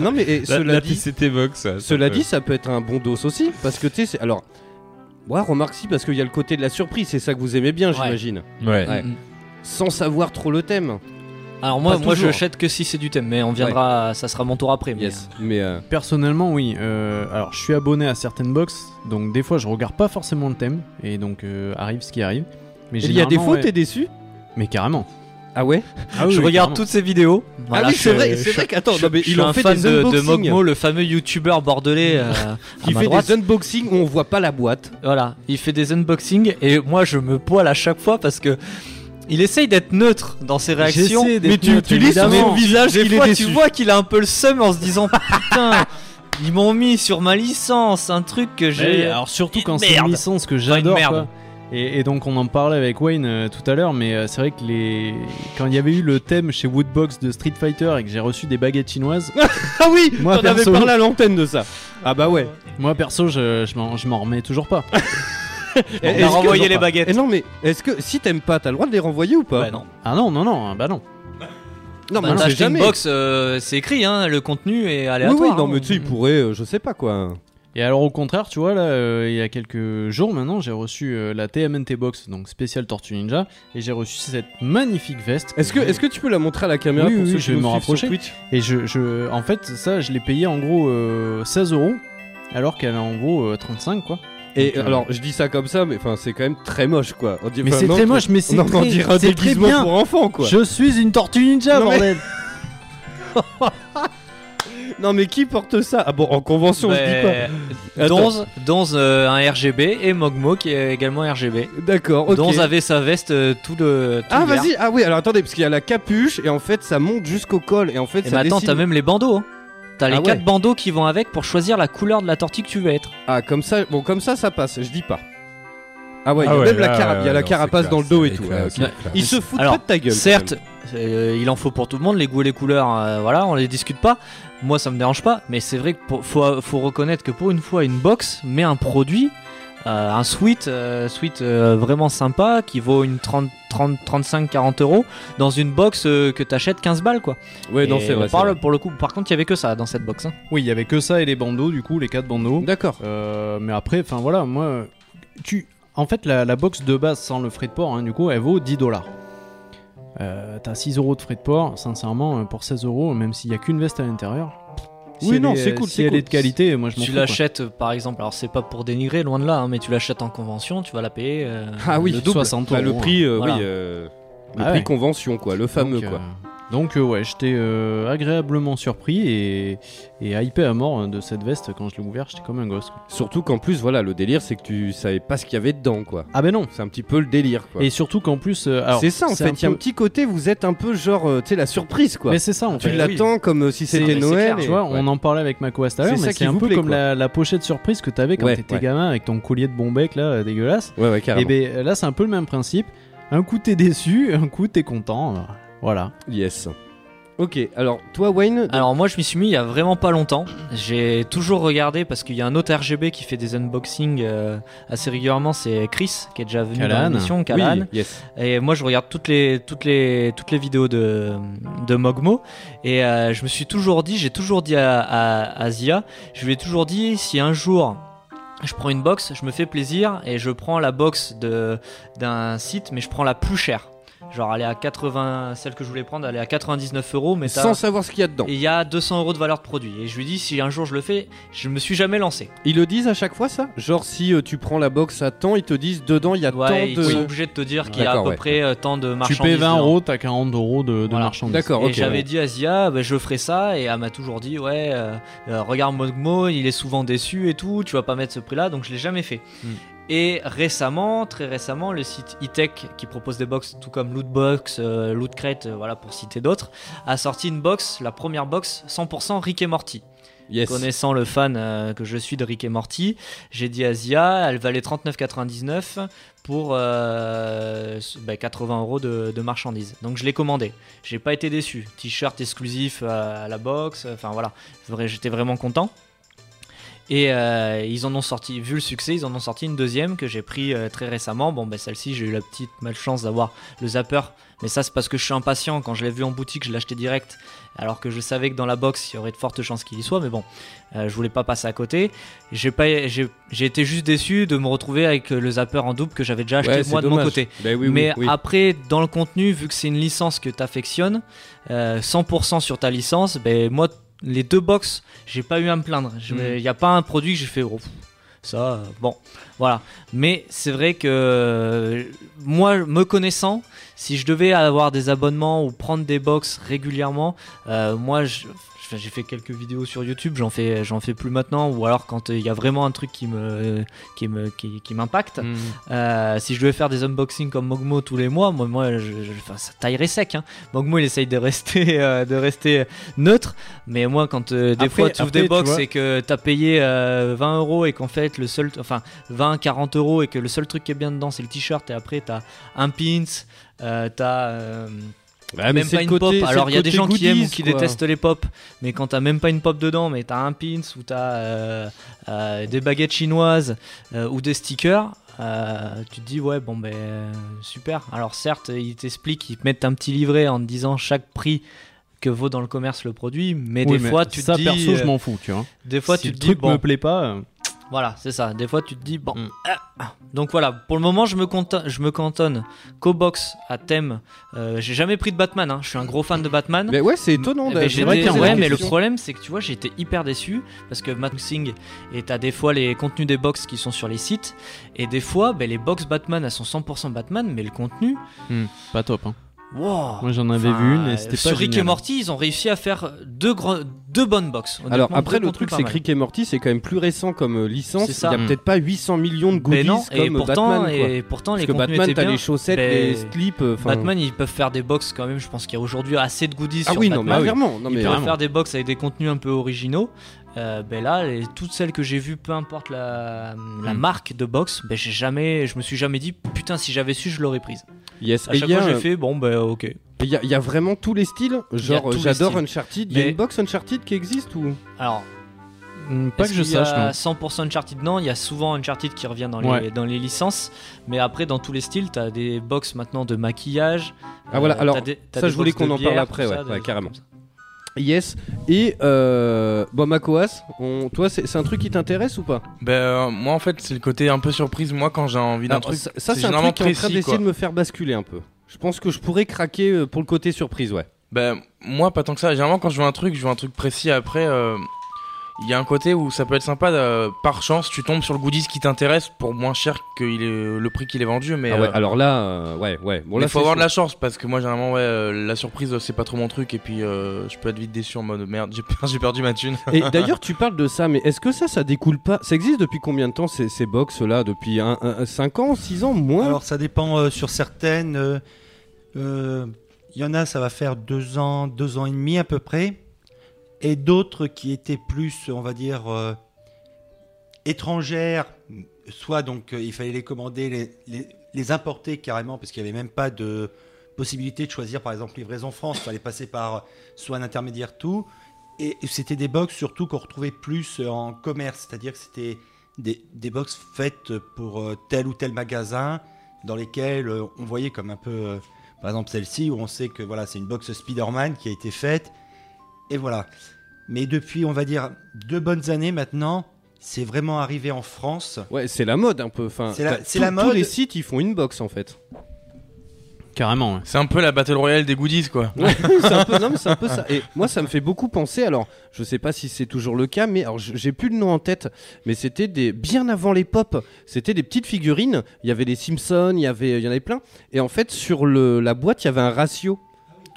non mais cela la dit, box. ça cela peut- dit, ça peut être un bon dos aussi, parce que tu sais, alors, ouais, remarque si, parce qu'il y a le côté de la surprise, c'est ça que vous aimez bien, j'imagine, Ouais. Ouais. Mm. sans savoir trop le thème. Alors moi, Pas moi je toujours. achète que si c'est du thème, mais on viendra, ça sera mon tour après. mais- Mais euh, Personnellement, oui. euh, alors, je suis abonné à certaines box, donc des fois, je regarde pas forcément le thème, et donc euh, arrive ce qui arrive. Mais il y a des généralement, fois, ouais. t'es déçu Mais carrément. Ah ouais? Ah oui, je oui, regarde carrément. toutes ces vidéos. Voilà, Ah oui, je- c'est vrai, je- c'est vrai qu'attends, non, mais je un fait fan des de, de unboxings. Mogmo, le fameux youtubeur bordelais euh, à Il ma fait droite. des unboxings où on voit pas la boîte. Voilà, il fait des unboxings et moi je me poile à chaque fois parce que il essaye d'être neutre dans ses réactions. Mais tu, neutre, tu lis sur évidemment. son visage Des qu'il est fois, déçu. tu vois qu'il a un peu le seum en se disant putain, ils m'ont mis sur ma licence un truc que j'ai. alors surtout Une quand c'est une licence que j'adore. Et, et donc on en parlait avec Wayne euh, tout à l'heure, mais euh, c'est vrai que les quand il y avait eu le thème chez Woodbox de Street Fighter et que j'ai reçu des baguettes chinoises, Ah oui, Moi, t'en avais parlé à l'antenne de ça. Ah bah ouais. moi perso je, je m'en- je m'en remets toujours pas. Et- On a que- renvoyé les Eh baguettes. non mais est-ce que si t'aimes pas, t'as le droit de les renvoyer ou pas Bah non. Ah non non non bah non. Non, Bah, mais on t'as sait acheté une jamais. box, euh, c'est écrit, hein, le contenu est Oui, aléatoire. oui, non hein. mais tu sais, il pourrait, euh, je sais pas quoi. Et alors au contraire, tu vois là, euh, il y a quelques jours maintenant, j'ai reçu euh, la TMNT box, donc spéciale Tortue Ninja, et j'ai reçu cette magnifique veste. Est-ce que, est-ce que tu peux la montrer à la caméra Oui, pour oui, ceux je qui vais me rapprocher. Et je, je, en fait, ça, je l'ai payé en gros euh, 16 euros, alors qu'elle en vaut euh, 35 quoi. Et Donc, euh, alors, je dis ça comme ça, mais enfin, c'est quand même très moche quoi. On dit- Mais c'est très moche, mais c'est On très, dirait un c'est très déguisement bien. pour enfants quoi. Je suis une Tortue Ninja, Non, mais- bordel. Non mais qui porte ça? Ah bon, en convention, je dis pas. Attends. Donz, Donz euh, un RGB et Mogmo qui est également RGB. D'accord, ok. Donz avait sa veste euh, tout le. tout Ah vas-y, ah oui, alors attendez, parce qu'il y a la capuche et en fait ça monte jusqu'au col et en fait Et ça maintenant, dessine- t'as même les bandeaux. hein. T'as les Ah ouais. quatre bandeaux qui vont avec pour choisir la couleur de la tortue que tu veux être. Ah comme ça, bon comme ça ça passe, je dis pas. Ah ouais, il y a Ah ouais, même la, là, cara- il y a la non, carapace dans le dos et c'est tout. classe, ouais, ok. c'est classe. Ils se foutent Alors, pas de ta gueule. Certes, euh, il en faut pour tout le monde, les goûts et les couleurs, euh, voilà, on les discute pas. Moi, ça me dérange pas, mais c'est vrai qu'il faut, faut reconnaître que pour une fois, une box met un produit, euh, un suite, euh, suite euh, vraiment sympa qui vaut une 30, 30 35, 40 euros dans une box euh, que t'achètes 15 balles quoi. Ouais, non, c'est vrai. par, c'est le- vrai. pour le coup, par contre, il y avait que ça dans cette box. hein. Oui, il y avait que ça et les bandeaux, du coup, les quatre bandeaux. D'accord. Euh, mais après, enfin voilà, moi, tu, en fait, la, la box de base sans le frais de port, hein, du coup, elle vaut 10 dollars. Euh, T'as 6 euros de frais de port, sincèrement, pour 16 euros, même s'il y a qu'une veste à l'intérieur. Si Oui, non, est- c'est cool, Si c'est elle cool. est de qualité, moi je m'en Tu l'achètes euh, par exemple, alors c'est pas pour dénigrer, loin de là, hein, mais tu l'achètes en convention, tu vas la payer. euh, Ah oui, le double. 60 Bah, le euros, prix, euh, Voilà. oui, euh, le Ah prix ouais. convention quoi, le fameux donc, quoi. Donc euh, ouais, j'étais euh, agréablement surpris et, et hypé à mort euh, de cette veste quand je l'ai ouvert, j'étais comme un gosse. quoi. Surtout qu'en plus, voilà, le délire c'est que tu savais pas ce qu'il y avait dedans quoi. Ah ben non. C'est un petit peu le délire quoi. Et surtout qu'en plus, euh, alors, C'est ça en fait, un il y a un peu- petit côté, vous êtes un peu genre, euh, tu sais, la surprise quoi. Mais c'est ça en tu fait. l'attends comme euh, si c'était c'est Noël. clair, et- Tu vois, ouais. on en parlait avec Macoas tout à C'est ça qui un vous peu plaît, comme quoi. la, la pochette surprise que t'avais quand Ouais, t'étais ouais. gamin avec ton collier de Bombec là, euh, dégueulasse. Ouais, ouais, Et carrément. ben là, c'est un peu le même principe. Un coup t'es déçu, un coup t'es content. Voilà. Yes. Ok, alors toi Wayne, Alors moi je m'y suis mis il y a vraiment pas longtemps. J'ai toujours regardé parce qu'il y a un autre RGB qui fait des unboxings euh, assez régulièrement, c'est Chris qui est déjà venu dans Callahan. l'émission, oui, Callahan. yes. Et moi je regarde toutes les toutes les toutes les vidéos de de Mogmo et euh, je me suis toujours dit, j'ai toujours dit à, à, à Zia, je lui ai toujours dit si un jour je prends une box, je me fais plaisir et je prends la box de d'un site mais je prends la plus chère. Genre elle est à 80, celle que je voulais prendre, elle est à 99 euros mais Sans savoir ce qu'il y a dedans. et il y a 200 euros de valeur de produit. Et je lui dis si un jour je le fais, je me suis jamais lancé. Ils le disent à chaque fois ça? Genre si euh, tu prends la box à temps, ils te disent dedans il y a Ouais, tant ils de... sont obligés de te dire qu'il y a à D'accord, peu ouais. près euh, tant de Tu marchandises. payes 20 dedans. euros, t'as 40 euros de, de Voilà. marchandises. D'accord, Et ok. j'avais ouais. dit à Zia, bah, je ferai ça, et elle m'a toujours dit, ouais, euh, euh, regarde Mogmo, il est souvent déçu et tout, tu vas pas mettre ce prix-là, donc je l'ai jamais fait. Mm. Et récemment, très récemment, le site eTech, qui propose des box, tout comme Lootbox, euh, Lootcrate, euh, voilà, pour citer d'autres, a sorti une box, la première box 100% Rick et Morty. Yes. Connaissant le fan euh, que je suis de Rick et Morty, j'ai dit à Zia, elle valait 39,99 pour euh, bah, 80 euros de, de marchandises. Donc je l'ai commandé. J'ai pas été déçu. T-shirt exclusif à, la box. Enfin voilà, j'étais vraiment content. Et euh, ils en ont sorti, vu le succès, ils en ont sorti une deuxième que j'ai pris euh, très récemment. Bon, ben celle-ci, j'ai eu la petite malchance d'avoir le zapper. Mais ça, c'est parce que je suis impatient. Quand je l'ai vu en boutique, je l'ai acheté direct. Alors que je savais que dans la box, il y aurait de fortes chances qu'il y soit. Mais bon, euh, je voulais pas passer à côté. J'ai pas, j'ai j'ai été juste déçu de me retrouver avec euh, le zapper en double que j'avais déjà acheté Ouais, moi de mon côté. Ben oui, oui, Mais oui. après, dans le contenu, vu que c'est une licence que tu affectionnes, 100% sur ta licence, ben moi, les deux box, j'ai pas eu à me plaindre. Il Mm. n'y a pas un produit que j'ai fait, oh, pff, ça, bon, voilà. Mais c'est vrai que moi, me connaissant, si je devais avoir des abonnements ou prendre des box régulièrement, euh, moi, je- j'ai fait quelques vidéos sur YouTube, j'en fais, j'en fais plus maintenant, ou alors quand euh, il y a vraiment un truc qui me, qui me, qui, qui m'impacte. Mm. Euh, si je devais faire des unboxings comme Mogmo tous les mois, moi, moi je, je- enfin, ça taillerait sec. Hein. Mogmo, il essaye de rester, euh, de rester neutre, mais moi, quand euh, des Après- fois tu ouvres des box et que t'as payé euh, 20 euros et qu'en fait le seul, enfin 20, 40 euros et que le seul truc qui est bien dedans c'est le t-shirt et après t'as un pins, euh, t'as euh, Ah, mais même c'est pas une côté- pop. Alors il y a des gens qui aiment ou qui quoi. détestent les pop, mais quand t'as même pas une pop dedans, mais t'as un pins ou t'as euh, euh, des baguettes chinoises euh, ou des stickers. euh, tu te dis ouais bon ben super alors certes ils t'expliquent ils te mettent un petit livret en te disant chaque prix que vaut dans le commerce le produit mais Oui, des mais fois tu ça, te dis perso, je m'en fous, tu vois. des fois si tu le te dis truc bon me plaît pas, euh, voilà, c'est ça. Des fois, tu te dis, bon. Mm. ah. Donc voilà, pour le moment, je me, cantonne, je me cantonne qu'au box à thème. Euh, j'ai jamais pris de Batman, hein. je suis un gros fan de Batman. Mais ouais, c'est étonnant. Ben, C'est j'ai vrai ouais, mais le problème, c'est que tu vois, j'ai été hyper déçu parce que Maxing et t'as des fois les contenus des box qui sont sur les sites et des fois, ben, les box Batman elles sont 100% Batman, mais le contenu, pas top. Hein. Wow. Moi, j'en avais Enfin, vu une et c'était pas Sur Rick et. Morty, ils ont réussi à faire deux, gros- deux bonnes box. Alors après le truc c'est que. Rick et Morty c'est quand même plus récent comme euh, licence. Il ça. y a peut-être pas 800 millions de goodies Mais non, et comme pourtant, Batman. quoi. et pourtant Parce les que Batman t'as les chaussettes, Ben, les slips. euh, Batman, ils peuvent faire des box quand même. Je pense qu'il y a aujourd'hui assez de goodies Ah sur oui non mais Batman. clairement. Non ils mais peuvent vraiment. faire des box avec des contenus un peu originaux. Euh, ben là, les- toutes celles que j'ai vues, peu importe la, la Hmm. marque de box, ben j'ai jamais, je me suis jamais dit putain si j'avais su, je l'aurais prise. Yes. À Et chaque il y a, fois, j'ai fait bon ben ok. il y a- il y a vraiment tous les styles. y a Genre j'adore. Uncharted. Il y a une box Uncharted qui existe ou? Alors Hmm, Pas que je qu'il y a sache, non. 100% Uncharted, non. Il y a souvent Uncharted qui revient dans les, Ouais. dans les licences. Mais après, dans tous les styles, t'as des box maintenant de maquillage. Ah voilà, Euh, alors, des- ça, des je voulais qu'on en parle après, ouais, ça, carrément. Yes. Et euh, bon Makoas, on... toi c'est un truc qui t'intéresse ou pas? Ben, euh, moi en fait, c'est le côté un peu surprise. Moi, quand j'ai envie d'un truc, ça, ça, c'est un truc qui est en train d'essayer de me faire basculer un peu. Je pense que je pourrais craquer euh, pour le côté surprise, ouais. Ben, moi, pas tant que ça. Généralement, quand je veux un truc, je veux un truc précis. Après, euh, il y a un côté où ça peut être sympa. euh, par chance, tu tombes sur le goodies qui t'intéresse pour moins cher que il est, le prix qu'il est vendu. Mais Ah ouais, euh, alors là, euh, ouais, ouais. Bon, là, faut avoir de la chance parce que moi, généralement, ouais, euh, la surprise, c'est pas trop mon truc. Et puis, euh, je peux être vite déçu en mode merde, j'ai per- j'ai perdu ma thune. Et d'ailleurs, tu parles de ça, mais est-ce que ça, ça découle pas? Ça existe depuis combien de temps ces, ces box là? Depuis 5 ans, 6 ans, moins? Alors ça dépend euh, sur certaines. euh, euh, Il y en a, ça va faire deux ans, deux ans et demi à peu près. Et d'autres qui étaient plus, on va dire, euh, étrangères. Soit donc euh, il fallait les commander, les, importer carrément, parce qu'il n'y avait même pas de possibilité de choisir par exemple livraison France. Il fallait passer par soit un intermédiaire tout. Et c'était des box surtout qu'on retrouvait plus en commerce, c'est-à-dire que c'était des, des box faites pour euh, tel ou tel magasin dans lesquels euh, on voyait comme un peu, euh, par exemple celle-ci, où on sait que voilà, c'est une box Spider-Man qui a été faite. Et voilà. Mais depuis, on va dire, deux bonnes années maintenant, c'est vraiment arrivé en France. Ouais, c'est la mode un peu. Enfin, C'est la- tous- la Tous mode. les sites, ils font une box en fait. Carrément, ouais. C'est un peu la battle royale des goodies, quoi. Ouais, c'est un peu, non, mais c'est un peu ça. Et moi, ça me fait beaucoup penser. Alors, je sais pas si c'est toujours le cas, mais alors j'ai plus le nom en tête. Mais c'était des bien avant les pop. C'était des petites figurines. Il y avait les Simpsons, il y avait, il y en avait plein. Et en fait, sur le, la boîte, il y avait un ratio.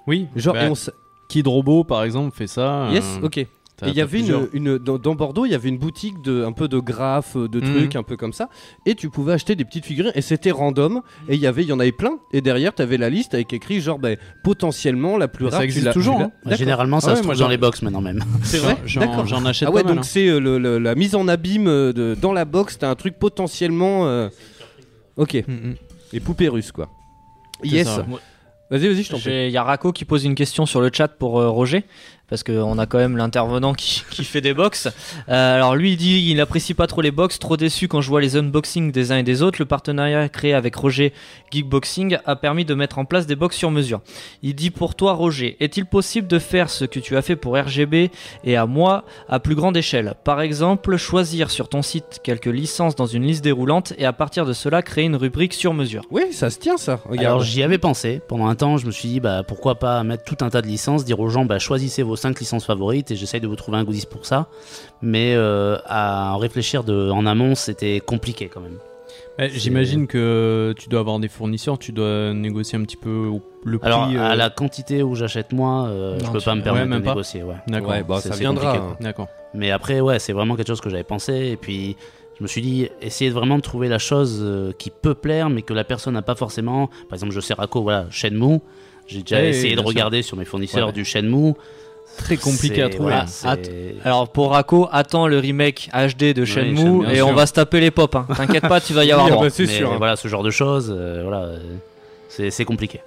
Oui, Genre, bah, et on s- Kid Robot par exemple fait ça. yes, euh, ok. Et il y avait une, dans, dans Bordeaux, il y avait une boutique de un peu de graphes, de Mhm. trucs, un peu comme ça. Et tu pouvais acheter des petites figurines et c'était random. Et il y avait, il y en avait plein. Et derrière, tu avais la liste avec écrit genre, ben, potentiellement la plus Mais ça rare. tu existe toujours, hein. Généralement, ça Ah ouais, se moi, trouve dans j'en- les box maintenant même. C'est vrai. J'en- D'accord. J'en achète Ah ouais, pas donc hein. c'est euh, le- le- la mise en abîme euh, de, dans la box, t'as un truc potentiellement. euh, Ok, Mm, mm. et poupée russe quoi. Yes. ça. Vas-y, vas-y, je t'en prie. Il y a Rako qui pose une question sur le chat pour euh, Roger, parce qu'on a quand même l'intervenant qui, qui fait des box. Euh, alors lui, il dit il n'apprécie pas trop les box, trop déçu quand je vois les unboxings des uns et des autres. Le partenariat créé avec Roger Geekboxing a permis de mettre en place des box sur mesure. Il dit pour toi, Roger, est-il possible de faire ce que tu as fait pour RGB et à moi à plus grande échelle? Par exemple, choisir sur ton site quelques licences dans une liste déroulante et à partir de cela créer une rubrique sur mesure. Oui, ça se tient ça. Regarde. Alors j'y avais pensé. Pendant un temps, je me suis dit bah pourquoi pas mettre tout un tas de licences, dire aux gens bah choisissez vos 5 licences favorites et j'essaye de vous trouver un goodies pour ça. Mais euh, à en réfléchir de, en amont, c'était compliqué quand même. Ouais, J'imagine que tu dois avoir des fournisseurs, tu dois négocier un petit peu le prix. Alors euh, à la quantité où j'achète moi, euh, je Non, peux tu- pas me ouais, permettre même de pas. négocier. Ouais. D'accord. ouais, bah ça viendra. hein. D'accord. Mais après, ouais, c'est vraiment quelque chose que j'avais pensé. Et puis, je me suis dit, essayer de vraiment de trouver la chose euh, qui peut plaire, mais que la personne n'a pas forcément. Par exemple, je sais Rako, voilà, Shenmue. J'ai déjà essayé de sûr. regarder sur mes fournisseurs Ouais. du Shenmue. Très compliqué à trouver. Ah, Alors pour Rako, attends le remake HD de Shenmue Shenmue, et on va se taper les pop. Hein. T'inquiète pas, tu vas y avoir Oui, ah bah, mais sûr. hein. voilà, ce genre de choses, euh, voilà, euh, c'est c'est compliqué.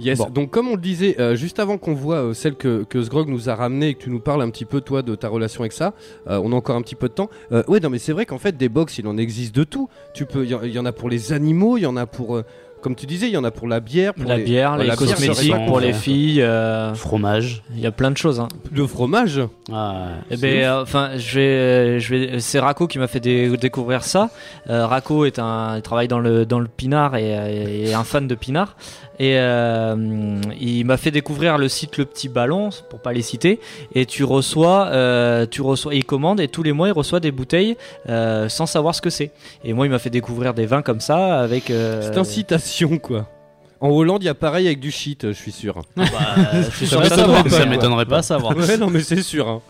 Yes. Bon. Donc comme on le disait, euh, juste avant qu'on voit euh, celle que, que Sgrog nous a ramenée et que tu nous parles un petit peu toi de ta relation avec ça, euh, on a encore un petit peu de temps. Euh, ouais, non mais c'est vrai qu'en fait des box, il en existe de tout. Tu peux, il y, en- il y en a pour les animaux, il y en a pour, euh, comme tu disais, il y en a pour la bière, pour La les- bière, les la bière, cosmétiques pour les filles, euh, Fromage. il y a plein de choses. Hein. le fromage. Ah, Eh C'est ben, euh, enfin, je vais, je vais, c'est Rako qui m'a fait dé- découvrir ça. Euh, Rako est un, il travaille dans le dans le pinard et, et est un fan de pinard. Et euh, il m'a fait découvrir le site Le Petit Ballon, pour pas les citer. Et tu reçois, euh, tu reçois, il commande et tous les mois il reçoit des bouteilles euh, sans savoir ce que c'est. Et moi il m'a fait découvrir des vins comme ça avec. euh, C'est quoi. En Hollande, il y a pareil avec du shit, je suis sûr. Bah, je Ça sûr que ça, m'étonnerait pas, ça m'étonnerait pas. Savoir. Ouais, non, mais c'est sûr. hein.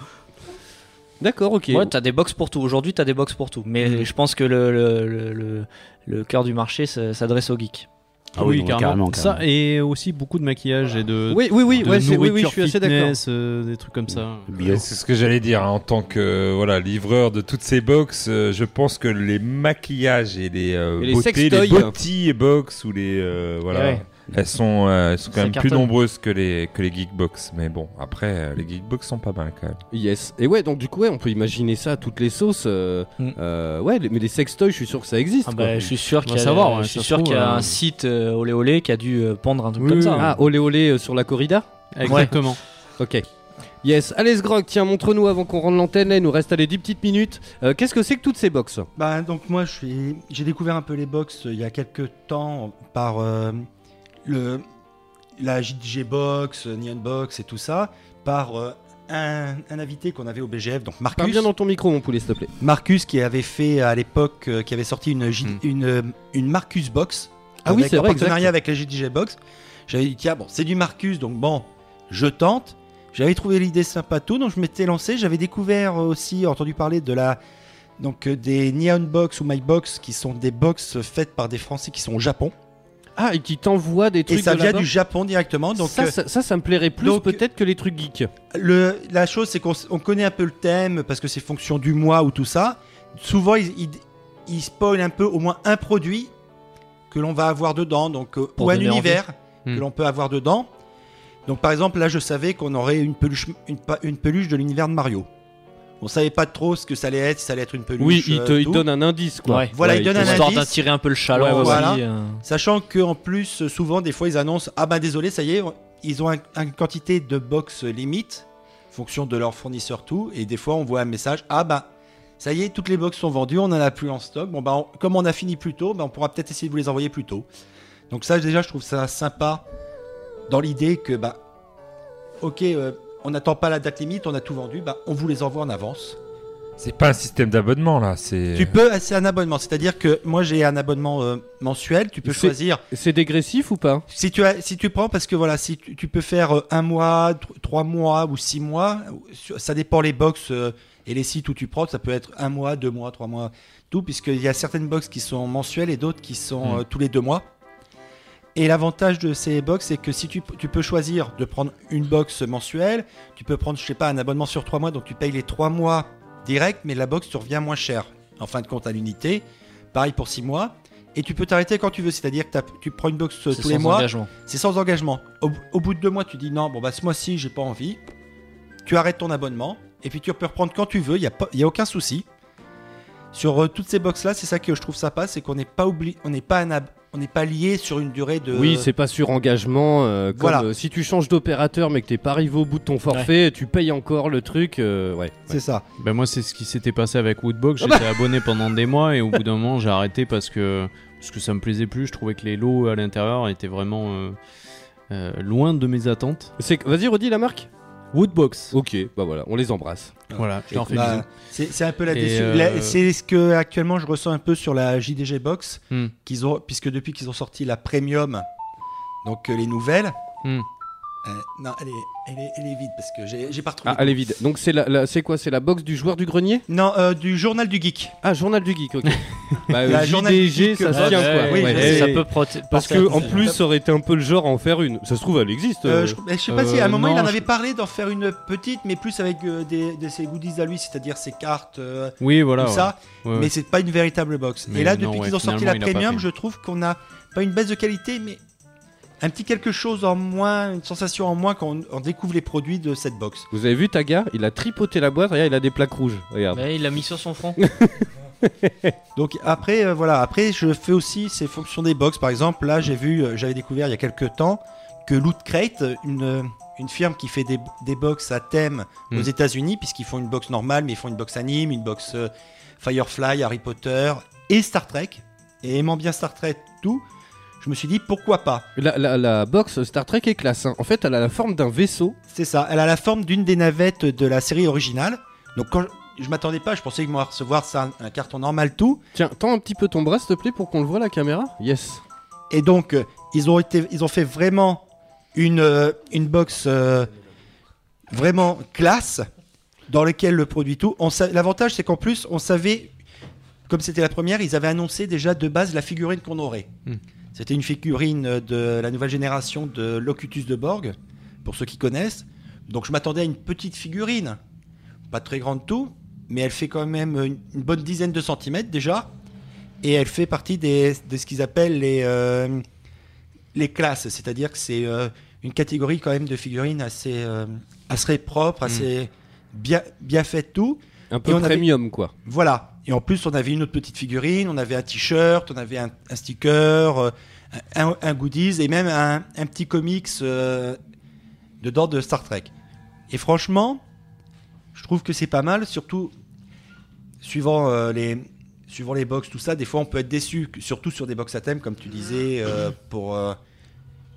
D'accord, ok. Ouais, t'as des box pour tout. Aujourd'hui, t'as des box pour tout. Mais Mhm. je pense que le, le, le, le- le cœur du marché s- s'adresse aux geeks. Ah oui, carrément, Ça carrément. et aussi beaucoup de maquillage et de. Oui, oui, oui, de ouais, c'est- oui, oui, je suis assez d'accord. euh, des trucs comme ça. C'est ce que j'allais dire. hein, en tant que voilà livreur de toutes ces box, euh, je pense que les maquillages et les, euh, Et les beautés, les body box ou les euh, voilà, Ouais. Elles sont, euh, elles sont quand même plus nombreuses que les que les geekbox. Mais bon, après euh, les geekbox sont pas mal quand même. Yes. Et ouais, donc du coup, ouais, on peut imaginer ça à toutes les sauces. euh, Mm. euh, ouais, les- mais les sextoys, je suis sûr que ça existe. Ah quoi. bah, je suis sûr qu'il va y a, savoir, ouais, je suis ça se sûr trouve, qu'il y a euh, un site euh, olé olé qui a dû euh, pendre un truc Oui, comme oui, ça. Ah, hein. olé olé euh, sur la corrida Exactement. Ok. Yes. Allez, Sgrog, tiens, montre-nous avant qu'on rende l'antenne. Là, il nous reste allez 10 petites minutes. Euh, Qu'est-ce que c'est que toutes ces box Bah, donc moi, je suis- j'ai découvert un peu les box euh, il y a quelques temps par euh, le, la JDG Box, euh, Neon Box et tout ça, par euh, un, un invité qu'on avait au BGF, donc Parle Marcus. bien dans ton micro, mon poulet, s'il te plaît. Marcus qui avait fait à l'époque, euh, qui avait sorti une, J- Hmm. une, une Marcus Box. Ah oui, avec- c'est en vrai, partenariat exact. avec la JDG Box. J'avais dit, tiens, bon, c'est du Marcus, donc bon, je tente. J'avais trouvé l'idée sympa tout, donc je m'étais lancé. J'avais découvert aussi, entendu parler de la. Donc des Neon Box ou My Box qui sont des box faites par des Français qui sont au Japon. Ah, et qui t'envoie des trucs Et ça de vient du Japon directement. Donc ça, euh, ça, ça, ça me plairait plus peut-être que les trucs geeks. Le, la chose, c'est qu'on connaît un peu le thème parce que c'est fonction du mois ou tout ça. Souvent, ils, ils, ils spoilent un peu au moins un produit que l'on va avoir dedans, donc euh, ou un univers envie. que Hmm. l'on peut avoir dedans. Donc, par exemple, là, je savais qu'on aurait une peluche, une peluche de l'univers de Mario. On savait pas trop ce que ça allait être, si ça allait être une peluche. Oui, il te, euh, il tout. donne un indice, quoi. Ouais. Voilà, il donne te- un Histoire indice. d'attirer un peu le chaland Ouais, ouais, aussi. voilà. euh. Sachant que en plus, souvent, des fois, ils annoncent Ah ben désolé, ça y est, ils ont un- une quantité de box limite, fonction de leur fournisseur tout, et des fois, on voit un message Ah ben, ça y est, toutes les box sont vendues, on en a plus en stock. Bon, ben, on- comme on a fini plus tôt, ben, on pourra peut-être essayer de vous les envoyer plus tôt. Donc, ça, déjà, je trouve ça sympa dans l'idée que, bah, ok, euh, on n'attend pas la date limite, on a tout vendu, bah, on vous les envoie en avance. C'est pas un système d'abonnement là. C'est Tu peux, c'est un abonnement, c'est-à-dire que moi, j'ai un abonnement euh, mensuel, tu peux choisir. C'est dégressif ou pas? Si tu, as, si tu prends, parce que voilà, si tu, tu peux faire euh, un mois, tr- trois mois ou six mois, ça dépend les box euh, et les sites où tu prends, ça peut être un mois, deux mois, trois mois, tout, puisqu'il y a certaines box qui sont mensuelles et d'autres qui sont Mm. euh, tous les deux mois. Et l'avantage de ces box, c'est que si tu, tu peux choisir de prendre une box mensuelle, tu peux prendre, je sais pas, un abonnement sur trois mois, donc tu payes les trois mois direct, mais la box te revient moins cher, en fin de compte, à l'unité. Pareil pour six mois. Et tu peux t'arrêter quand tu veux, c'est-à-dire que tu prends une box euh, tous les sans mois, engagement. c'est sans engagement. Au, au bout de deux mois, tu dis non, bon bah ce mois-ci, j'ai pas envie. Tu arrêtes ton abonnement et puis tu peux reprendre quand tu veux, il y a pas, y a aucun souci. Sur euh, toutes ces box là, c'est ça que je trouve sympa, c'est qu'on n'est pas oublié, on pas on n'est pas lié sur une durée de. Oui, c'est pas sur engagement. euh, comme, Voilà. euh, si tu changes d'opérateur mais que t'es pas arrivé au bout de ton forfait, tu payes encore le truc. euh, ouais. c'est ça. Ben moi c'est ce qui s'était passé avec Woodbox. J'étais abonné pendant des mois et au bout d'un moment j'ai arrêté parce que parce que ça me plaisait plus. Je trouvais que les lots à l'intérieur étaient vraiment euh, euh, loin de mes attentes. C'est- Vas-y, redis la marque. Woodbox. Ok, bah voilà, on les embrasse. Voilà, je leur fais Bah, c'est c'est un peu la Et, déçu- euh, la- C'est ce que actuellement je ressens un peu sur la JDG box, Hmm. qu'ils ont, puisque depuis qu'ils ont sorti la premium, donc euh, les nouvelles. Hmm. Euh, non, elle est, elle est, elle est vide parce que j'ai pas retrouvé. Ah, elle est vide. Donc c'est la, la- c'est quoi? C'est la box du joueur du grenier? Non, euh, du journal du geek. Ah, journal du geek. Ok. bah, La euh, journal du JDG, geek, ça se tient quoi. oui, Ouais. Ça peut proté- Parce que en plus, ça aurait été un peu le genre à en faire une. Ça se trouve, elle existe. Euh, je, je sais pas si à un moment il en non, avait je- parlé d'en faire une petite, mais plus avec euh, des, de ses goodies à lui, c'est-à-dire ses cartes, euh, Oui voilà. tout ouais. ça. Ouais, ouais. Mais c'est pas une véritable box. Mais Et là, non, depuis ouais, qu'ils ont sorti la premium, je trouve qu'on a pas une baisse de qualité, mais un petit quelque chose en moins, une sensation en moins quand on, on découvre les produits de cette box. Vous avez vu Taga? Il a tripoté la boîte. Regarde, il a des plaques rouges. Regarde. Mais il l'a mis sur son front. Donc après, euh, voilà, après je fais aussi ces fonctions des box. Par exemple, là j'ai vu, euh, j'avais découvert il y a quelques temps que Loot Crate, une, euh, une firme qui fait des, des box à thème Hmm. aux États-Unis, puisqu'ils font une box normale, mais ils font une box anime, une box euh, Firefly, Harry Potter et Star Trek. Et aimant bien Star Trek, tout, je me suis dit pourquoi pas. La, la- la box Star Trek est classe. hein. En fait, elle a la forme d'un vaisseau. C'est ça, elle a la forme d'une des navettes de la série originale. Donc quand je, je m'attendais pas, je pensais que moi recevoir ça un, un carton normal tout. Tiens, tends un petit peu ton bras, s'il te plaît, pour qu'on le voit la caméra. Yes. Et donc, euh, ils ont été, ils ont fait vraiment une euh, une box euh, vraiment classe dans lequel le produit tout. On sa- L'avantage, c'est qu'en plus, on savait, comme c'était la première, ils avaient annoncé déjà de base la figurine qu'on aurait. Hmm. C'était une figurine de la nouvelle génération de Locutus de Borg, pour ceux qui connaissent. Donc je m'attendais à une petite figurine, pas très grande tout, mais elle fait quand même une, une bonne dizaine de centimètres déjà. Et elle fait partie des, de ce qu'ils appellent les, euh, les classes, c'est-à-dire que c'est euh, une catégorie quand même de figurines assez, euh, assez propre, assez bien, bien faite tout. Un Et peu on avait- premium, quoi. Voilà. Et en plus, on avait une autre petite figurine, on avait un t-shirt, on avait un, un sticker, euh, un, un goodies et même un, un petit comics euh, dedans de Star Trek. Et franchement, je trouve que c'est pas mal, surtout suivant euh, les suivant les box, tout ça. Des fois, on peut être déçu, surtout sur des box à thème, comme tu disais, euh, pour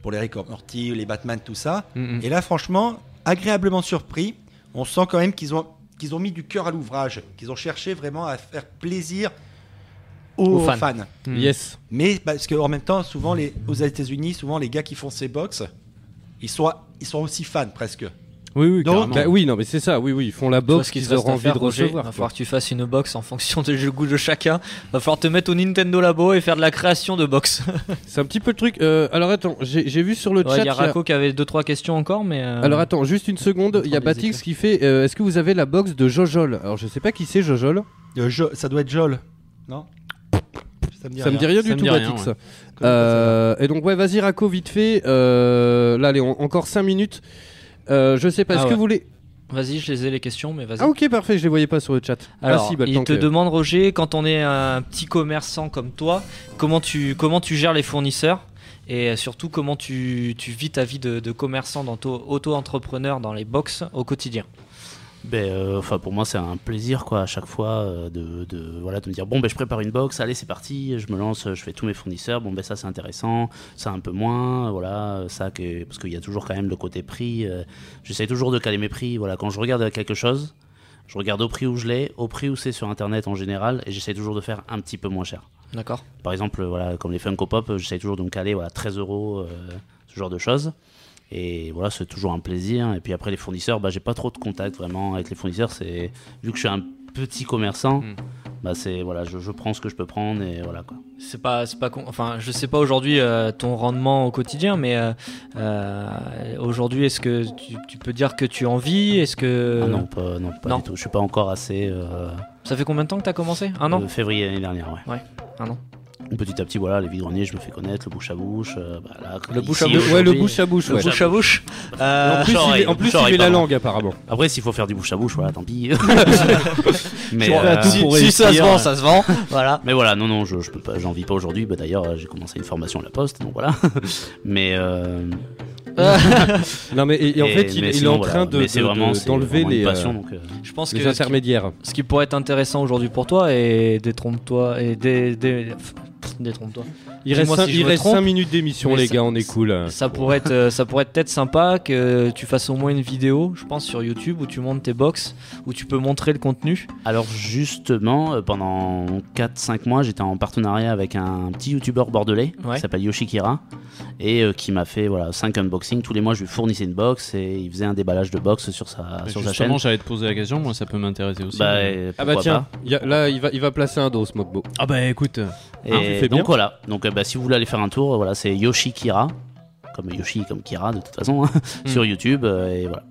pour les Rick Morty, les Batman, tout ça. Mm. Et là, franchement, agréablement surpris. On sent quand même qu'ils ont, qu'ils ont mis du cœur à l'ouvrage, qu'ils ont cherché vraiment à faire plaisir aux, Aux fans. fans. Mm. Yes. Mais parce qu'en même temps, souvent, les, aux États-Unis, souvent, les gars qui font ces box, ils sont, ils sont aussi fans presque. Oui, oui, Donc. Bah oui, non, mais c'est ça, oui, oui, ils font la box qu'ils auront envie de Roger recevoir. Va falloir que tu fasses une box en fonction des goûts de chacun. Va falloir te mettre au Nintendo Labo et faire de la création de box. C'est un petit peu le truc. euh, alors attends, j'ai vu sur le Ouais, chat. Il y a Rako qui avait deux trois questions encore, mais. euh, Alors attends, juste une seconde. Il y a Batix qui fait. euh, Est-ce que vous avez la box de Jojol? Alors je sais pas qui c'est Jojol. Euh, Jo- ça doit être Joel, non? Ça me dit Ça me dit rien Ça du tout, rien, Batix. ouais. Euh, et donc ouais, vas-y Rako, vite fait. Euh, là, allez, on- encore 5 minutes. Euh, je sais pas. Ah Est-ce que ouais. vous voulez Vas-y, je les ai les questions, mais vas-y. Ah ok, parfait. Je les voyais pas sur le chat. Alors, ah, si, bah, il tant te que- demande Roger, quand on est un petit commerçant comme toi, comment tu comment tu gères les fournisseurs et surtout comment tu, tu vis ta vie de, de commerçant, dans ton- auto-entrepreneur dans les box au quotidien? Ben, euh, enfin, pour moi, c'est un plaisir, quoi, à chaque fois, euh, de, de, voilà, de me dire bon, ben, je prépare une box, allez, c'est parti, je me lance, je fais tous mes fournisseurs, bon, ben, ça, c'est intéressant, ça, un peu moins, voilà, ça, que, parce qu'il y a toujours quand même le côté prix. euh, J'essaie toujours de caler mes prix, voilà, quand je regarde quelque chose, je regarde au prix où je l'ai, au prix où c'est sur internet en général, et j'essaie toujours de faire un petit peu moins cher. D'accord. Par exemple, voilà, comme les Funko Pop, j'essaie toujours de me caler voilà, 13 euros, euh, ce genre de choses. Et voilà, c'est toujours un plaisir. Et puis après, les fournisseurs, bah, j'ai pas trop de contact vraiment avec les fournisseurs. C'est vu que je suis un petit commerçant, Mm. bah c'est voilà, je, je prends ce que je peux prendre et voilà quoi. C'est pas, c'est pas, con- enfin, je sais pas aujourd'hui euh, ton rendement au quotidien, mais euh, euh, aujourd'hui, est-ce que tu, tu peux dire que tu en vis? Est-ce que Ah non, pas, non, pas non. du tout. Je suis pas encore assez. ça fait combien de temps que t'as commencé? Un an? février l'année dernière, ouais. Un an. Petit à petit, voilà, les vides-greniers, je me fais connaître, le bouche à bouche. euh, bah, là, Le bouche à bouche, Ouais, le aujourd'hui- bouche à bouche. Le ouais. bouche à bouche. Euh, En plus, il, en plus, il la pardon. langue apparemment. Après, s'il faut faire du bouche à bouche, voilà, tant pis. mais, Tu à euh, tout si, pour si ça se vend, ça se vend. voilà. Mais voilà, non, non, je, je peux pas, j'en vis pas aujourd'hui. Bah, D'ailleurs, euh, j'ai commencé une formation à la poste, donc voilà. mais euh, Non mais et, et en et- fait, il, mais il est en voilà. train de Mais c'est de- vraiment- de- c'est d'enlever vraiment une les passion, donc, euh, Je pense les que ce qui, intermédiaires. ce qui pourrait être intéressant aujourd'hui pour toi et détrompe-toi et dé, dé- pff, détrompe-toi. Il reste Dis-moi 5 si je me trompe, minutes d'émission, les ça- gars, on est cool. Ça pourrait être, euh, ça pourrait être peut-être sympa que tu fasses au moins une vidéo, je pense, sur YouTube où tu montes tes box, où tu peux montrer le contenu. Alors justement, euh, pendant 4-5 mois, j'étais en partenariat avec un petit youtubeur bordelais Ouais. qui s'appelle Yoshikira et euh, qui m'a fait voilà 5 unboxings. Tous les mois, je lui fournissais une box et il faisait un déballage de box sur sa, sur sa chaîne. Justement, j'allais te poser la question, moi ça peut m'intéresser aussi. Bah, mais- euh, Ah bah tiens, il y a- là, il va, il va placer un dos, Smokebo. Ah bah écoute, tu Et fais donc bien. voilà. Donc bah, si vous voulez aller faire un tour, voilà, c'est Yoshikira, comme Yoshi comme Kira de toute façon, hein, sur YouTube euh, et voilà.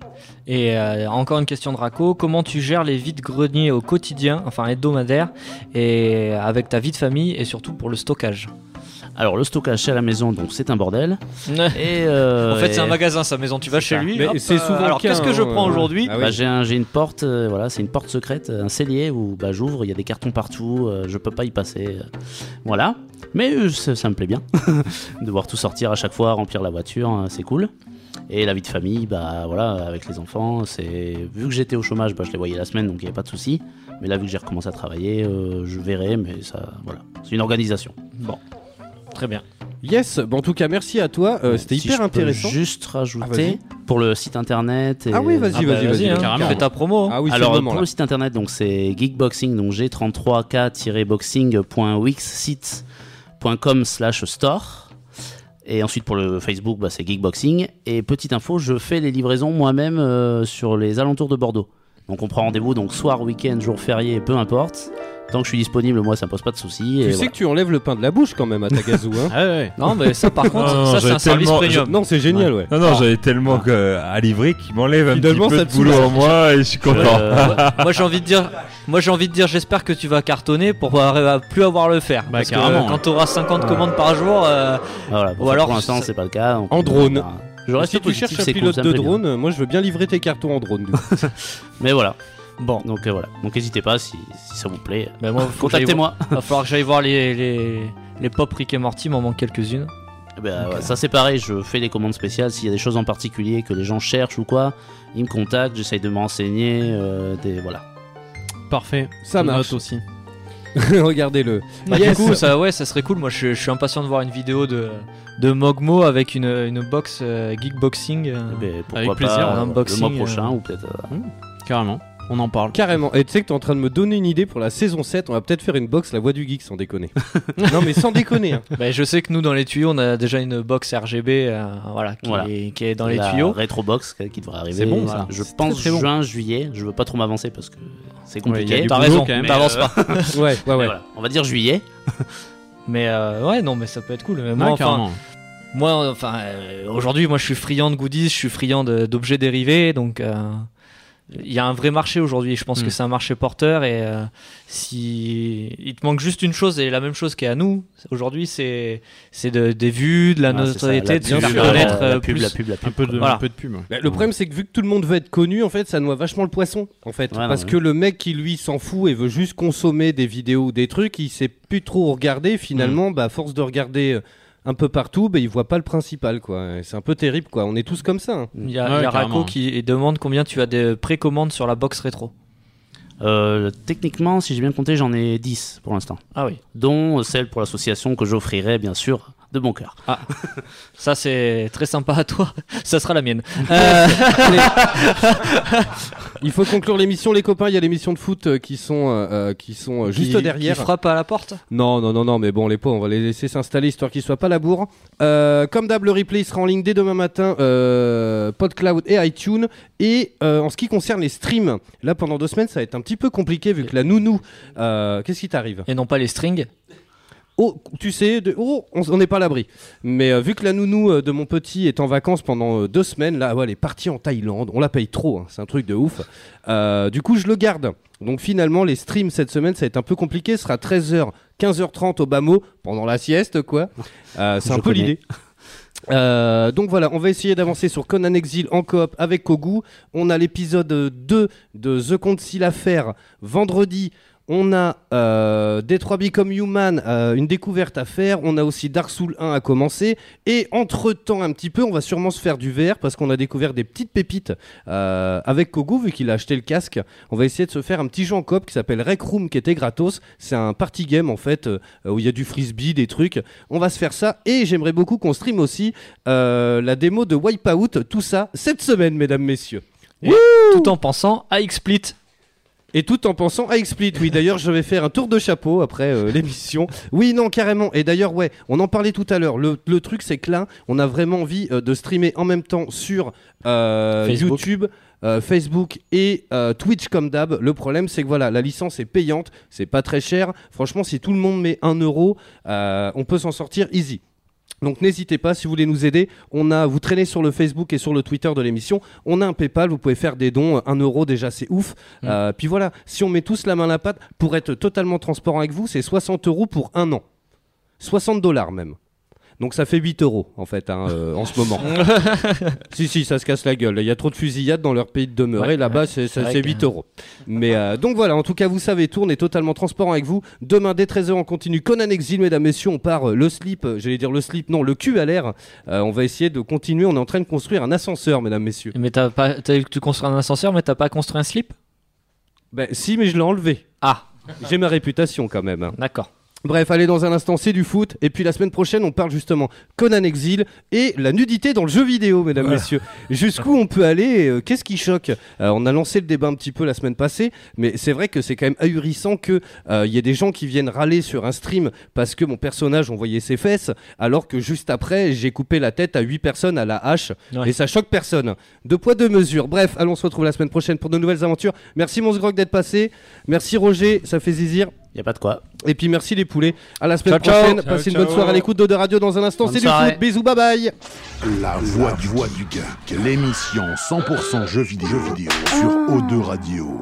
Et euh, encore une question de Raco, comment tu gères les vides greniers au quotidien, enfin hebdomadaire, et avec ta vie de famille et surtout pour le stockage? Alors le stockage chez la maison, donc c'est un bordel. Et euh, En fait, c'est un magasin, sa maison. Tu vas chez ça. lui. Mais hop, c'est euh, souvent alors, le cas, qu'est-ce que je hein, prends euh, aujourd'hui ah oui. Bah, j'ai un- j'ai une porte, euh, voilà, c'est une porte secrète, un cellier où bah, j'ouvre, il y a des cartons partout, euh, je peux pas y passer, euh, voilà. Mais euh, ça, ça me plaît bien de voir tout sortir à chaque fois, remplir la voiture, hein, c'est cool. Et la vie de famille, bah voilà, avec les enfants, c'est vu que j'étais au chômage, bah, je les voyais la semaine, donc il n'y avait pas de souci. Mais là, vu que j'ai recommencé à travailler, euh, je verrai, mais ça, voilà, c'est une organisation. Bon, très bien. Yes, bon, en tout cas, merci à toi. euh, C'était Si hyper je peux intéressant. Juste Ah, vas-y. rajouter pour le site internet. Et, Ah oui, vas-y, Ah bah, vas-y, vas-y. hein, carrément. Fais ta promo. hein. Ah oui, c'est Alors le pour là. le site internet, donc c'est geekboxing, donc g33k-boxing.wixsite.com slash store. Et ensuite pour le Facebook, bah, c'est Geekboxing. Et petite info, je fais les livraisons moi-même euh, sur les alentours de Bordeaux. Donc on prend rendez-vous donc soir, week-end, jour férié, peu importe. Tant que je suis disponible, moi ça me pose pas de soucis. Tu et sais voilà. que tu enlèves le pain de la bouche quand même à Tagazu. Hein Ah ouais. Non, mais ça par contre, Non, non, ça c'est un service tellement- premium. non, c'est génial, ouais. Non, non, j'avais tellement que, à livrer qu'il m'enlève un petit Finalement, peu ça de te boulot soulage. en moi et je suis content. Euh, moi- moi j'ai envie de dire, moi j'ai envie de dire, j'espère que tu vas cartonner pour pouvoir- plus avoir le faire. Bah, Parce que carrément, quand tu auras 50 commandes par jour, euh, Voilà, Ou ça, alors, pour l'instant ça- c'est pas le cas. donc, En euh, drone. voilà. Je reste si tu positif, cherches un c'est cool, pilote ça me de plaît bien. drone, euh, moi je veux bien livrer tes cartons en drone. du coup. Mais voilà. Bon, Donc euh, voilà. Donc n'hésitez pas si, si ça vous plaît. bah, Contactez-moi. va falloir que j'aille voir les, les, les pop Rick et Morty, il m'en manque quelques-unes. Eh ben, ouais, ça c'est pareil, je fais des commandes spéciales. S'il y a des choses en particulier que les gens cherchent ou quoi, ils me contactent, j'essaye de me renseigner. euh, des, voilà. Parfait. Ça marche. aussi. Regardez-le. Bah, Yes. Du coup, ça, ouais, ça serait cool. Moi, je, je suis impatient de voir une vidéo de, de Mogmo avec une, une box euh, geekboxing. euh. Eh ben, Avec plaisir, pas, un euh, unboxing, le mois prochain euh. ou peut-être. euh, Carrément. On en parle. Carrément. Et tu sais que t'es en train de me donner une idée pour la saison 7. On va peut-être faire une box La Voix du Geek sans déconner. non, mais sans déconner. hein. Bah, je sais que nous, dans les tuyaux, on a déjà une box RGB euh, voilà, qui, Voilà. Est, qui est dans les la tuyaux. Rétrobox qui devrait arriver. C'est bon, Voilà. ça. Je pense très, très bon. juin, juillet. Je veux pas trop m'avancer parce que c'est Ouais, compliqué. du T'as raison, quand même. t'avances Mais, pas. Ouais, ouais, ouais. voilà. On va dire juillet. Mais euh, ouais, non, mais ça peut être cool. Mais moi, Ouais, enfin, moi, enfin, euh, aujourd'hui, moi, je suis friand de goodies, je suis friand de- d'objets dérivés, donc euh, il y a un vrai marché aujourd'hui. Je pense Mm. que c'est un marché porteur et euh, si il te manque juste une chose et la même chose qui est à nous aujourd'hui, c'est c'est de, des vues, de la Ah, notoriété, de se faire connaître la pub, plus. la pub, la pub. Un peu de, Voilà. un peu de pub. ouais. Bah, le problème, c'est que vu que tout le monde veut être connu, en fait, ça noie vachement le poisson. En fait, Ouais, non, parce ouais. que le mec qui lui s'en fout et veut juste consommer des vidéos ou des trucs, il sait plus trop regarder. Finalement, bah, à force de regarder euh, un peu partout, bah, il voit pas le principal, quoi. C'est un peu terrible, quoi. On est tous comme ça. hein. Il y a, Ouais, il y a carrément. Rako qui demande combien tu as de précommandes sur la box rétro. Euh, techniquement, si j'ai bien compté, j'en ai 10 pour l'instant. Ah oui. Dont celle pour l'association que j'offrirai, bien sûr, de bon cœur. Ça c'est très sympa à toi. Ça sera la mienne. Euh, Il faut conclure l'émission, les copains. Il y a l'émission de foot euh, qui sont, euh, euh, qui sont juste qui- derrière. Qui frappe à la porte. Non, non, non, non, mais bon, les pauvres, on va les laisser s'installer histoire qu'ils soient pas la bourre. Euh, comme d'hab, le replay il sera en ligne dès demain matin, euh, PodCloud et iTunes. Et euh, en ce qui concerne les streams, là pendant deux semaines, ça va être un petit peu compliqué vu que la nounou. euh, Qu'est-ce qui t'arrive? Et non pas les strings. Oh, tu sais, de- oh, on n'est pas à l'abri. Mais euh, vu que la nounou euh, de mon petit est en vacances pendant euh, deux semaines, là, ouais, elle est partie en Thaïlande. On la paye trop, hein, c'est un truc de ouf. Euh, du coup, je le garde. Donc finalement, les streams cette semaine, ça va être un peu compliqué. Ce sera 13h, 15h30 au bas mot, pendant la sieste, quoi. Euh, c'est un peu l'idée. Euh, donc voilà, on va essayer d'avancer sur Conan Exil en coop avec Kogu. On a l'épisode 2 de The Concile à faire vendredi. On a euh, Detroit Become Human, euh, une découverte à faire. On a aussi Dark Souls 1 à commencer. Et entre-temps, un petit peu, on va sûrement se faire du VR parce qu'on a découvert des petites pépites euh, avec Kogu, vu qu'il a acheté le casque. On va essayer de se faire un petit jeu en coop qui s'appelle Rec Room, qui était gratos. C'est un party game, en fait, euh, où il y a du frisbee, des trucs. On va se faire ça. Et j'aimerais beaucoup qu'on stream aussi la démo de Wipeout. Tout ça cette semaine, mesdames, messieurs. Tout en pensant à XSplit. Et tout en pensant à Explit. Oui, d'ailleurs, je vais faire un tour de chapeau après euh, l'émission. Oui, non, carrément. Et d'ailleurs, ouais, on en parlait tout à l'heure. Le, le truc, c'est que là, on a vraiment envie euh, de streamer en même temps sur euh, Facebook. YouTube. euh, Facebook et euh, Twitch comme d'hab. Le problème, c'est que voilà, la licence est payante, c'est pas très cher. Franchement, si tout le monde met 1 euro, euh, on peut s'en sortir easy. Donc n'hésitez pas si vous voulez nous aider. On a, vous traînez sur le Facebook et sur le Twitter de l'émission. On a un PayPal, vous pouvez faire des dons. 1 euro déjà, c'est ouf. Mm. Euh, puis voilà, si on met tous la main à la pâte, pour être totalement transparent avec vous, c'est 60 euros pour un an. 60 dollars même. Donc ça fait 8 euros en fait hein, euh, en ce moment. si si ça se casse la gueule. Il y a trop de fusillades dans leur pays de demeurer. Ouais, Là-bas ouais. c'est ça- vrai c'est que- 8 euros. Mais euh, donc voilà, en tout cas vous savez, tourne est totalement transparent avec vous. Demain dès 13h on continue Conan Exil, mesdames, messieurs, on part euh, le slip, j'allais dire le slip, non, le cul à l'air. On va essayer de continuer, on est en train de construire un ascenseur, mesdames, messieurs. Mais t'as pas, t'as, tu construis un ascenseur, mais t'as pas construit un slip? Ben si, mais je l'ai enlevé. Ah, J'ai ma réputation quand même. hein. d'accord. Bref, allez dans un instant, c'est du foot. Et puis la semaine prochaine, on parle justement Conan Exil et la nudité dans le jeu vidéo, mesdames, messieurs. Jusqu'où on peut aller euh, Qu'est-ce qui choque Euh, On a lancé le débat un petit peu la semaine passée, mais c'est vrai que c'est quand même ahurissant que euh, y ait des gens qui viennent râler sur un stream parce que mon personnage on voyait ses fesses, alors que juste après, j'ai coupé la tête à 8 personnes à la hache Ouais. et ça choque personne. Deux poids, deux mesures. Bref, allons on se retrouve la semaine prochaine pour de nouvelles aventures. Merci Monsgrog d'être passé. Merci Roger, ça fait zizir. Y a pas de quoi. Et puis merci les poulets. À la semaine Ciao, prochaine. Ciao, Passez une ciao. bonne soirée à l'écoute d'Eau de Radio dans un instant. C'est du soirée. foot. Bisous, bye bye. La voix du, voix du geek. L'émission 100% jeux vidéo, jeux vidéo sur O2 Radio.